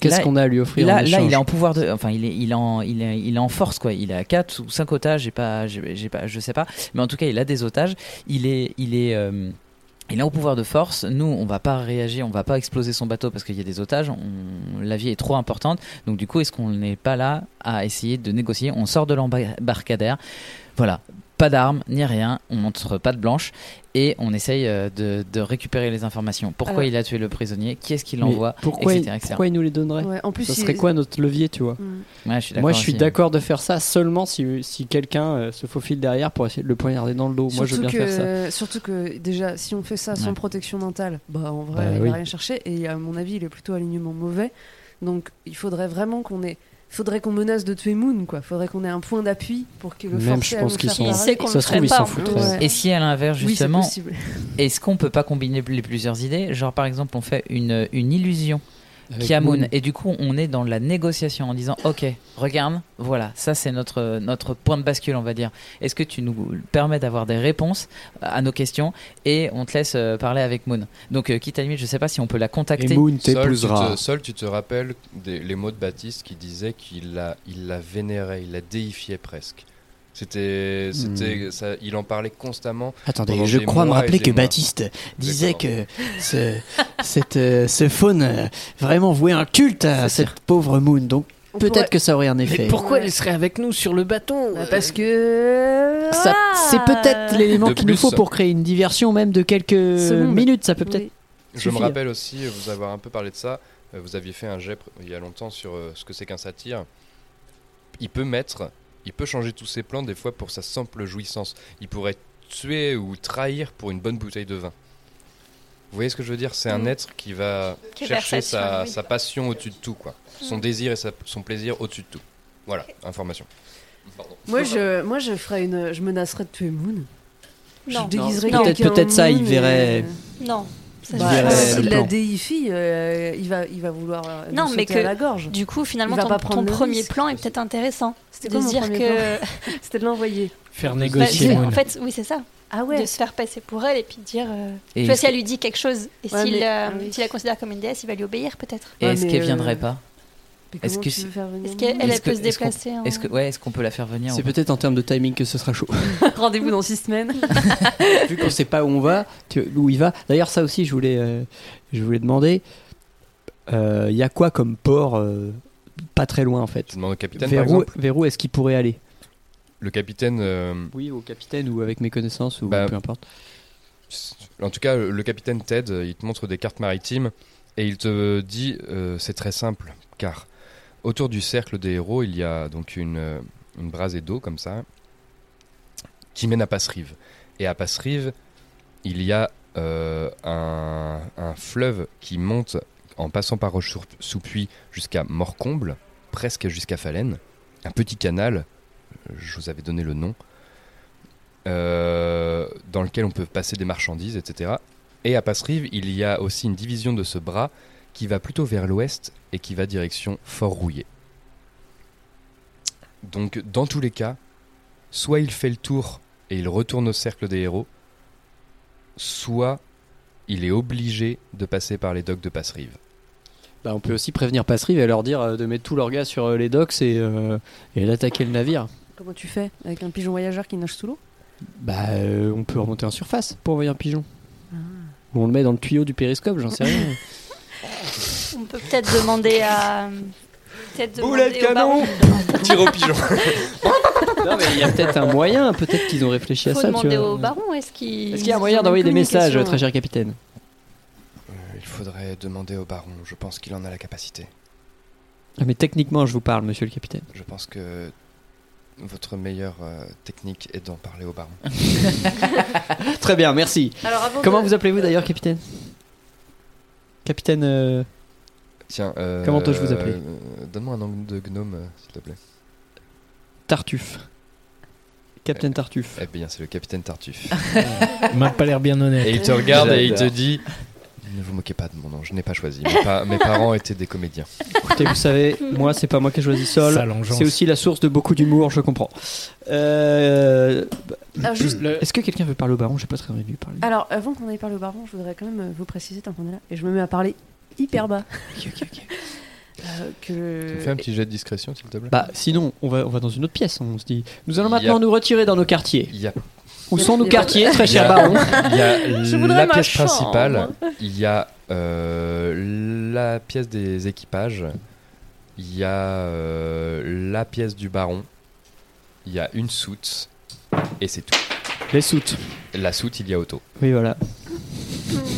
Qu'est-ce qu'on a à lui offrir Là, en là, il est en pouvoir de, enfin, il est, il est en, il est, il est en force quoi. Il est à 4 ou 5 otages, j'ai pas, j'ai j'ai pas, je sais pas. Mais en tout cas, il a des otages. Il est, il est, euh, il est en pouvoir de force. Nous, on va pas réagir, on va pas exploser son bateau parce qu'il y a des otages. La vie est trop importante. Donc du coup, est-ce qu'on n'est pas là à essayer de négocier? On sort de l'embarcadère. Voilà. Pas d'armes, ni rien, on montre pas de blanche et on essaye euh, de, de récupérer les informations. Pourquoi Alors- il a tué le prisonnier? Qui est-ce qui l'envoie pourquoi, etc., il, etc. pourquoi il nous les donnerait? Ouais, en plus, Ça il- serait quoi notre levier, tu vois? Mm. Ouais, je suis Moi, je suis aussi. d'accord de faire ça seulement si, si quelqu'un euh, se faufile derrière pour essayer de le poignarder dans le dos. Moi, je veux bien que, faire ça. Surtout que déjà, si on fait ça sans Ouais. protection mentale, bah en vrai, Bah il oui. va rien chercher. Et à mon avis, il est plutôt alignement mauvais. Donc il faudrait vraiment qu'on ait faudrait qu'on menace de tuer Moon, quoi. Faudrait qu'on ait un point d'appui pour que le Même, je à pense qu'ils sont- pareil. Il sait qu'on Ça le se trouve, ferait ils pas. s'en. Ouais. Et si à l'inverse, Oui, c'est justement, possible. est-ce qu'on peut pas combiner les plusieurs idées? Genre, par exemple, on fait une, une illusion Avec qui a Moon, Moon. et du coup, on est dans la négociation en disant Ok, regarde, voilà, ça c'est notre, notre point de bascule, on va dire. Est-ce que tu nous permets d'avoir des réponses à nos questions et on te laisse euh, parler avec Moon Donc, euh, quitte à limite, je sais pas si on peut la contacter. Et Moon Sol, tu t'épousera. te, Sol, tu te rappelles des- les mots de Baptiste qui disait qu'il la, il la vénérait, il la déifiait presque. C'était, c'était, ça, il en parlait constamment. Attendez, je crois me rappeler que mois. Baptiste disait que ce, cette, euh, ce faune euh, vraiment vouait un culte à cette pauvre Moon. Donc On peut-être pourrait- que ça aurait un Mais effet. pourquoi Ouais. elle serait avec nous sur le Bah, Parce que. Ça- C'est peut-être l'élément qu'il nous faut pour créer une diversion même de quelques minutes. Ça peut peut-être. Oui. Je me rappelle aussi, euh, vous avoir un peu parlé de ça. Vous aviez fait un jet il y a longtemps sur ce que c'est qu'un satyre. Il peut mettre, il peut changer tous ses plans des fois pour sa simple jouissance. Il pourrait tuer ou trahir pour une bonne bouteille de vin. Vous voyez ce que je veux dire? C'est un Mm. être qui va chercher sa, oui. sa passion au-dessus de tout, quoi. Son désir et sa- son plaisir au-dessus de tout. Voilà, information. Pardon. Moi, je, moi, je ferais une. Je menacerais de tuer Moon. Je Non. déguiserais Non. quelqu'un Peut-être- ça, il verrait- Non. Ça, Bah, verrait S'il la déifie, euh, il, va, il va vouloir euh, Non, mais que- à la gorge. Du coup, finalement, ton, ton premier risque. plan est peut-être intéressant. C'était de dire premier que. C'était de l'envoyer. Faire Bah, négocier en fait, oui, c'est ça. Ah De se faire passer pour elle et puis de dire. euh, Et tu vois, est-ce si elle lui dit quelque chose et Ouais, s'il mais- euh, ah oui. la considère comme une déesse, il va lui obéir peut-être. Et Ouais, est-ce qu'elle euh, viendrait pas? Est-ce que Est-ce qu'elle elle peut que- se est-ce qu'on- déplacer en- Est-ce que ouais, est-ce qu'on peut la faire venir C'est peut-être en termes de timing que ce sera chaud. Rendez-vous dans six semaines. Vu qu'on sait pas où on va, tu- où il va. D'ailleurs, ça aussi, je voulais, euh, je voulais demander. euh, Il y a quoi comme port euh, pas très loin en fait? Tu demandes au capitaine, Vers par où, exemple vers où est-ce qu'il pourrait aller? Le capitaine, euh, Oui, au capitaine ou avec mes connaissances ou Bah, peu importe. en tout cas, le capitaine Ted, il te montre des cartes maritimes et il te dit euh, c'est très simple, car autour du cercle des héros, il y a donc une, euh, brasée d'eau comme ça qui mène à Passerive. Et à Passerive, il y a euh, un, fleuve qui monte en passant par Roche-sous-Puy jusqu'à Morcomble, presque jusqu'à Falaine. Un petit canal, je vous avais donné le nom, euh, dans lequel on peut passer des marchandises, etc. Et à Passerive, il y a aussi une division de ce bras qui va plutôt vers l'ouest et qui va direction Fort-Rouillé. Donc, dans tous les cas, soit il fait le tour et il retourne au cercle des héros, soit il est obligé de passer par les docks de Passerive. Bah, on peut aussi prévenir Passerive et leur dire euh, de mettre tous leurs gars sur euh, les docks et, euh, et d'attaquer le navire. Comment tu fais Avec un pigeon voyageur qui nage sous l'eau? Bah, euh, on peut remonter en surface pour envoyer un pigeon. Ah. Ou on le met dans le tuyau du périscope, j'en sais rien. On peut peut-être demander à. Peut-être Boulet de baron. Tire au pigeon non, mais il y a peut-être un moyen, peut-être qu'ils ont réfléchi à ça. tu demander vois. au baron. Est-ce qu'il. Est-ce qu'il y a un moyen d'envoyer des messages, très cher capitaine? Euh, Il faudrait demander au baron, je pense qu'il en a la capacité. Ah, Mais techniquement, je vous parle, monsieur le capitaine. Je pense que votre meilleure euh, technique est d'en parler au baron. Très bien, merci. Alors, Comment de- vous appelez-vous d'ailleurs, capitaine? Capitaine. euh, Tiens, euh, Comment dois-je vous appeler euh, Donne-moi un nom de gnome, euh, s'il te plaît. Tartuffe. Capitaine Tartuffe. Eh bien, c'est le capitaine Tartuffe. Il m'a pas l'air bien honnête. et il te regarde et il te dit Ne vous moquez pas de mon nom, je n'ai pas choisi. Mes, pa- mes parents étaient des comédiens. Écoutez, vous savez, moi, c'est pas moi qui ai choisi Sol. Sale engeance. C'est aussi la source de beaucoup d'humour, je comprends. Euh, Alors, juste- Est-ce que quelqu'un veut parler au baron? J'ai pas très envie de lui parler. Alors, avant qu'on aille parler au baron, je voudrais quand même euh, vous préciser tant qu'on est là. Et je me mets à parler hyper bas. Euh, Tu me que... fais un petit jet de discrétion, s'il te plaît? Bah, sinon, on va, on va dans une autre pièce. On se dit, nous allons a- maintenant nous retirer dans nos quartiers. A, Où sont nos quartiers, très cher baron? Il y a Je voudrais la pièce chambre. principale, il y a euh, la pièce des équipages, il y a euh, la pièce du baron, il y a une soute, et c'est tout. Les soutes. La soute, il y a auto. Oui, voilà.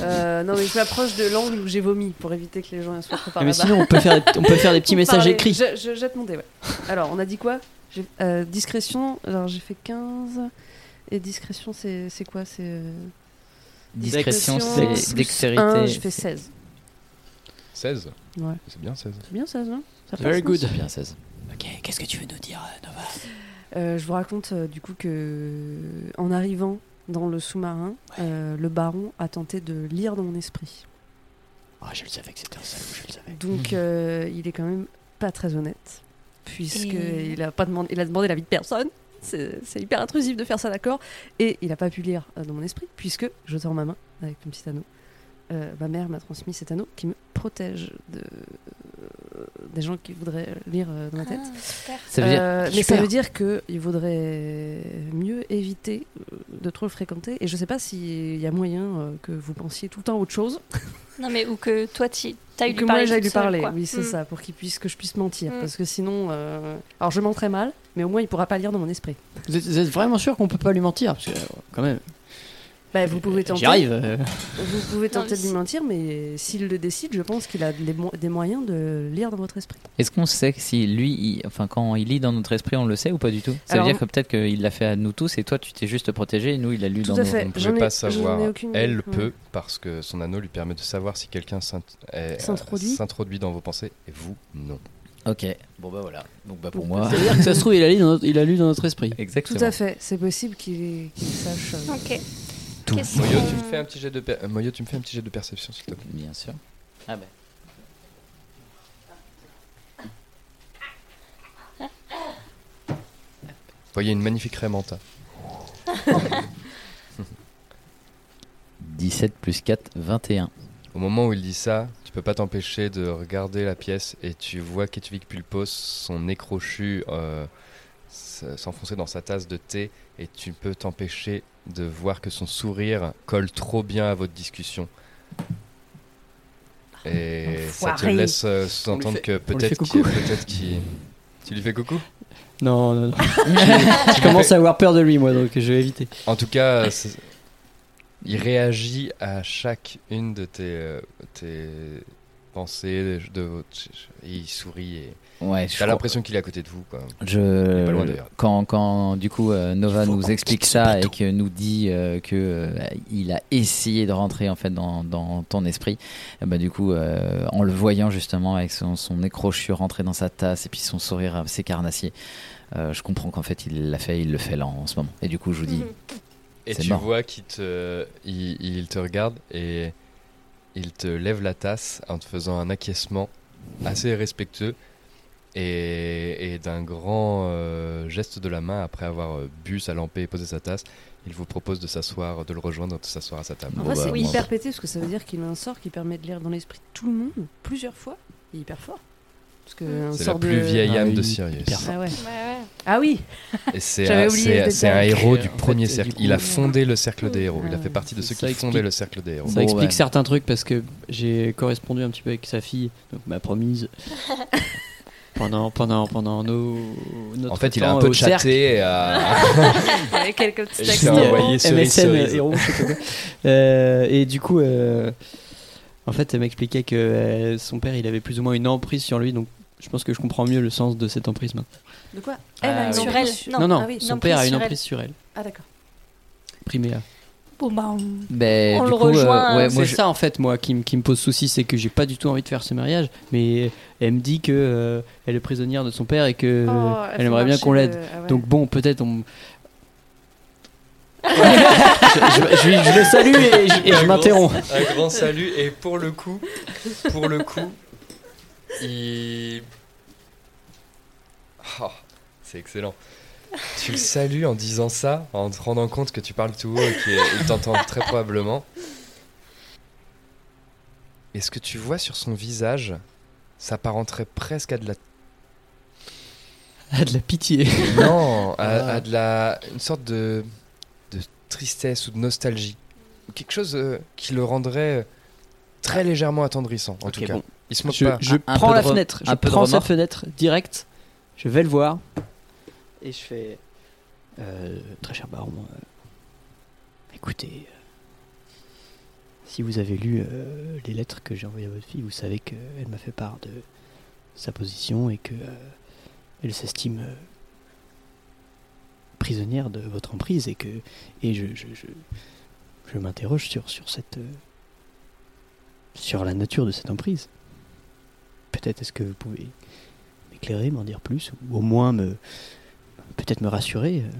Euh, non, mais je m'approche de l'angle où j'ai vomi pour éviter que les gens soient trop par Ah, mais là-bas. sinon, on peut faire, des- on peut faire des petits messages parlez. écrits. Je, je jette mon dé, ouais. Alors, on a dit quoi? J'ai- euh, Discrétion, alors j'ai fait 15. Et discrétion, c'est c'est quoi? C'est. euh, Discrétion, discrétion c'est plus dextérité. je fais 16. 16 Ouais. C'est bien 16. C'est bien 16, non Ça Very passe, non good. C'est bien 16. Ok, qu'est-ce que tu veux nous dire, euh, Nova? Euh, je vous raconte euh, du coup que en arrivant dans le sous-marin, euh, le baron a tenté de lire dans mon esprit. Ah, je le savais que c'était un salaud, je le savais. Donc euh, il est quand même pas très honnête, puisque Et- il a pas demandé, il a demandé l'avis de personne. C'est c'est hyper intrusif de faire ça, d'accord Et il a pas pu lire euh, dans mon esprit, puisque je tends ma main avec mon petit anneau. Euh, ma mère m'a transmis cet anneau qui me protège de euh, des gens qui voudraient lire euh, dans ma tête. Ah, super. Ça veut dire- Euh, mais ça veut dire qu'il vaudrait mieux éviter euh, de trop le fréquenter. Et je sais pas s'il y a moyen euh, que vous pensiez tout le temps à autre chose. Non, mais ou que toi, tu as eu que moi j'aille lui parler. quoi. Oui, c'est Mm. ça, pour qu'il puisse que je puisse mentir. Mm. Parce que sinon, euh, alors je mens très mal, mais au moins il pourra pas lire dans mon esprit. Vous êtes, vous êtes vraiment sûr qu'on peut pas lui mentir? Parce que, quand même, Bah, vous pouvez tenter. j'y arrive. euh. Vous pouvez Non, tenter mais de lui mentir, mais s'il le décide, je pense qu'il a mo- des moyens de lire dans votre esprit. Est-ce qu'on sait que si lui, il- enfin quand il lit dans notre esprit, on le sait ou pas du tout? Ça Alors, veut dire que peut-être qu'il l'a fait à nous tous et toi tu t'es juste protégé et nous il a lu Tout dans à nos... fait. On ne pouvait pas ai savoir. aucune. Elle Ouais. peut parce que son anneau lui permet de savoir si quelqu'un est- S'introduit. dans vos pensées et vous, non. Ok, bon bah voilà. Donc bah pour Donc, moi. C'est-à-dire que ça se trouve, il a lu dans notre, il a lu dans notre esprit. Exactement. Tout à fait. C'est possible qu'il qu'il sache. euh, Ok. Tout. Moyo, tu me fais un petit jet de, per- euh, Moyo, tu me fais un petit jet de perception s'il te plaît. Bien sûr. Ah. Vous voyez une magnifique Raymanta. 17 plus 4, 21. Au moment où il dit ça, tu peux pas t'empêcher de regarder la pièce et tu vois Ketvik Pulpos, son nez crochu, euh, s'enfoncer dans sa tasse de thé et tu peux t'empêcher de voir que son sourire colle trop bien à votre discussion. Et ça te laisse euh, sous-entendre que peut-être qu'il... Tu lui fais coucou? Non, non, non. je, commence à avoir peur de lui, moi, donc je vais éviter. En tout cas, il réagit à chacune de tes, euh, tes pensées, de, de- et il sourit et Ouais, t'as l'impression qu'il est à côté de vous. Quoi. Je pas loin, d'ailleurs. quand quand du coup euh, Nova nous explique ça et que nous dit euh, que euh, il a essayé de rentrer en fait dans, dans ton esprit, eh ben, du coup euh, en le voyant justement avec son, son nez crochu rentrer dans sa tasse et puis son sourire assez carnassier, euh, je comprends qu'en fait il l'a fait, il le fait là en ce moment. Et du coup je vous dis. Et tu mort. vois qu'il te, il, il te regarde et il te lève la tasse en te faisant un acquiescement assez respectueux et, et d'un grand euh, geste de la main après avoir euh, bu sa lampée et posé sa tasse. Il vous propose de s'asseoir, de le rejoindre, de s'asseoir à sa table. En vrai, bah, c'est hyper pété parce que ça veut dire qu'il a un sort qui permet de lire dans l'esprit de tout le monde plusieurs fois. Il est hyper fort. Parce que un C'est la sort plus de... vieille Ah âme oui, de Sirius. Ah ouais. Ouais, ouais. Ah oui. Et c'est J'avais un, un héros du En premier fait, cercle. du coup, il a ouais. fondé le cercle des héros. Il a Ah fait partie de ceux qui explique- fondaient le cercle des héros. Ça Bon, explique ouais. certains trucs parce que j'ai correspondu un petit peu avec sa fille, donc ma promise. pendant, pendant, pendant nos, notre En fait, il a temps un peu cercle. chatté à... Avec quelques petits Et textes. Euh, héros. Euh, et du coup, euh, en fait, elle m'expliquait que euh, son père, il avait plus ou moins une emprise sur lui, donc je pense que je comprends mieux le sens de cette emprise maintenant. De quoi Ah, Elle a une. Sur elle. Non. Non, non, Ah oui. son père a emprise une sur elle. emprise sur elle. Ah d'accord. Priméa. Bon, bah, on- ben, On du le coup, euh, rejoint, euh, moi, c'est je- ça en fait moi qui, qui me pose souci, c'est que j'ai pas du tout envie de faire ce mariage, mais elle me dit que euh, elle est prisonnière de son père et que Oh, Euh, elle aimerait bien qu'on le- l'aide. ah ouais. Donc bon, peut-être on. je, je- je lui- je le salue et je, m'interromps. Un grand salut et pour le coup, pour le coup, il. Oh, c'est excellent. Tu le salues en disant ça, en te rendant compte que tu parles tout haut et qu'il t'entend très probablement. Et ce que tu vois sur son visage s'apparenterait presque à de la Ah, de la pitié. non, à, Ah. à de la une sorte de de tristesse ou de nostalgie, quelque chose euh, qui le rendrait euh, très légèrement attendrissant. En tout cas, bon. Il se moque Je, pas. je Un- un prends la de fenêtre, je prends sa fenêtre direct, je vais le voir et je fais euh, très cher baron. euh, écoutez, euh, si vous avez lu euh, les lettres que j'ai envoyées à votre fille, vous savez qu'elle m'a fait part de sa position et que euh, elle s'estime prisonnière de votre emprise et que et je je, je, je m'interroge sur sur cette euh, sur la nature de cette emprise. Peut-être est-ce que vous pouvez m'éclairer, m'en dire plus, ou au moins me peut-être me rassurer. euh.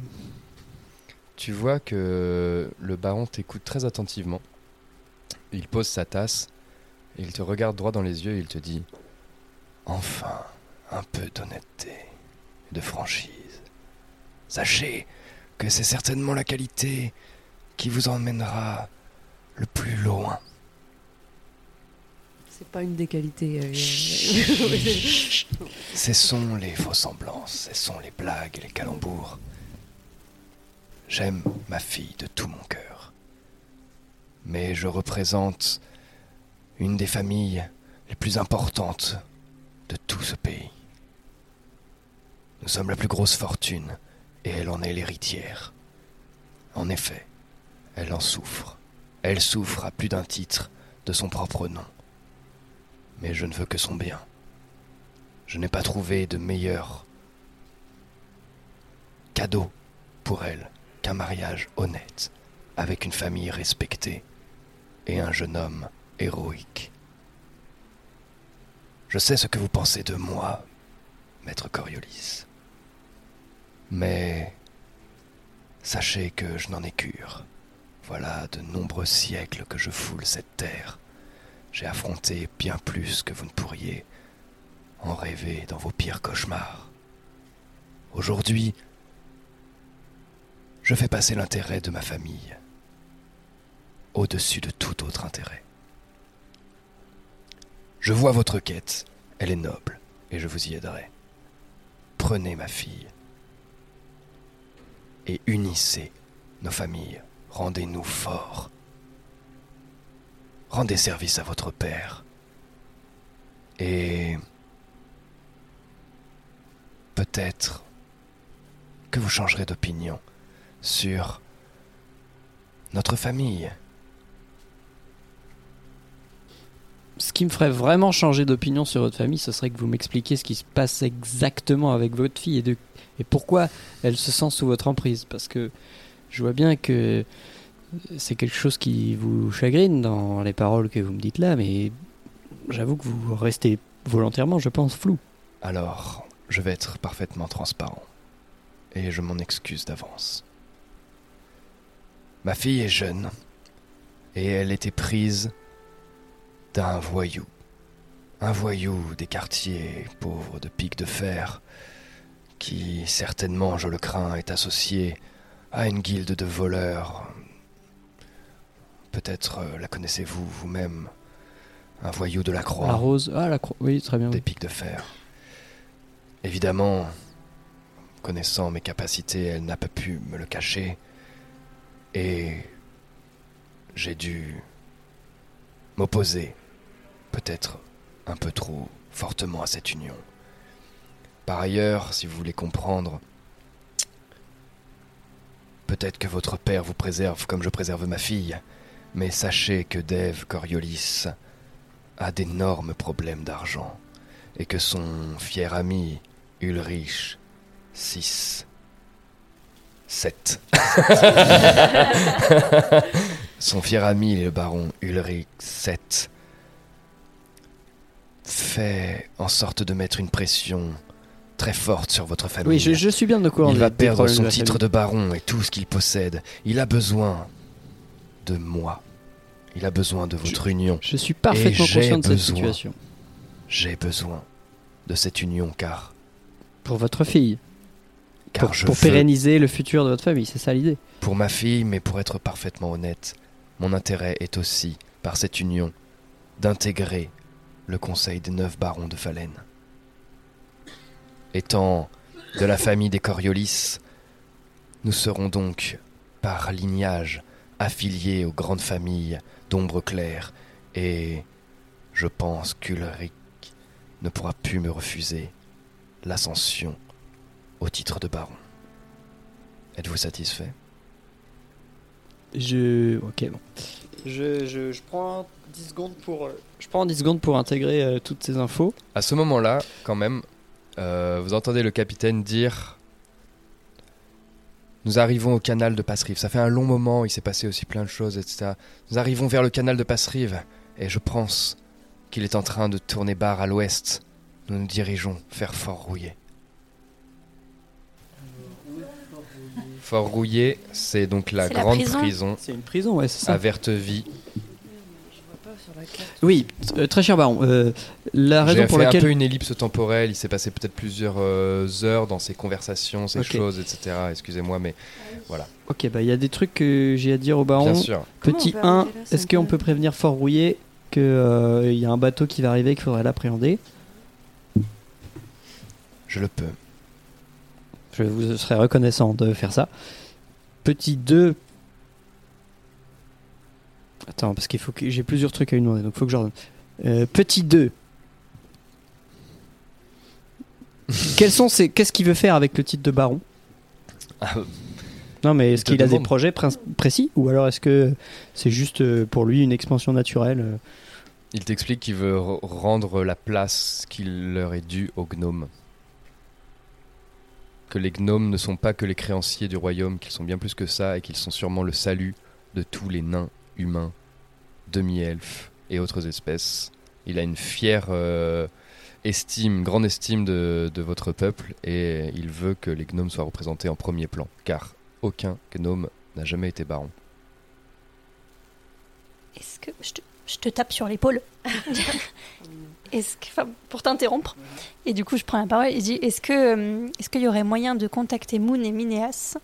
Tu vois que le baron t'écoute très attentivement. Il pose sa tasse, et il te regarde droit dans les yeux et il te dit Enfin, un peu d'honnêteté, de franchise. Sachez que c'est certainement la qualité qui vous emmènera le plus loin. C'est pas une des qualités. euh, Ce sont les faux semblances, ce sont les blagues et les calembours. J'aime ma fille de tout mon cœur. Mais je représente une des familles les plus importantes de tout ce pays. Nous sommes la plus grosse fortune et elle en est l'héritière. En effet, elle en souffre. Elle souffre à plus d'un titre de son propre nom. Mais je ne veux que son bien. Je n'ai pas trouvé de meilleur cadeau pour elle qu'un mariage honnête avec une famille respectée et un jeune homme héroïque. Je sais ce que vous pensez de moi, maître Coriolis. Mais sachez que je n'en ai cure. Voilà de nombreux siècles que je foule cette terre. J'ai affronté bien plus que vous ne pourriez en rêver dans vos pires cauchemars. Aujourd'hui, je fais passer l'intérêt de ma famille au-dessus de tout autre intérêt. Je vois votre quête, elle est noble, et je vous y aiderai. Prenez ma fille et unissez nos familles, rendez-nous forts. Rendez service à votre père. Et peut-être que vous changerez d'opinion sur notre famille. Ce qui me ferait vraiment changer d'opinion sur votre famille, ce serait que vous m'expliquiez ce qui se passe exactement avec votre fille et, pourquoi elle se sent sous votre emprise. Parce que je vois bien que c'est quelque chose qui vous chagrine dans les paroles que vous me dites là, mais j'avoue que vous restez volontairement, je pense, flou. Alors, je vais être parfaitement transparent. Et je m'en excuse d'avance. Ma fille est jeune. Et elle était prise d'un voyou. Un voyou des quartiers pauvres de pics de fer, qui certainement, je le crains, est associé à une guilde de voleurs. Peut-être euh, la connaissez-vous vous-même? Un voyou de la croix. La rose, ah la croix, oui, très bien. Des oui. pics de fer. Évidemment, connaissant mes capacités, elle n'a pas pu me le cacher. Et j'ai dû m'opposer, peut-être un peu trop fortement à cette union. Par ailleurs, si vous voulez comprendre, peut-être que votre père vous préserve comme je préserve ma fille, mais sachez que Dave Coriolis a d'énormes problèmes d'argent et que son fier ami Ulrich 6 7 son fier ami le baron Ulrich 7 fait en sorte de mettre une pression très forte sur votre famille. Oui, je, je suis bien de courant. Il va perdre son titre famille. de baron et tout ce qu'il possède. Il a besoin de moi. Il a besoin de votre union. Je suis parfaitement conscient de cette besoin- situation. J'ai besoin de cette union car, Pour votre fille. car pour je pour veux, pérenniser le futur de votre famille, c'est ça l'idée. pour ma fille, mais pour être parfaitement honnête, mon intérêt est aussi, par cette union, d'intégrer le conseil des neuf barons de Falaine. Étant de la famille des Coriolis, nous serons donc, par lignage, affiliés aux grandes familles d'ombre claire, et je pense qu'Ulrich ne pourra plus me refuser l'ascension au titre de baron. Êtes-vous satisfait? Je. Ok, bon. Je, je, je prends 10 secondes pour. euh, Je prends 10 secondes pour intégrer euh, toutes ces infos. À ce moment-là, quand même, euh, vous entendez le capitaine dire Nous arrivons au canal de Passerive. Ça fait un long moment, il s'est passé aussi plein de choses, etc. Nous arrivons vers le canal de Passerive, et je pense qu'il est en train de tourner barre à l'ouest nous nous dirigeons vers Fort Rouillé. Fort Rouillé, c'est donc la grande prison. prison, C'est une prison, ouais, c'est ça. à Verteville. Oui, euh, très cher baron. euh, la J'ai raison fait pour un laquelle. peu une ellipse temporelle. Il s'est passé peut-être plusieurs euh, heures dans ces conversations, ces choses, etc. Excusez-moi, mais voilà. Ok, bah il y a des trucs que j'ai à dire au baron. Bien sûr. Petit on peut 1, arrêter là, ça est-ce qu'on peut prévenir Fort Rouillé qu'il y a un bateau qui va arriver qu'il faudrait l'appréhender? Je le peux. Je vous serais reconnaissant de faire ça. Petit 2. Attends, parce qu'il faut que j'ai plusieurs trucs à lui demander, donc il faut que j'ordonne. Euh, petit 2. Quels sont ces... Qu'est-ce qu'il veut faire avec le titre de baron? Ah, Non, mais est-ce qu'il a des projets précis? Ou alors est-ce que c'est juste euh, pour lui une expansion naturelle euh? Il t'explique qu'il veut re- rendre la place qu'il leur est due aux gnomes. Que les gnomes ne sont pas que les créanciers du royaume, qu'ils sont bien plus que ça et qu'ils sont sûrement le salut de tous les nains, humains, demi-elfes et autres espèces. Il a une fière euh, estime, grande estime de, de votre peuple et il veut que les gnomes soient représentés en premier plan, car aucun gnome n'a jamais été baron. Est-ce que je te, je te tape sur l'épaule Est-ce que, pour t'interrompre Et du coup, je prends la parole et je dis est-ce que euh, est-ce qu'il y aurait moyen de contacter Moon et Minéas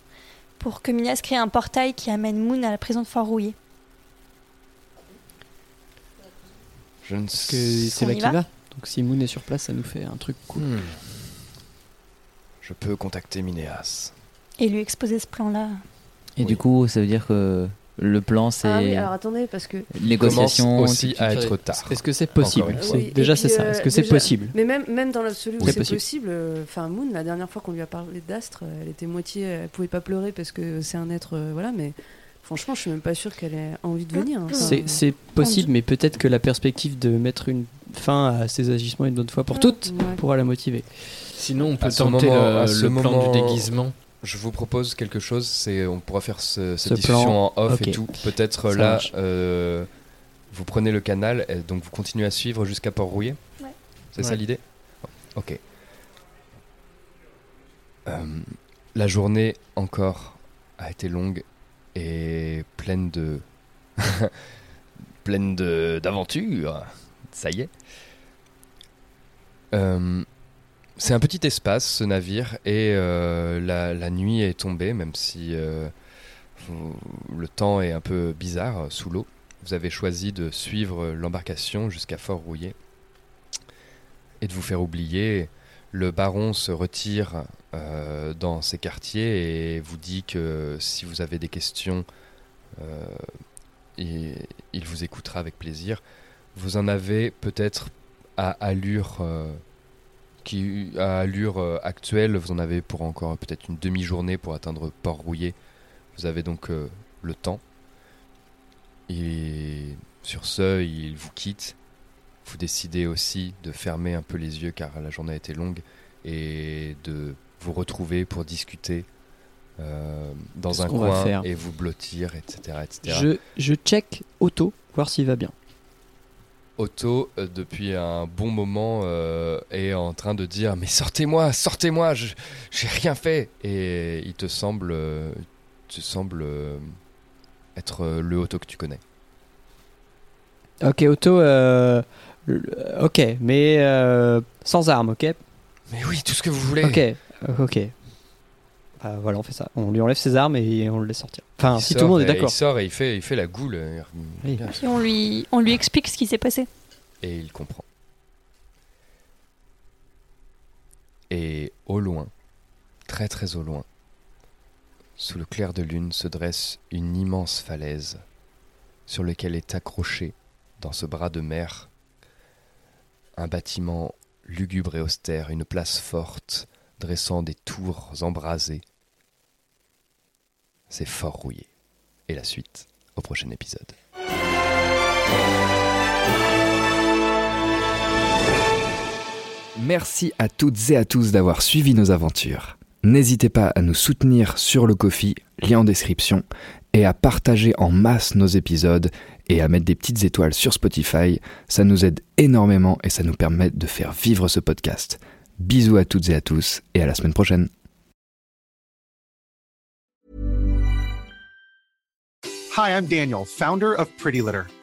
pour que Minéas crée un portail qui amène Moon à la prison de Fort Rouillé? Je ne que sais c'est là qu'il va va. Donc si Moon est sur place, ça nous fait un truc cool. Hmm. Je peux contacter Minéas. et lui exposer ce plan-là Et du coup, ça veut dire que le plan, c'est Ah oui, alors attendez, parce que. négociation. commence aussi à être tard. Est-ce que c'est possible Oui, Déjà, c'est ça. euh, Est-ce que c'est possible Mais même, même dans l'absolu où C'est possible. possible, euh, enfin Moon, la dernière fois qu'on lui a parlé d'Astre, euh, elle était moitié, elle pouvait pas pleurer parce que c'est un être, euh, voilà, mais franchement, je suis même pas sûre qu'elle ait envie de venir. hein. Enfin, C'est possible, mais peut-être que la perspective de mettre une fin à ses agissements une bonne fois pour toutes ouais. pourra la motiver. Sinon, on peut À tenter moment- le, à ce le plan moment- du déguisement. Je vous propose quelque chose, c'est on pourra faire ce- cette Ce discussion plan, en off et tout. Peut-être là, euh, vous prenez le canal, et donc vous continuez à suivre jusqu'à Port-Rouillé Ouais. C'est ça l'idée? Ok. Euh, la journée encore a été longue et pleine de... pleine de- d'aventures. Ça y est. Euh, c'est un petit espace, ce navire, et euh, la, nuit est tombée, même si euh, le temps est un peu bizarre sous l'eau. Vous avez choisi de suivre l'embarcation jusqu'à Fort-Rouillé et de vous faire oublier. Le baron se retire euh, dans ses quartiers et vous dit que si vous avez des questions, euh, il, vous écoutera avec plaisir. Vous en avez peut-être à allure euh, qui à allure actuelle, vous en avez pour encore peut-être une demi-journée pour atteindre Port-Rouillé. Vous avez donc le temps. Et sur ce, il vous quitte. Vous décidez aussi de fermer un peu les yeux car la journée a été longue et de vous retrouver pour discuter euh, dans un coin et vous blottir, etc. etc. Je, je check Otto, voir s'il va bien. Otto, euh, depuis un bon moment, euh, est en train de dire Mais sortez-moi, sortez-moi, j'ai rien fait. Et il te semble, te semble être le Otto que tu connais. Ok, Otto, euh, ok, mais euh, sans armes, ok? Mais oui, tout ce que vous voulez. Ok, euh, ok. Bah, voilà, on fait ça. On lui enlève ses armes et on le laisse sortir. Enfin, Il si tout le monde est d'accord. Il sort et il fait, il fait la goule. euh, Oui. Et on lui, on lui explique ce qui s'est passé. Et il comprend. Et au loin, très très au loin, sous le clair de lune se dresse une immense falaise sur laquelle est accroché, dans ce bras de mer, un bâtiment lugubre et austère, une place forte, dressant des tours embrasées. C'est fort rouillé. Et la suite au prochain épisode. Merci à toutes et à tous d'avoir suivi nos aventures. N'hésitez pas à nous soutenir sur le Kofi, lien en description, et à partager en masse nos épisodes et à mettre des petites étoiles sur Spotify. Ça nous aide énormément et ça nous permet de faire vivre ce podcast. Bisous à toutes et à tous et à la semaine prochaine. Hi, I'm Daniel, founder of Pretty Litter.